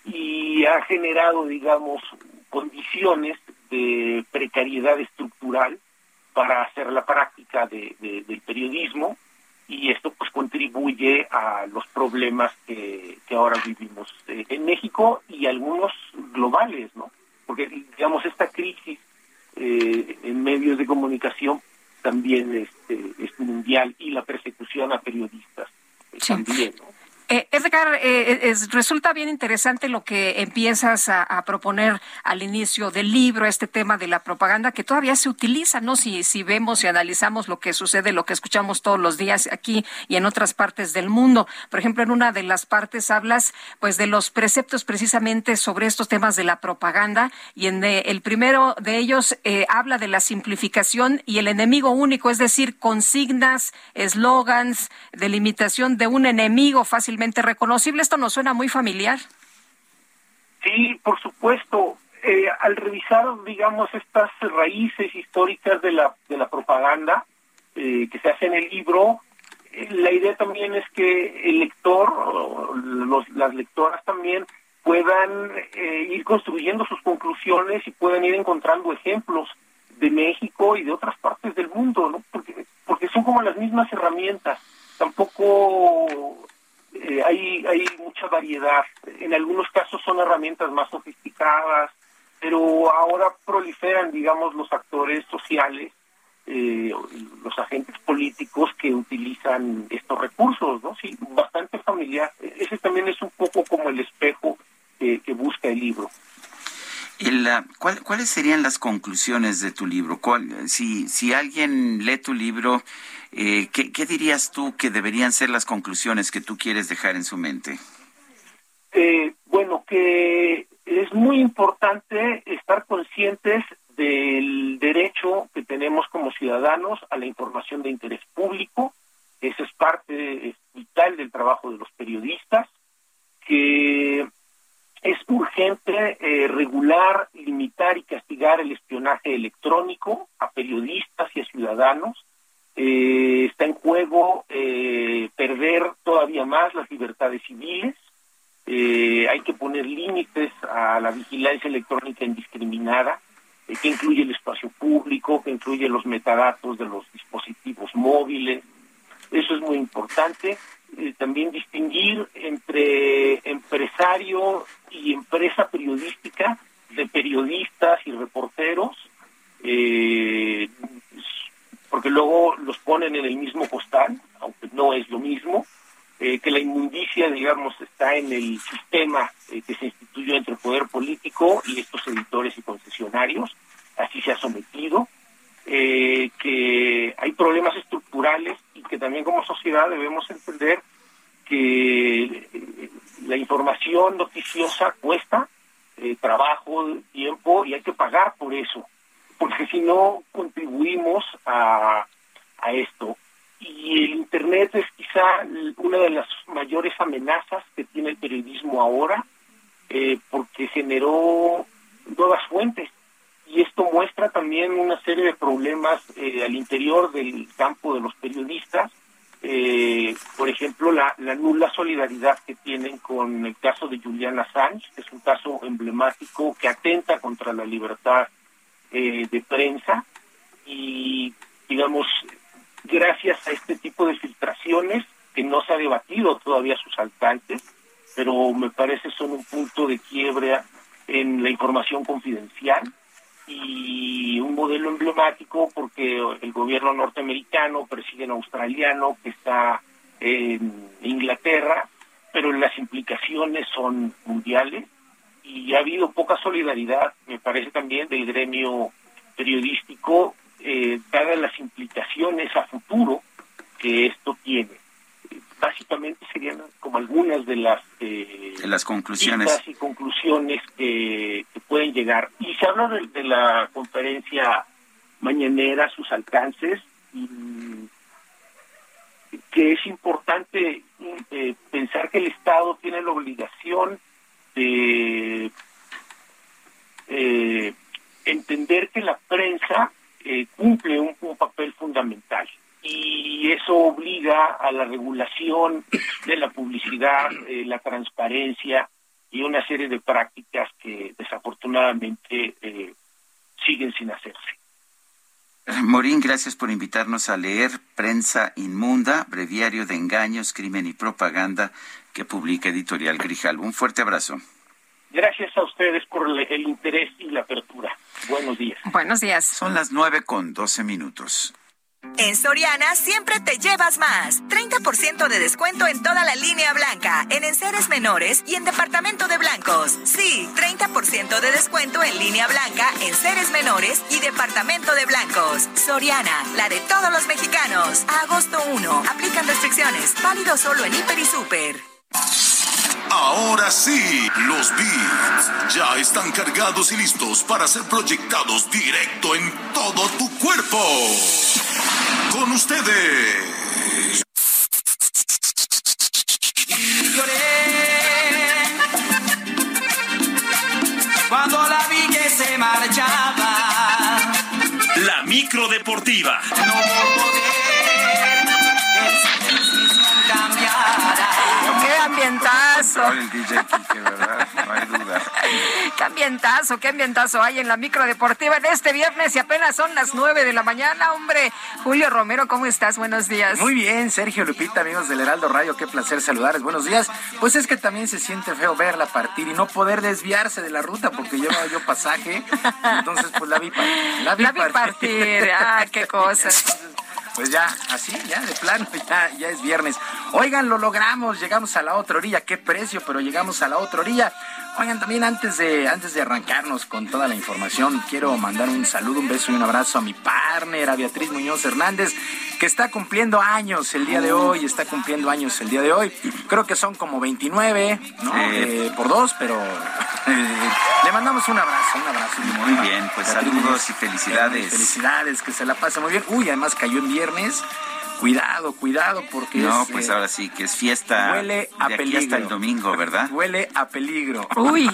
y ha generado, digamos, condiciones de precariedad estructural para hacer la práctica de, del periodismo y esto pues contribuye a los problemas que, ahora vivimos eh, en México y algunos globales, ¿no? Porque digamos esta crisis eh, en medios de comunicación también este, es mundial y la persecución a periodistas también, ¿no? Eh, Edgar, eh, resulta bien interesante lo que empiezas a, proponer al inicio del libro, este tema de la propaganda que todavía se utiliza, ¿no? Si, si vemos y analizamos lo que sucede, lo que escuchamos todos los días aquí y en otras partes del mundo. Por ejemplo, en una de las partes hablas pues de los preceptos precisamente sobre estos temas de la propaganda y en el primero de ellos eh, habla de la simplificación y el enemigo único, es decir, consignas, eslogans, delimitación de un enemigo fácilmente reconocible. ¿Esto nos suena muy familiar? Sí, por supuesto. Eh, al revisar, digamos, estas raíces históricas de la, de la propaganda eh, que se hace en el libro, eh, la idea también es que el lector, los, las lectoras también, puedan ir construyendo sus conclusiones y puedan ir encontrando ejemplos de México y de otras partes del mundo, ¿no? Porque, porque son como las mismas herramientas. Tampoco eh, hay, hay mucha variedad. En algunos casos son herramientas más sofisticadas, pero ahora proliferan, digamos, los actores sociales, eh, los agentes políticos que utilizan estos recursos, ¿no? Sí, bastante familiar. Ese también es un poco como el espejo que busca el libro. ¿Cuáles serían las conclusiones de tu libro? si, si alguien lee tu libro, eh, ¿qué, dirías tú que deberían ser las conclusiones que tú quieres dejar en su mente? Eh, bueno, que es muy importante estar conscientes del derecho que tenemos como ciudadanos a la información de interés público. Eso es parte vital del trabajo de los periodistas. Que es urgente eh, regular, limitar y castigar el espionaje electrónico a periodistas y a ciudadanos. Eh, está en juego eh, perder todavía más las libertades civiles. hay que poner límites a la vigilancia electrónica indiscriminada, que incluye el espacio público, que incluye los metadatos de los dispositivos móviles. Eso es muy importante. También distinguir entre empresario y empresa periodística de periodistas y reporteros, eh, porque luego los ponen en el mismo costal, aunque no es lo mismo, eh, que la inmundicia, digamos, está en el sistema eh, que se instituyó entre el poder político y estos editores y concesionarios, así se ha sometido, que hay problemas estructurales y que también como sociedad debemos entender que la información noticiosa cuesta eh, trabajo, tiempo y hay que pagar por eso, porque si no contribuimos a, a esto. Y el Internet es quizá una de las mayores amenazas que tiene el periodismo ahora, eh, porque generó nuevas fuentes. Y esto muestra también una serie de problemas eh, al interior del campo de los periodistas, eh, por ejemplo, la, nula solidaridad que tienen con el caso de Julian Assange, que es un caso emblemático que atenta contra la libertad eh, de prensa. Y, digamos, gracias a este tipo de filtraciones que no se ha debatido todavía sus alcances, pero me parece son un punto de quiebre en la información confidencial y un modelo emblemático porque el gobierno norteamericano persigue un australiano que está en Inglaterra, pero las implicaciones son mundiales y ha habido poca solidaridad, me parece también, del gremio periodístico, eh, dadas las implicaciones a futuro que esto tiene básicamente serían como algunas de las eh, las conclusiones. y conclusiones que, pueden llegar. Y se habla de, la conferencia mañanera sus alcances y que es importante eh, pensar que el Estado tiene la obligación de eh, entender que la prensa cumple un papel fundamental y eso obliga a la regulación de la publicidad, eh, la transparencia y una serie de prácticas que desafortunadamente eh, siguen sin hacerse. Morín, gracias por invitarnos a leer Prensa Inmunda, Breviario de Engaños, Crimen y Propaganda que publica Editorial Grijal. Un fuerte abrazo. Gracias a ustedes por el interés y la apertura. Buenos días. Buenos días. Son las nueve con doce minutos. En Soriana siempre te llevas más. 30% de descuento en toda la línea blanca, en enseres menores y en departamento de blancos. Sí, 30% de descuento en línea blanca, en seres menores y departamento de blancos. Soriana, la de todos los mexicanos. Agosto 1. Aplican restricciones. Válido solo en Hiper y Super. Ahora sí, los beats ya están cargados y listos para ser proyectados directo en todo tu cuerpo. Con ustedes. Y lloré cuando la vi que se marchaba. La micro deportiva. No poder ambientazo! El DJ Kike, ¿verdad? No hay duda. [laughs] ¡Qué ambientazo, qué ambientazo hay en la micro deportiva en este viernes y apenas son las nueve de la mañana, hombre! Julio Romero, ¿cómo estás? Buenos días. Muy bien, Sergio Lupita, amigos del Heraldo Radio, qué placer saludarles. Buenos días. Pues es que también se siente feo verla partir y no poder desviarse de la ruta porque lleva yo pasaje. Entonces, pues la vi partir. La vi, La vi partir. Ah, qué [laughs] cosas. Pues ya, así, ya de plano, [laughs] ya, ya es viernes. Oigan, lo logramos, llegamos a la otra orilla, qué precio, pero llegamos a la otra orilla. Oigan, también antes de, antes de arrancarnos con toda la información, quiero mandar un saludo, un beso y un abrazo a mi partner, a Beatriz Muñoz Hernández, que está cumpliendo años el día de hoy, está cumpliendo años el día de hoy. Creo que son como 29, ¿no? Eh, por dos, pero [laughs] eh, le mandamos un abrazo, un abrazo. Muy bien, pues Beatriz saludos y felicidades. Felicidades, que se la pase muy bien. Uy, además cayó en viernes. Cuidado, cuidado, porque No, es, pues eh, ahora sí que es fiesta huele a de aquí peligro. hasta el domingo, ¿verdad? Huele a peligro. [laughs] Uy,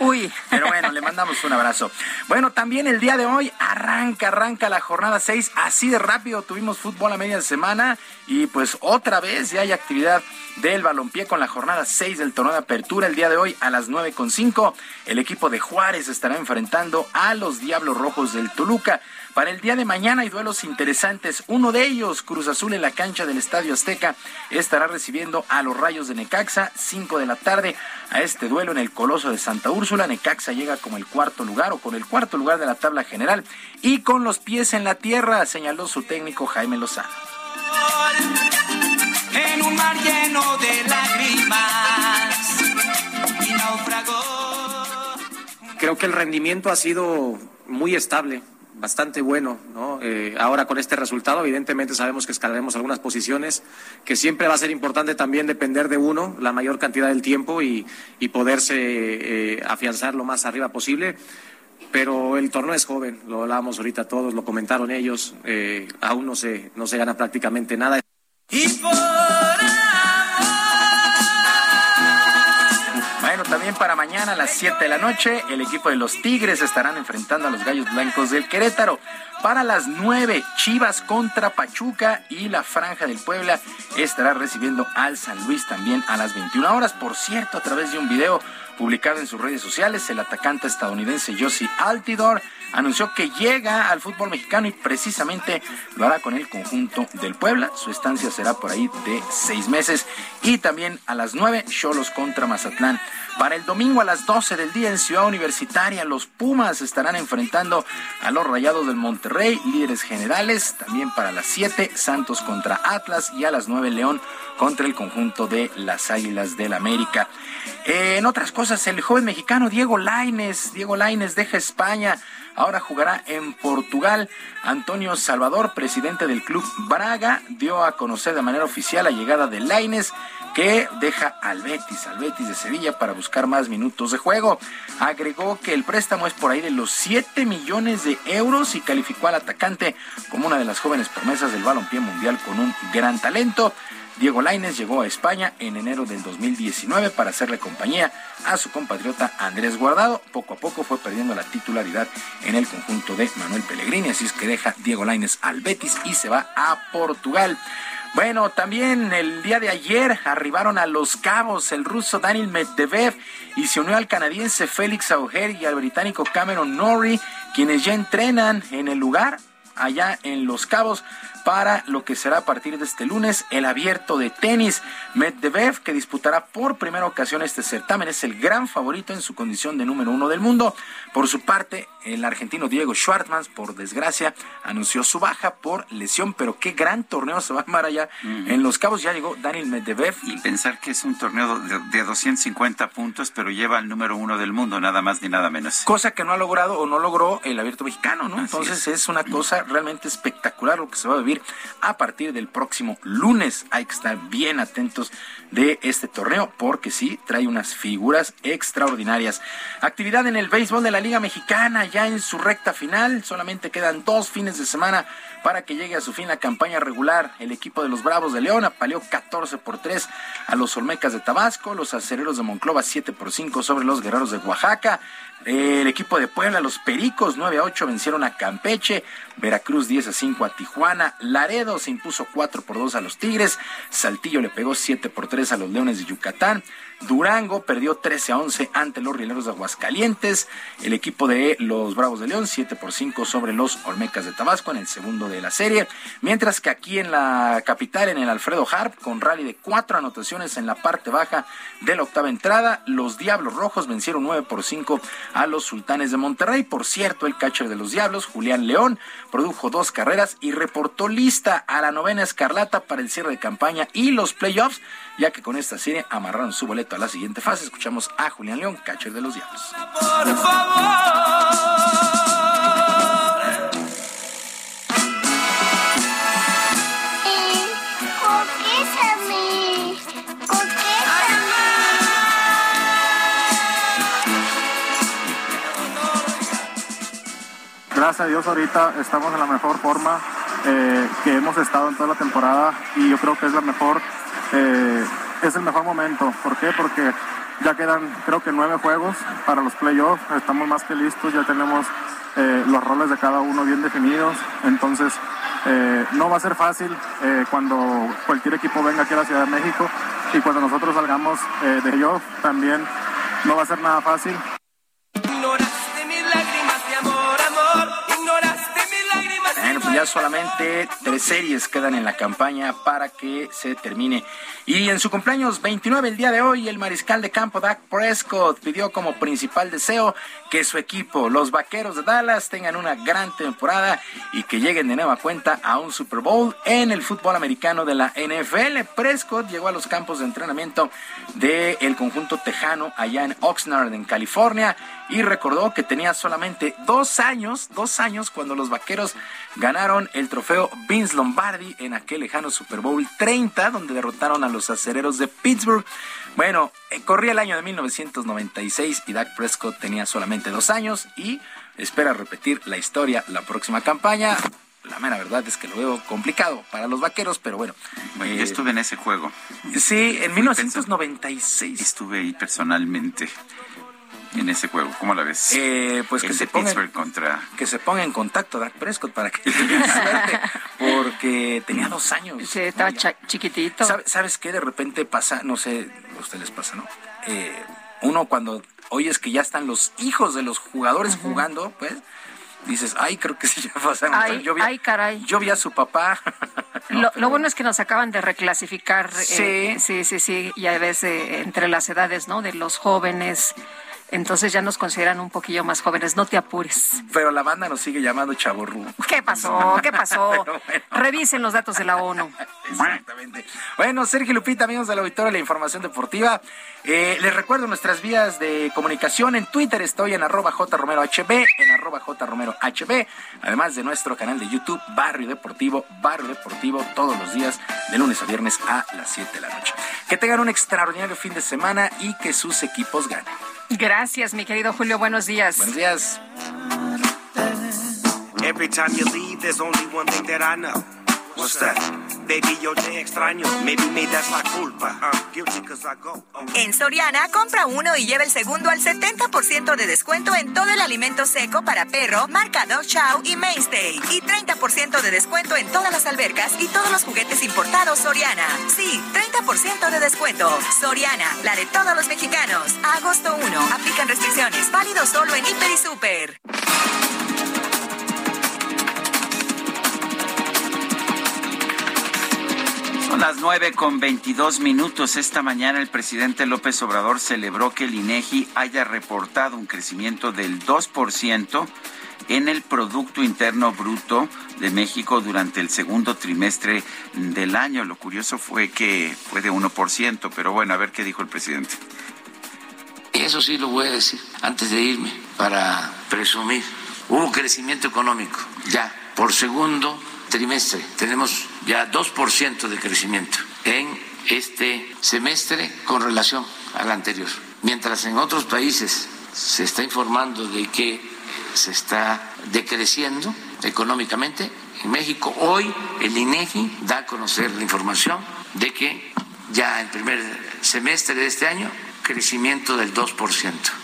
uy. Pero bueno, le mandamos un abrazo. Bueno, también el día de hoy arranca, arranca la jornada 6. Así de rápido tuvimos fútbol a media semana y pues otra vez ya hay actividad del balompié con la jornada 6 del torneo de apertura. El día de hoy a las 9.5 el equipo de Juárez estará enfrentando a los Diablos Rojos del Toluca. Para el día de mañana hay duelos interesantes. Uno de ellos, Cruz Azul en la cancha del Estadio Azteca, estará recibiendo a los Rayos de Necaxa, 5 de la tarde. A este duelo en el Coloso de Santa Úrsula, Necaxa llega como el cuarto lugar o con el cuarto lugar de la tabla general y con los pies en la tierra, señaló su técnico Jaime Lozano. En un mar lleno de lágrimas y naufragó. Creo que el rendimiento ha sido muy estable, bastante bueno. ¿no? Eh, ahora con este resultado, evidentemente sabemos que escalaremos algunas posiciones, que siempre va a ser importante también depender de uno la mayor cantidad del tiempo y, y poderse eh, afianzar lo más arriba posible. Pero el torneo es joven, lo hablábamos ahorita todos, lo comentaron ellos, eh, aún no se, no se gana prácticamente nada. Y por también para mañana a las 7 de la noche, el equipo de los Tigres estarán enfrentando a los Gallos Blancos del Querétaro. Para las 9, Chivas contra Pachuca y la Franja del Puebla estará recibiendo al San Luis también a las 21 horas. Por cierto, a través de un video publicado en sus redes sociales, el atacante estadounidense Josie Altidor anunció que llega al fútbol mexicano y precisamente lo hará con el conjunto del Puebla. Su estancia será por ahí de seis meses. Y también a las 9, Cholos contra Mazatlán. Para el domingo a las 12 del día en Ciudad Universitaria, los Pumas estarán enfrentando a los Rayados del Monterrey, líderes generales. También para las 7, Santos contra Atlas y a las 9, León contra el conjunto de las Águilas del América. En otras cosas, el joven mexicano Diego Laines, Diego Laines deja España, ahora jugará en Portugal. Antonio Salvador, presidente del club Braga, dio a conocer de manera oficial la llegada de Laines, que deja al Betis, al Betis de Sevilla para buscar más minutos de juego. Agregó que el préstamo es por ahí de los 7 millones de euros y calificó al atacante como una de las jóvenes promesas del balompié mundial con un gran talento. Diego Laines llegó a España en enero del 2019 para hacerle compañía a su compatriota Andrés Guardado. Poco a poco fue perdiendo la titularidad en el conjunto de Manuel Pellegrini, así es que deja Diego Laines al Betis y se va a Portugal. Bueno, también el día de ayer arribaron a Los Cabos el ruso Daniel Medvedev y se unió al canadiense Félix Auger y al británico Cameron Norrie, quienes ya entrenan en el lugar allá en Los Cabos para lo que será a partir de este lunes el abierto de tenis. Medvedev, que disputará por primera ocasión este certamen, es el gran favorito en su condición de número uno del mundo. Por su parte, el argentino Diego Schwartzman, por desgracia, anunció su baja por lesión, pero qué gran torneo se va a armar allá. En Los Cabos ya llegó Daniel Medvedev. Y pensar que es un torneo de, de 250 puntos, pero lleva al número uno del mundo, nada más ni nada menos. Cosa que no ha logrado o no logró el abierto mexicano, ¿no? Entonces es. una cosa realmente espectacular lo que se va a vivir a partir del próximo lunes. Hay que estar bien atentos de este torneo porque sí, trae unas figuras extraordinarias. Actividad en el béisbol de la Liga Mexicana ya en su recta final. Solamente quedan dos fines de semana para que llegue a su fin la campaña regular. El equipo de los Bravos de León apaleó 14 por 3 a los Olmecas de Tabasco, los acereros de Monclova 7 por 5 sobre los guerreros de Oaxaca. El equipo de Puebla, los Pericos, 9 a 8 vencieron a Campeche. Veracruz 10 a 5 a Tijuana. Laredo se impuso 4 por 2 a los Tigres. Saltillo le pegó 7 por 3 a los Leones de Yucatán. Durango perdió 13 a 11 ante los Rieleros de Aguascalientes. El equipo de los Bravos de León 7 por 5 sobre los Olmecas de Tabasco en el segundo de la serie. Mientras que aquí en la capital, en el Alfredo Harp, con rally de cuatro anotaciones en la parte baja de la octava entrada, los Diablos Rojos vencieron 9 por 5 a los Sultanes de Monterrey. Por cierto, el catcher de los Diablos, Julián León, produjo dos carreras y reportó lista a la novena escarlata para el cierre de campaña y los playoffs, ya que con esta serie amarraron su boleto a la siguiente fase. Escuchamos a Julián León, catcher de los Diablos. Por favor. Gracias a Dios ahorita estamos en la mejor forma eh, que hemos estado en toda la temporada y yo creo que es la mejor, eh, es el mejor momento. ¿Por qué? Porque ya quedan creo que nueve juegos para los playoffs, estamos más que listos, ya tenemos eh, los roles de cada uno bien definidos, entonces no va a ser fácil cuando cualquier equipo venga aquí a la Ciudad de México y cuando nosotros salgamos de playoff también no va a ser nada fácil. Ya solamente tres series quedan en la campaña para que se termine. Y en su cumpleaños 29 el día de hoy, el mariscal de campo Dak Prescott pidió como principal deseo que su equipo, los Vaqueros de Dallas, tengan una gran temporada y que lleguen de nueva cuenta a un Super Bowl en el fútbol americano de la NFL. Prescott llegó a los campos de entrenamiento del conjunto tejano allá en Oxnard, en California, y recordó que tenía solamente dos años, dos años cuando los Vaqueros ganaron el trofeo Vince Lombardi en aquel lejano Super Bowl 30, donde derrotaron a los acereros de Pittsburgh. Bueno, eh, corría el año de 1996 y Dak Prescott tenía solamente dos años y espera repetir la historia la próxima campaña. La mera verdad es que lo veo complicado para los vaqueros, pero bueno. Bueno, eh, yo estuve en ese juego. Sí, en 1996. Estuve ahí personalmente en ese juego. ¿Cómo la ves? Eh, pues El que se ponga Pittsburgh contra que se ponga en contacto Dak Prescott para que [laughs] tenga [laughs] suerte, porque tenía dos años. Sí, estaba chiquitito. ¿Sabe- ¿Sabes qué? De repente pasa, no sé, a ustedes les pasa, ¿no? Eh, uno cuando oyes que ya están los hijos de los jugadores jugando, pues dices, ay, creo que sí ya pasaron. Ay, yo vi, ay, caray. Yo vi a su papá. [laughs] Lo, lo bueno es que nos acaban de reclasificar. Sí. eh, sí, sí, sí. Ya ves eh, entre las edades, ¿no? De los jóvenes. Entonces ya nos consideran un poquillo más jóvenes. No te apures. Pero la banda nos sigue llamando chaborru. ¿Qué pasó? ¿Qué pasó? [laughs] Bueno. Revisen los datos de la ONU. Exactamente. Bueno, Sergio Lupita, amigos del auditorio de la información deportiva. Eh, les recuerdo nuestras vías de comunicación. En Twitter estoy en arroba jromerohb, en arroba jromerohb, además de nuestro canal de YouTube, Barrio Deportivo, Barrio Deportivo, todos los días, de lunes a viernes a las 7 de la noche. Que tengan un extraordinario fin de semana y que sus equipos ganen. Gracias, mi querido Julio. Buenos días. Buenos días. Every time you leave, there's only one thing that I know. What's that? Baby, yo te extraño. Maybe me that's la culpa. En Soriana, compra uno y lleva el segundo al 70% de descuento en todo el alimento seco para perro, marca Dog Chow y Mainstay. Y 30% de descuento en todas las albercas y todos los juguetes importados Soriana. Sí, 30% de descuento. Soriana, la de todos los mexicanos. Agosto 1. Aplican restricciones. Válido solo en Hiper y Super. Son las nueve con veintidós minutos. Esta mañana el presidente López Obrador celebró que el INEGI haya reportado un crecimiento del 2% en el Producto Interno Bruto de México durante el segundo trimestre del año. Lo curioso fue que fue de 1%, pero bueno, a ver qué dijo el presidente. Eso sí lo voy a decir antes de irme para presumir. Hubo crecimiento económico ya por segundo trimestre. Tenemos ya 2% de crecimiento en este semestre con relación al anterior. Mientras en otros países se está informando de que se está decreciendo económicamente, en México hoy el INEGI da a conocer la información de que ya el primer semestre de este año crecimiento del 2% abrimos con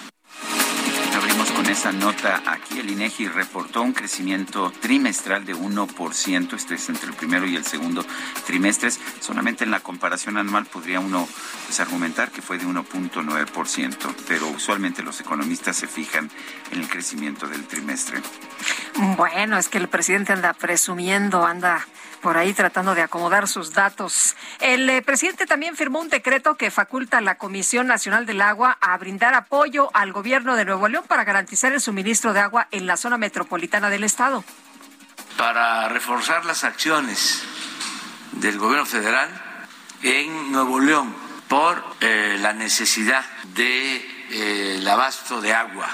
esa nota aquí. El INEGI reportó un crecimiento trimestral de 1%, este es entre el primero y el segundo trimestres. Solamente en la comparación anual podría uno pues, argumentar que fue de 1.9%, pero usualmente los economistas se fijan en el crecimiento del trimestre. Bueno, es que el presidente anda presumiendo, anda por ahí tratando de acomodar sus datos. El eh, presidente también firmó un decreto que faculta a la Comisión Nacional del Agua a brindar apoyo al gobierno de Nuevo León para garantizar el suministro de agua en la zona metropolitana del estado. Para reforzar las acciones del gobierno federal en Nuevo León por eh, la necesidad de eh, abasto de agua.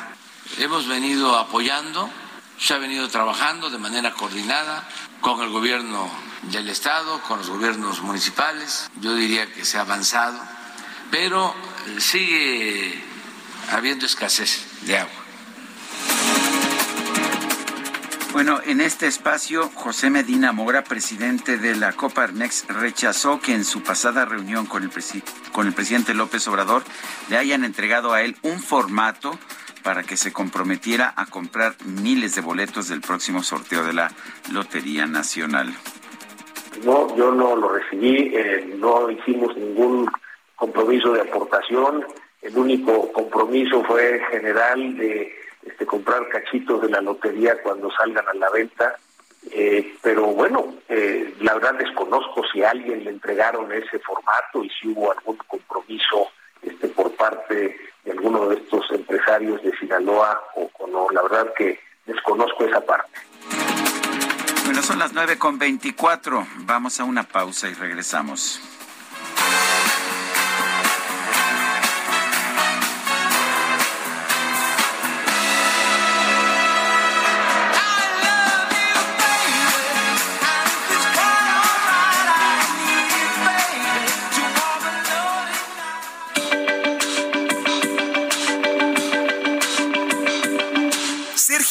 Hemos venido apoyando, se ha venido trabajando de manera coordinada con el gobierno del Estado, con los gobiernos municipales. Yo diría que se ha avanzado, pero sigue habiendo escasez de agua. Bueno, en este espacio, José Medina Mora, presidente de la Coparmex, rechazó que en su pasada reunión con el presidente López Obrador le hayan entregado a él un formato para que se comprometiera a comprar miles de boletos del próximo sorteo de la Lotería Nacional. No, yo no lo recibí, eh, no hicimos ningún compromiso de aportación, el único compromiso fue general de este, comprar cachitos de la lotería cuando salgan a la venta, eh, pero bueno, eh, la verdad desconozco si alguien le entregaron ese formato y si hubo algún compromiso este, por parte de alguno de estos empresarios de Sinaloa o, o no. La verdad que desconozco esa parte. Bueno, son las nueve con veinticuatro. Vamos a una pausa y regresamos.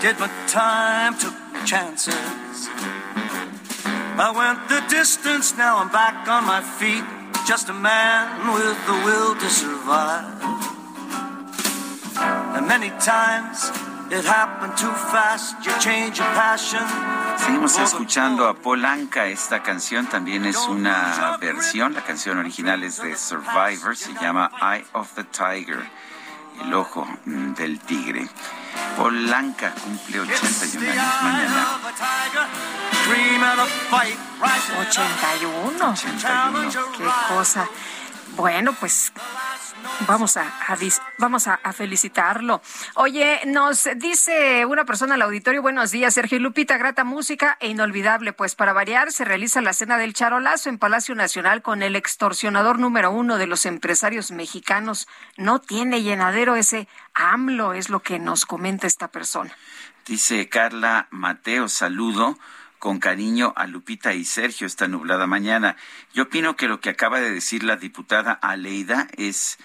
Did my time, took chances. I went the distance, now I'm back on my feet. Just a man with the will to survive. And many times it happened too fast. You change your passion. Seguimos escuchando a Polanca. Esta canción también es una versión. La canción original es de Survivor. Se llama Eye of the Tiger. El ojo mm, del tigre. Polanca cumple 81 años mañana. 81. 81. Qué cosa. Bueno, pues Vamos a, vamos a, felicitarlo. Oye, nos dice una persona al auditorio, buenos días, Sergio Lupita, grata música e inolvidable, pues para variar se realiza la cena del charolazo en Palacio Nacional con el extorsionador número uno de los empresarios mexicanos. No tiene llenadero ese AMLO, es lo que nos comenta esta persona. Dice Carla Mateo, saludo con cariño a Lupita y Sergio esta nublada mañana. Yo opino que lo que acaba de decir la diputada Aleida es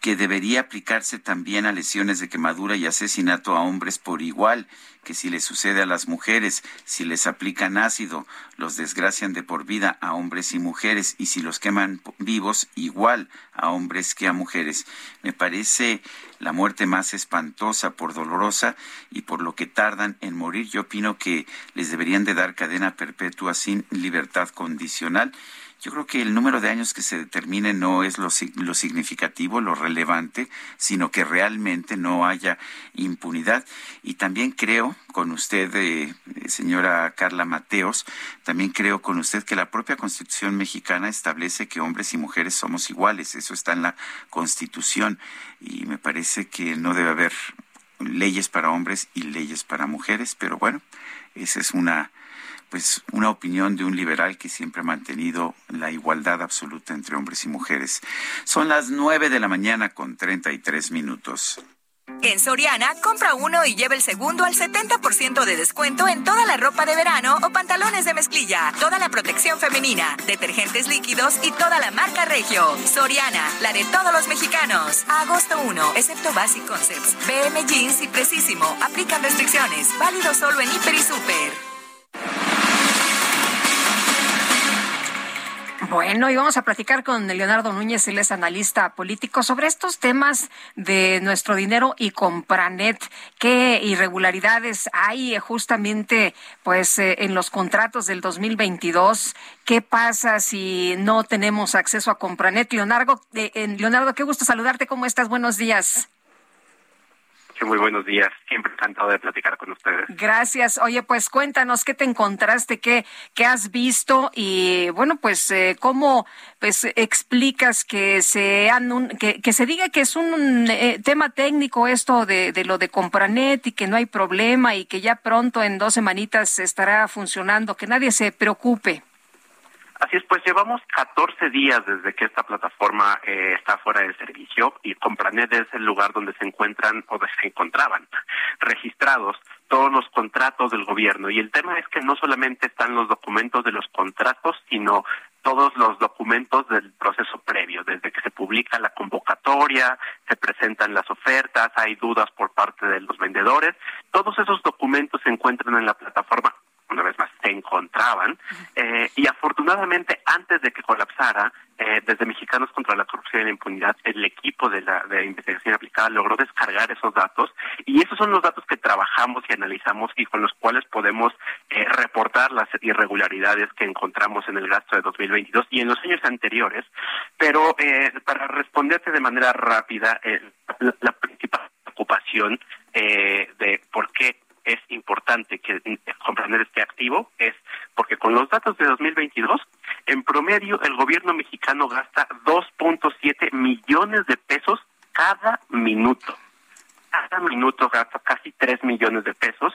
que debería aplicarse también a lesiones de quemadura y asesinato a hombres por igual que si les sucede a las mujeres, si les aplican ácido, los desgracian de por vida a hombres y mujeres y si los queman vivos igual a hombres que a mujeres. Me parece la muerte más espantosa por dolorosa y por lo que tardan en morir. Yo opino que les deberían de dar cadena perpetua sin libertad condicional. Yo creo que el número de años que se determine no es lo, lo, significativo, lo relevante, sino que realmente no haya impunidad. Y también creo con usted, eh, señora Carla Mateos, también creo con usted que la propia Constitución mexicana establece que hombres y mujeres somos iguales. Eso está en la Constitución y me parece que no debe haber leyes para hombres y leyes para mujeres, pero bueno, esa es una pues una opinión de un liberal que siempre ha mantenido la igualdad absoluta entre hombres y mujeres. Son las nueve de la mañana con treinta y tres minutos. En Soriana, compra uno y lleva el segundo al 70% de descuento en toda la ropa de verano o pantalones de mezclilla, toda la protección femenina, detergentes líquidos y toda la marca Regio. Soriana, la de todos los mexicanos. agosto 1, excepto Basic Concepts, BM Jeans y Precisísimo. Aplican restricciones. Válido solo en Hiper y Super. Bueno, y vamos a platicar con Leonardo Núñez, él es analista político, sobre estos temas de nuestro dinero y Compranet. ¿Qué irregularidades hay justamente pues eh, en los contratos del 2022? ¿Qué pasa si no tenemos acceso a Compranet? Leonardo, eh, Leonardo, qué gusto saludarte. ¿Cómo estás? Buenos días muy buenos días. Siempre encantado de platicar con ustedes. Gracias. Oye, pues cuéntanos qué te encontraste, qué, qué has visto y bueno, pues eh, cómo pues explicas que se que, que, se diga que es un eh, tema técnico esto de, de lo de Compranet y que no hay problema y que ya pronto en dos semanitas estará funcionando, que nadie se preocupe. Así es, pues llevamos 14 días desde que esta plataforma eh, está fuera de servicio y Compranet es el lugar donde se encuentran o se encontraban registrados todos los contratos del gobierno. Y el tema es que no solamente están los documentos de los contratos, sino todos los documentos del proceso previo, desde que se publica la convocatoria, se presentan las ofertas, hay dudas por parte de los vendedores, todos esos documentos se encuentran en la plataforma una vez más, se encontraban. Eh, y afortunadamente, antes de que colapsara, eh, desde Mexicanos contra la Corrupción y la Impunidad, el equipo de la investigación aplicada logró descargar esos datos. Y esos son los datos que trabajamos y analizamos y con los cuales podemos eh, reportar las irregularidades que encontramos en el gasto de 2022 y en los años anteriores. Pero para responderte de manera rápida, la, la, principal preocupación de por qué es importante que comprender este activo es porque con los datos de 2022, en promedio el gobierno mexicano gasta 2.7 millones de pesos cada minuto. Cada minuto gasta casi 3 millones de pesos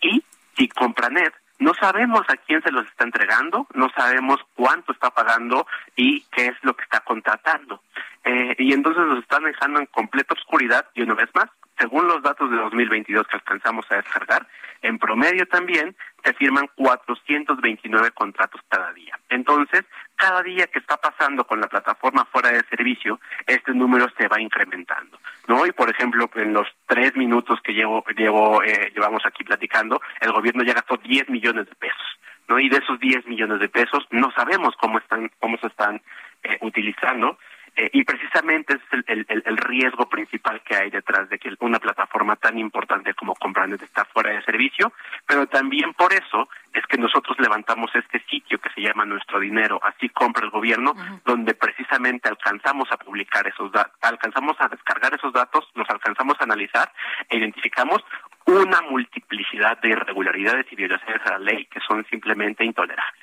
y si Compranet no sabemos a quién se los está entregando, no sabemos cuánto está pagando y qué es lo que está contratando. Eh, y entonces los están dejando en completa oscuridad y una vez más según los datos de 2022 que alcanzamos a descargar, en promedio también se firman 429 contratos cada día. Entonces, cada día que está pasando con la plataforma fuera de servicio, este número se va incrementando, ¿no? Y por ejemplo, en los tres minutos que llevo, llevo eh, llevamos aquí platicando, el gobierno ya gastó 10 millones de pesos, ¿no? Y de esos 10 millones de pesos no sabemos cómo están, cómo se están eh, utilizando eh, y precisamente es el, el, el, riesgo principal que hay detrás de que una plataforma tan importante como Compranet está fuera de servicio, pero también por eso es que nosotros levantamos este sitio que se llama Nuestro Dinero, así compra el gobierno, donde precisamente alcanzamos a publicar esos datos, alcanzamos a descargar esos datos, los alcanzamos a analizar e identificamos una multiplicidad de irregularidades y violaciones a la ley que son simplemente intolerables.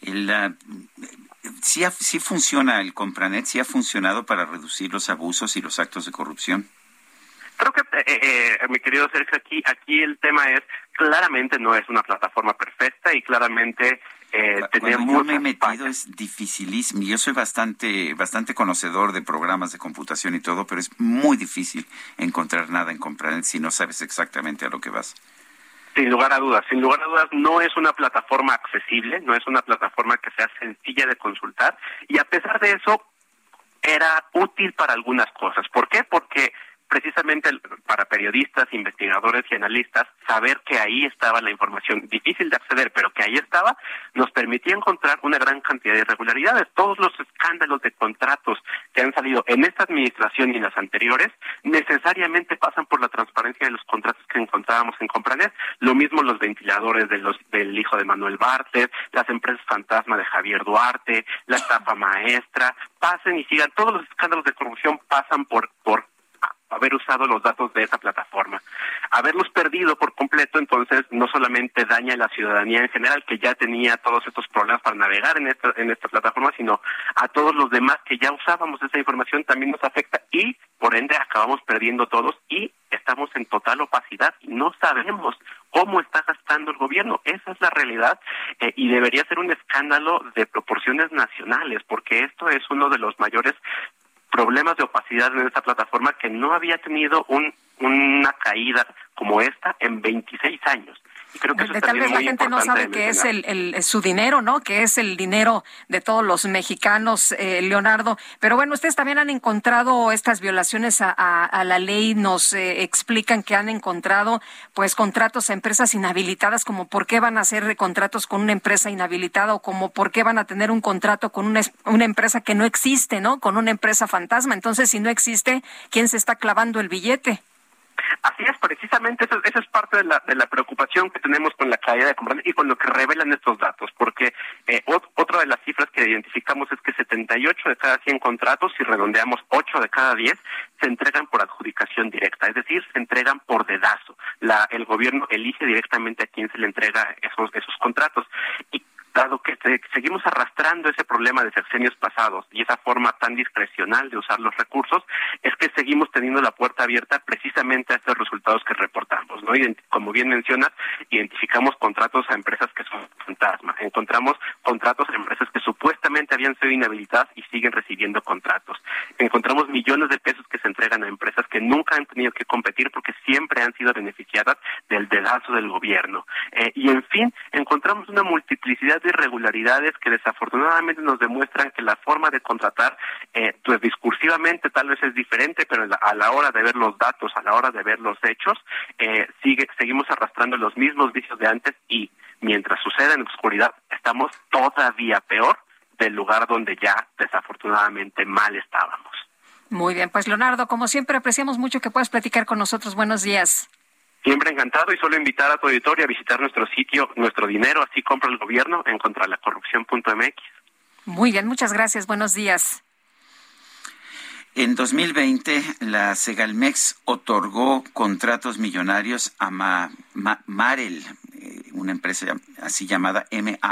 El, ¿sí, ¿sí funciona el Compranet? ¿Sí ha funcionado para reducir los abusos y los actos de corrupción? Creo que, eh, eh, mi querido Sergio, aquí, aquí el tema es, claramente no es una plataforma perfecta y claramente eh, tenemos yo me he metido es dificilísimo. Yo soy bastante, bastante conocedor de programas de computación y todo, pero es muy difícil encontrar nada en Compranet si no sabes exactamente a lo que vas. Sin lugar a dudas, sin lugar a dudas, no es una plataforma accesible, no es una plataforma que sea sencilla de consultar y a pesar de eso era útil para algunas cosas. ¿Por qué? Porque precisamente para periodistas, investigadores y analistas, saber que ahí estaba la información difícil de acceder, pero que ahí estaba, nos permitía encontrar una gran cantidad de irregularidades. Todos los escándalos de contratos que han salido en esta administración y en las anteriores, necesariamente pasan por la transparencia de los contratos que encontrábamos en Compranet. Lo mismo los ventiladores de los, del hijo de Manuel Bartlett, las empresas fantasma de Javier Duarte, la estafa maestra, pasen y sigan. Todos los escándalos de corrupción pasan por, por haber usado los datos de esa plataforma. Haberlos perdido por completo, entonces, no solamente daña a la ciudadanía en general, que ya tenía todos estos problemas para navegar en esta, en esta plataforma, sino a todos los demás que ya usábamos esa información también nos afecta y, por ende, acabamos perdiendo todos y estamos en total opacidad no sabemos cómo está gastando el gobierno. Esa es la realidad eh, y debería ser un escándalo de proporciones nacionales, porque esto es uno de los mayores problemas de opacidad en esta plataforma que no había tenido un, una caída como esta en 26 años creo que tal vez la gente no sabe que es el, su dinero, ¿no? Que es el dinero de todos los mexicanos, eh, Leonardo. Pero bueno, ustedes también han encontrado estas violaciones a, la ley, nos eh, explican que han encontrado pues contratos a empresas inhabilitadas, como por qué van a hacer contratos con una empresa inhabilitada o como por qué van a tener un contrato con una, una empresa que no existe, ¿no? Con una empresa fantasma. Entonces, si no existe, ¿quién se está clavando el billete? Así es, precisamente eso, es parte de la, de la preocupación que tenemos con la caída de compras y con lo que revelan estos datos, porque eh, otra de las cifras que identificamos es que 78 de cada 100 contratos, si redondeamos 8 de cada 10, se entregan por adjudicación directa, es decir, se entregan por dedazo. La, el gobierno elige directamente a quién se le entrega esos, esos contratos. Y dado que seguimos arrastrando ese problema de sexenios pasados y esa forma tan discrecional de usar los recursos, es que seguimos teniendo la puerta abierta precisamente a estos resultados que reportamos. ¿no? como bien mencionas, identificamos contratos a empresas que son fantasma, encontramos contratos a empresas que supuestamente habían sido inhabilitadas y siguen recibiendo contratos. Encontramos millones de pesos que se entregan a empresas que nunca han tenido que competir porque siempre han sido beneficiadas del dedazo del gobierno. Eh, y en fin, encontramos una multiplicidad de irregularidades que desafortunadamente nos demuestran que la forma de contratar, eh, pues discursivamente tal vez es diferente, pero a la hora de ver los datos, a la hora de ver los hechos, eh, sigue, seguimos arrastrando los mismos vicios de antes y mientras sucede en oscuridad, estamos todavía peor del lugar donde ya desafortunadamente mal estábamos. Muy bien, pues Leonardo, como siempre apreciamos mucho que puedas platicar con nosotros. Buenos días. Siempre encantado y solo invitar a tu auditorio a visitar nuestro sitio, nuestro dinero, así compra el gobierno en contralacorrupción.mx. Muy bien, muchas gracias. Buenos días. En 2020, la Segalmex otorgó contratos millonarios a Marel, una empresa así llamada M-A-R-H-E-L,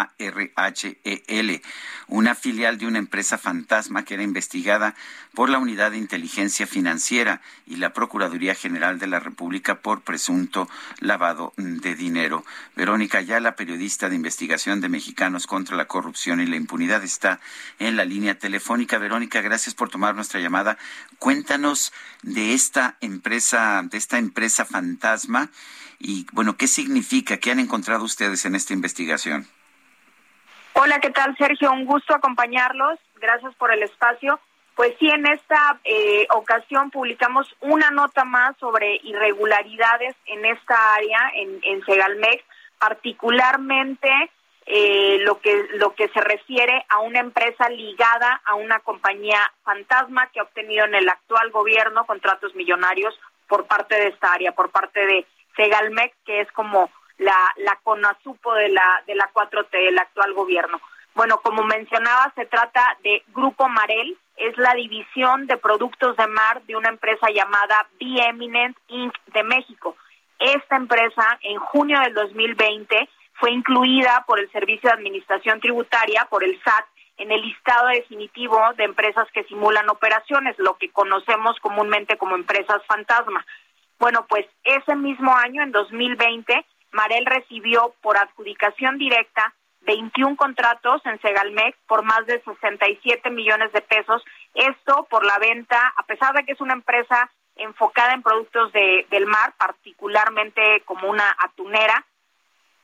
una filial de una empresa fantasma que era investigada por la Unidad de Inteligencia Financiera y la Procuraduría General de la República por presunto lavado de dinero. Verónica la periodista de investigación de Mexicanos contra la Corrupción y la Impunidad, está en la línea telefónica. Verónica, gracias por tomar nuestra llamada. Cuéntanos de esta empresa, de esta empresa fantasma y, bueno, ¿qué significa? ¿Qué han encontrado ustedes en esta investigación? Hola, ¿qué tal, Sergio? Un gusto acompañarlos. Gracias por el espacio. Pues sí, en esta eh, ocasión publicamos una nota más sobre irregularidades en esta área, en, en Segalmex, particularmente eh, lo que lo que se refiere a una empresa ligada a una compañía fantasma que ha obtenido en el actual gobierno contratos millonarios por parte de esta área, por parte de Segalmex, que es como la, la CONASUPO de la, de la 4T, el actual gobierno. Bueno, como mencionaba, se trata de Grupo Marel, es la división de productos de mar de una empresa llamada Be Eminent Inc. de México. Esta empresa, en junio del 2020, fue incluida por el Servicio de Administración Tributaria, por el SAT, en el listado definitivo de empresas que simulan operaciones, lo que conocemos comúnmente como empresas fantasma. Bueno, pues ese mismo año, en 2020, Marel recibió por adjudicación directa 21 contratos en Segalmex por más de 67 millones de pesos. Esto por la venta, a pesar de que es una empresa enfocada en productos de, del mar, particularmente como una atunera,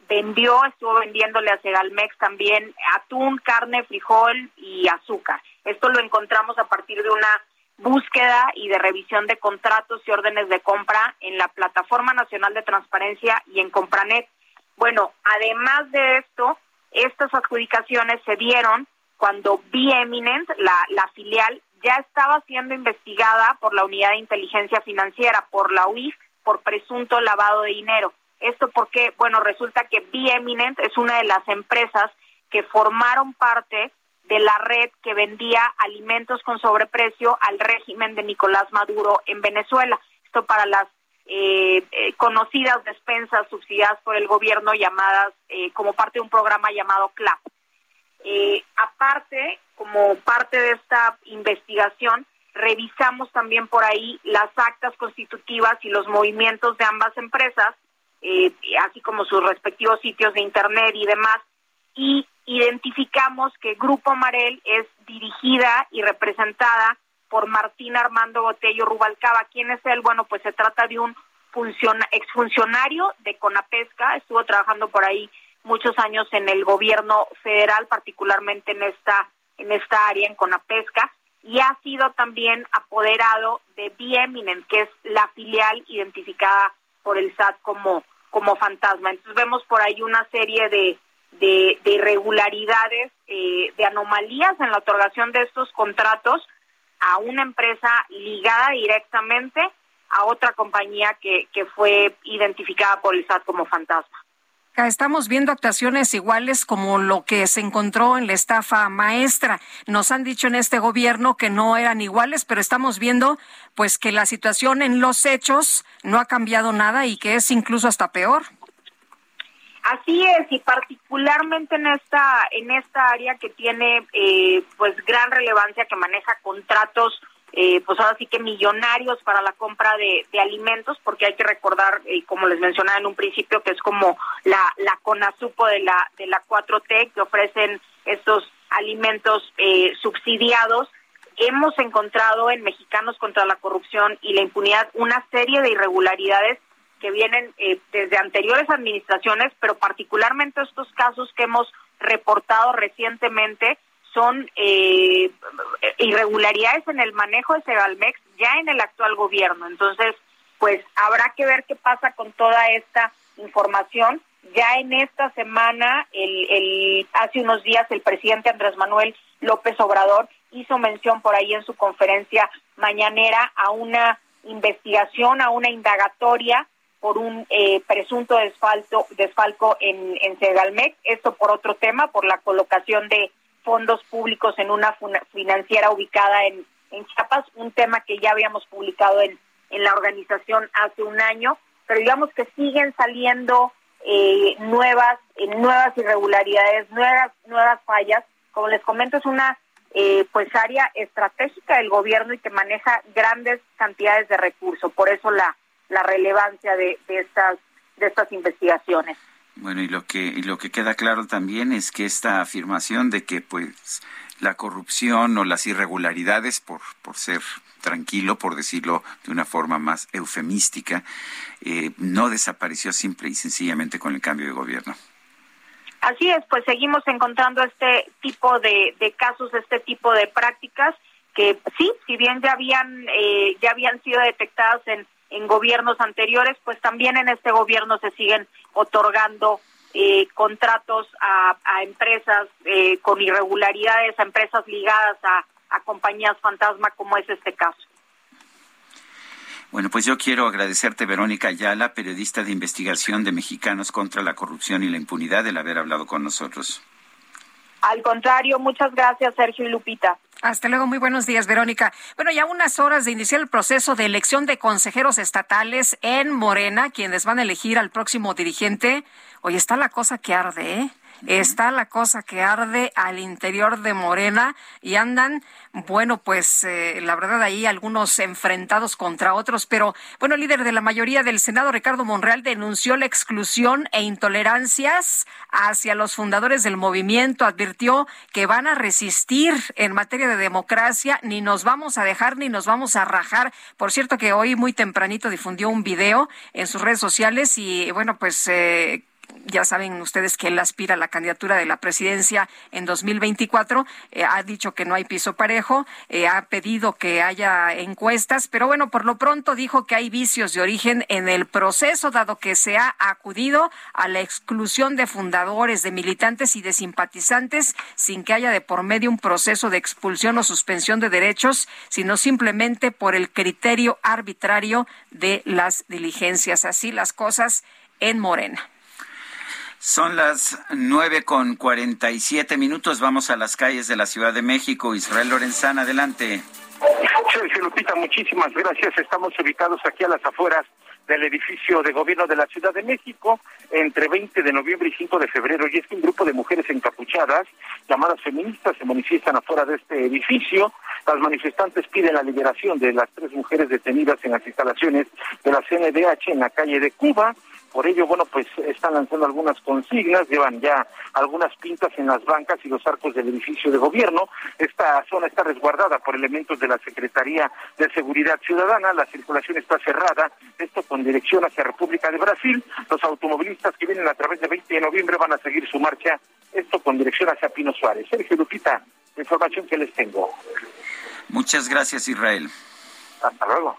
vendió, estuvo vendiéndole a Segalmex también atún, carne, frijol y azúcar. Esto lo encontramos a partir de una búsqueda y de revisión de contratos y órdenes de compra en la Plataforma Nacional de Transparencia y en Compranet. Bueno, además de esto, estas adjudicaciones se dieron cuando B-Eminent, la, la filial, ya estaba siendo investigada por la Unidad de Inteligencia Financiera, por la UIF, por presunto lavado de dinero. Esto porque, bueno, resulta que B-Eminent es una de las empresas que formaron parte de la red que vendía alimentos con sobreprecio al régimen de Nicolás Maduro en Venezuela. Esto para las eh, eh, conocidas despensas subsidiadas por el gobierno llamadas eh, como parte de un programa llamado CLAP. aparte, como parte de esta investigación, revisamos también por ahí las actas constitutivas y los movimientos de ambas empresas así como sus respectivos sitios de internet y demás, y identificamos que Grupo Marel es dirigida y representada por Martín Armando Botello Rubalcaba. ¿Quién es él? Bueno, pues se trata de un exfuncionario de Conapesca, estuvo trabajando por ahí muchos años en el gobierno federal, particularmente en esta en esta área en Conapesca y ha sido también apoderado de Bieminent, que es la filial identificada por el SAT como como fantasma. Entonces vemos por ahí una serie de, de, irregularidades, eh, de anomalías en la otorgación de estos contratos a una empresa ligada directamente a otra compañía que, que fue identificada por el SAT como fantasma. Estamos viendo actuaciones iguales como lo que se encontró en la estafa maestra. Nos han dicho en este gobierno que no eran iguales, pero estamos viendo pues que la situación en los hechos no ha cambiado nada y que es incluso hasta peor. Así es, y particularmente en esta en esta área que tiene eh, pues gran relevancia, que maneja contratos eh, pues ahora sí que millonarios para la compra de, alimentos, porque hay que recordar, eh, como les mencionaba en un principio, que es como la, la CONASUPO de la, de la 4T, que ofrecen estos alimentos eh, subsidiados. Hemos encontrado en Mexicanos contra la Corrupción y la Impunidad una serie de irregularidades que vienen desde anteriores administraciones, pero particularmente estos casos que hemos reportado recientemente, son eh, irregularidades en el manejo de Segalmex ya en el actual gobierno. Entonces, pues habrá que ver qué pasa con toda esta información. Ya en esta semana, el, el, hace unos días, el presidente Andrés Manuel López Obrador hizo mención por ahí en su conferencia mañanera a una investigación, a una indagatoria por un eh, presunto desfalco, desfalco en, en Segalmex. Esto por otro tema, por la colocación de fondos públicos en una financiera ubicada en, en Chiapas, un tema que ya habíamos publicado en, en la organización hace un año, pero digamos que siguen saliendo eh, nuevas eh, nuevas irregularidades, nuevas nuevas fallas. Como les comento, es una eh, pues área estratégica del gobierno y que maneja grandes cantidades de recursos. Por eso la la relevancia de, de estas de estas investigaciones. Bueno, y lo que y lo que queda claro también es que esta afirmación de que pues la corrupción o las irregularidades por por ser tranquilo, por decirlo de una forma más eufemística, eh, no desapareció simple y sencillamente con el cambio de gobierno. Así es, pues seguimos encontrando este tipo de, de casos, este tipo de prácticas que sí, si bien ya habían eh, ya habían sido detectadas en en gobiernos anteriores, pues también en este gobierno se siguen otorgando eh, contratos a, empresas eh, con irregularidades, a empresas ligadas a, compañías fantasma, como es este caso. Bueno, pues yo quiero agradecerte, Verónica Ayala, periodista de investigación de Mexicanos contra la Corrupción y la Impunidad, el haber hablado con nosotros. Al contrario, muchas gracias, Sergio y Lupita. Hasta luego, muy buenos días, Verónica. Bueno, ya unas horas de iniciar el proceso de elección de consejeros estatales en Morena, quienes van a elegir al próximo dirigente. Hoy está la cosa que arde, ¿eh? Está la cosa que arde al interior de Morena y andan, bueno, pues eh, la verdad ahí algunos enfrentados contra otros, pero bueno, el líder de la mayoría del Senado, Ricardo Monreal, denunció la exclusión e intolerancias hacia los fundadores del movimiento, advirtió que van a resistir en materia de democracia, ni nos vamos a dejar ni nos vamos a rajar. Por cierto que hoy muy tempranito difundió un video en sus redes sociales y bueno, pues eh, ya saben ustedes que él aspira a la candidatura de la presidencia en 2024. Eh, ha dicho que no hay piso parejo, eh, ha pedido que haya encuestas, pero bueno, por lo pronto dijo que hay vicios de origen en el proceso, dado que se ha acudido a la exclusión de fundadores, de militantes y de simpatizantes sin que haya de por medio un proceso de expulsión o suspensión de derechos, sino simplemente por el criterio arbitrario de las diligencias. Así las cosas en Morena. Son las nueve con cuarenta y siete minutos. Vamos a las calles de la Ciudad de México. Israel Lorenzana, adelante. Sergio Lupita, muchísimas gracias. Estamos ubicados aquí a las afueras del edificio de gobierno de la Ciudad de México entre 20 de noviembre y 5 de febrero. Y es que un grupo de mujeres encapuchadas, llamadas feministas, se manifiestan afuera de este edificio. Las manifestantes piden la liberación de las tres mujeres detenidas en las instalaciones de la CNDH en la calle de Cuba. Por ello, bueno, pues están lanzando algunas consignas, llevan ya algunas pintas en las bancas y los arcos del edificio de gobierno. Esta zona está resguardada por elementos de la Secretaría de Seguridad Ciudadana, la circulación está cerrada, esto con dirección hacia República de Brasil. Los automovilistas que vienen a través de 20 de noviembre van a seguir su marcha, esto con dirección hacia Pino Suárez. Sergio Lupita, información que les tengo. Muchas gracias, Israel. Hasta luego.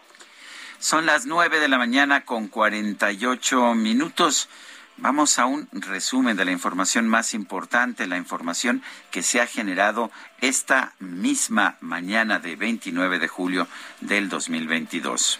Son las nueve de la mañana con cuarenta y ocho minutos. Vamos a un resumen de la información más importante, la información que se ha generado esta misma mañana de 29 de julio del 2022.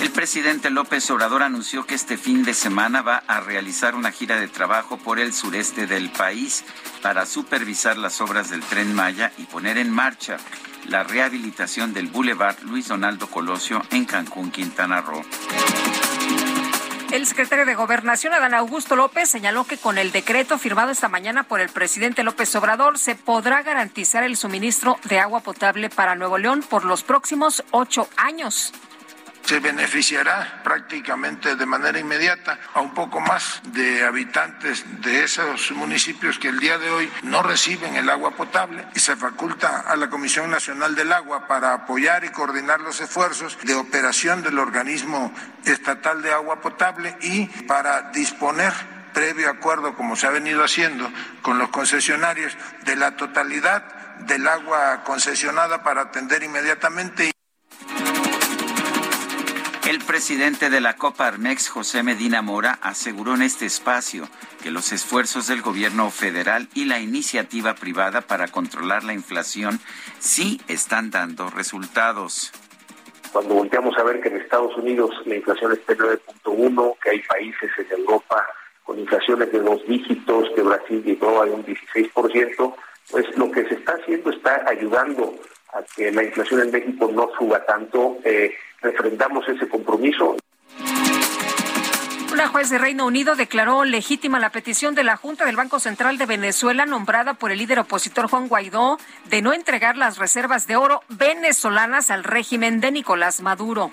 El presidente López Obrador anunció que este fin de semana va a realizar una gira de trabajo por el sureste del país para supervisar las obras del tren Maya y poner en marcha la rehabilitación del Boulevard Luis Donaldo Colosio en Cancún, Quintana Roo. El secretario de Gobernación, Adán Augusto López, señaló que con el decreto firmado esta mañana por el presidente López Obrador se podrá garantizar el suministro de agua potable para Nuevo León por los próximos ocho años se beneficiará prácticamente de manera inmediata a un poco más de habitantes de esos municipios que el día de hoy no reciben el agua potable y se faculta a la Comisión Nacional del Agua para apoyar y coordinar los esfuerzos de operación del organismo estatal de agua potable y para disponer previo acuerdo, como se ha venido haciendo con los concesionarios, de la totalidad del agua concesionada para atender inmediatamente. El presidente de la Coparmex, José Medina Mora, aseguró en este espacio que los esfuerzos del gobierno federal y la iniciativa privada para controlar la inflación sí están dando resultados. Cuando volteamos a ver que en Estados Unidos la inflación está en 9.1, que hay países en Europa con inflaciones de dos dígitos, que Brasil llegó a un 16%, pues lo que se está haciendo está ayudando a que la inflación en México no suba tanto. Eh, refrendamos ese compromiso. Una juez de Reino Unido declaró legítima la petición de la Junta del Banco Central de Venezuela, nombrada por el líder opositor Juan Guaidó, de no entregar las reservas de oro venezolanas al régimen de Nicolás Maduro.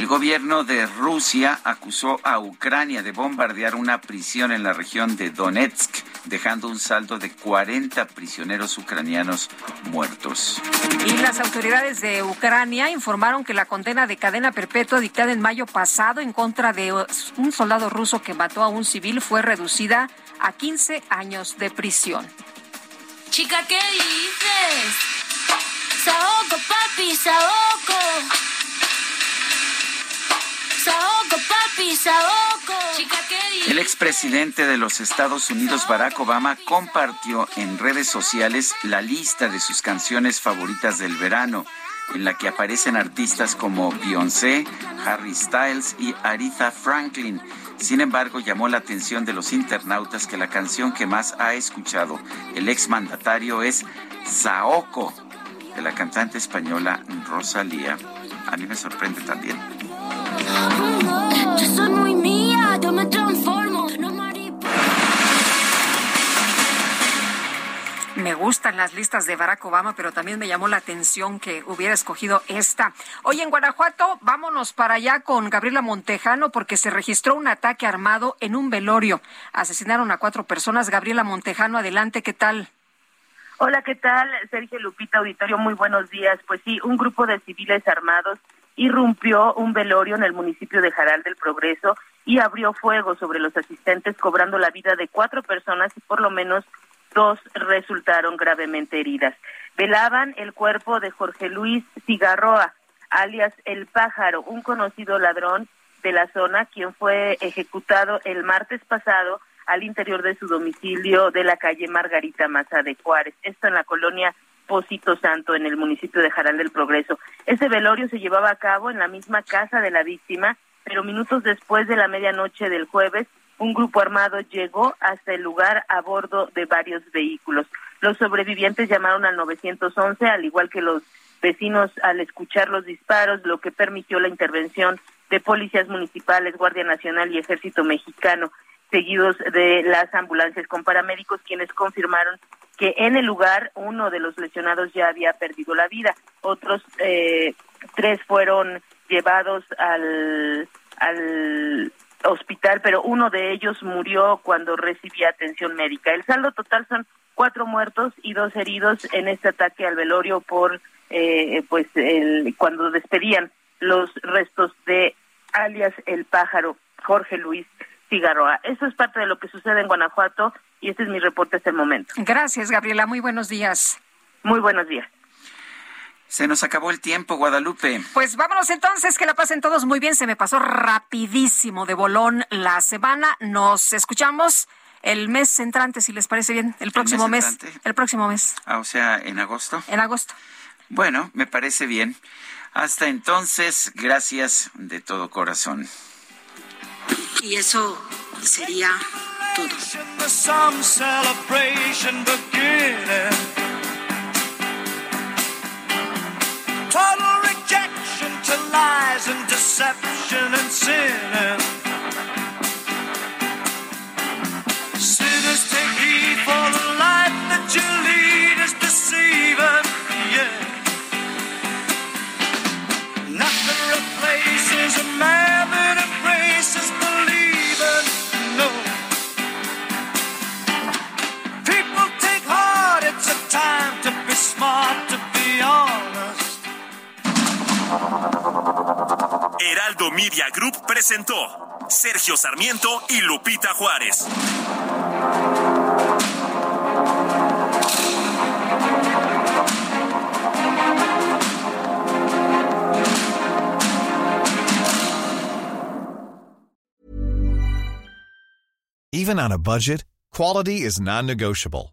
El gobierno de Rusia acusó a Ucrania de bombardear una prisión en la región de Donetsk, dejando un saldo de 40 prisioneros ucranianos muertos. Y las autoridades de Ucrania informaron que la condena de cadena perpetua dictada en mayo pasado en contra de un soldado ruso que mató a un civil fue reducida a 15 años de prisión. Chica, ¿qué dices? Saoco, papi, saoco. El expresidente de los Estados Unidos, Barack Obama, compartió en redes sociales la lista de sus canciones favoritas del verano. en la que aparecen artistas como Beyoncé, Harry Styles y Aretha Franklin. Sin embargo, llamó la atención de los internautas que la canción que más ha escuchado el exmandatario es Saoko, de la cantante española Rosalía. A mí me sorprende también. Yo soy muy mía, yo me transformo. Me gustan las listas de Barack Obama, pero también me llamó la atención que hubiera escogido esta. Hoy en Guanajuato, vámonos para allá con Gabriela Montejano porque se registró un ataque armado en un velorio. Asesinaron a cuatro personas. Gabriela Montejano, adelante, ¿qué tal? Hola, ¿qué tal? Sergio Lupita Auditorio, muy buenos días. Pues sí, un grupo de civiles armados irrumpió un velorio en el municipio de Jaral del Progreso y abrió fuego sobre los asistentes, cobrando la vida de cuatro personas y por lo menos dos resultaron gravemente heridas. Velaban el cuerpo de Jorge Luis Cigarroa, alias El Pájaro, un conocido ladrón de la zona, quien fue ejecutado el martes pasado al interior de su domicilio de la calle Margarita Maza de Juárez, esto en la colonia Santo, en el municipio de Jaral del Progreso. Ese velorio se llevaba a cabo en la misma casa de la víctima, pero minutos después de la medianoche del jueves un grupo armado llegó hasta el lugar a bordo de varios vehículos. Los sobrevivientes llamaron al 911, al igual que los vecinos al escuchar los disparos, lo que permitió la intervención de policías municipales, Guardia Nacional y Ejército Mexicano, seguidos de las ambulancias con paramédicos, quienes confirmaron que en el lugar uno de los lesionados ya había perdido la vida. Otros eh, tres fueron llevados al, al hospital, pero uno de ellos murió cuando recibía atención médica. El saldo total son cuatro muertos y dos heridos en este ataque al velorio por, eh, pues, el, cuando despedían los restos de alias El Pájaro, Jorge Luis Cigarroa. Eso es parte de lo que sucede en Guanajuato y este es mi reporte hasta el momento. Gracias, Gabriela. Muy buenos días. Muy buenos días. Se nos acabó el tiempo, Guadalupe. Pues vámonos entonces, que la pasen todos muy bien. Se me pasó rapidísimo de bolón la semana. Nos escuchamos el mes entrante, si les parece bien, el próximo ¿El mes mes. El próximo mes, Ah, o sea, en agosto. en agosto. Bueno, me parece bien. Hasta entonces, gracias de todo corazón. Y eso sería todo. Total rejection to lies and deception and sinning. Sinners take Heraldo Media Group presentó Sergio Sarmiento y Lupita Juárez. Even on a budget, quality is non-negotiable.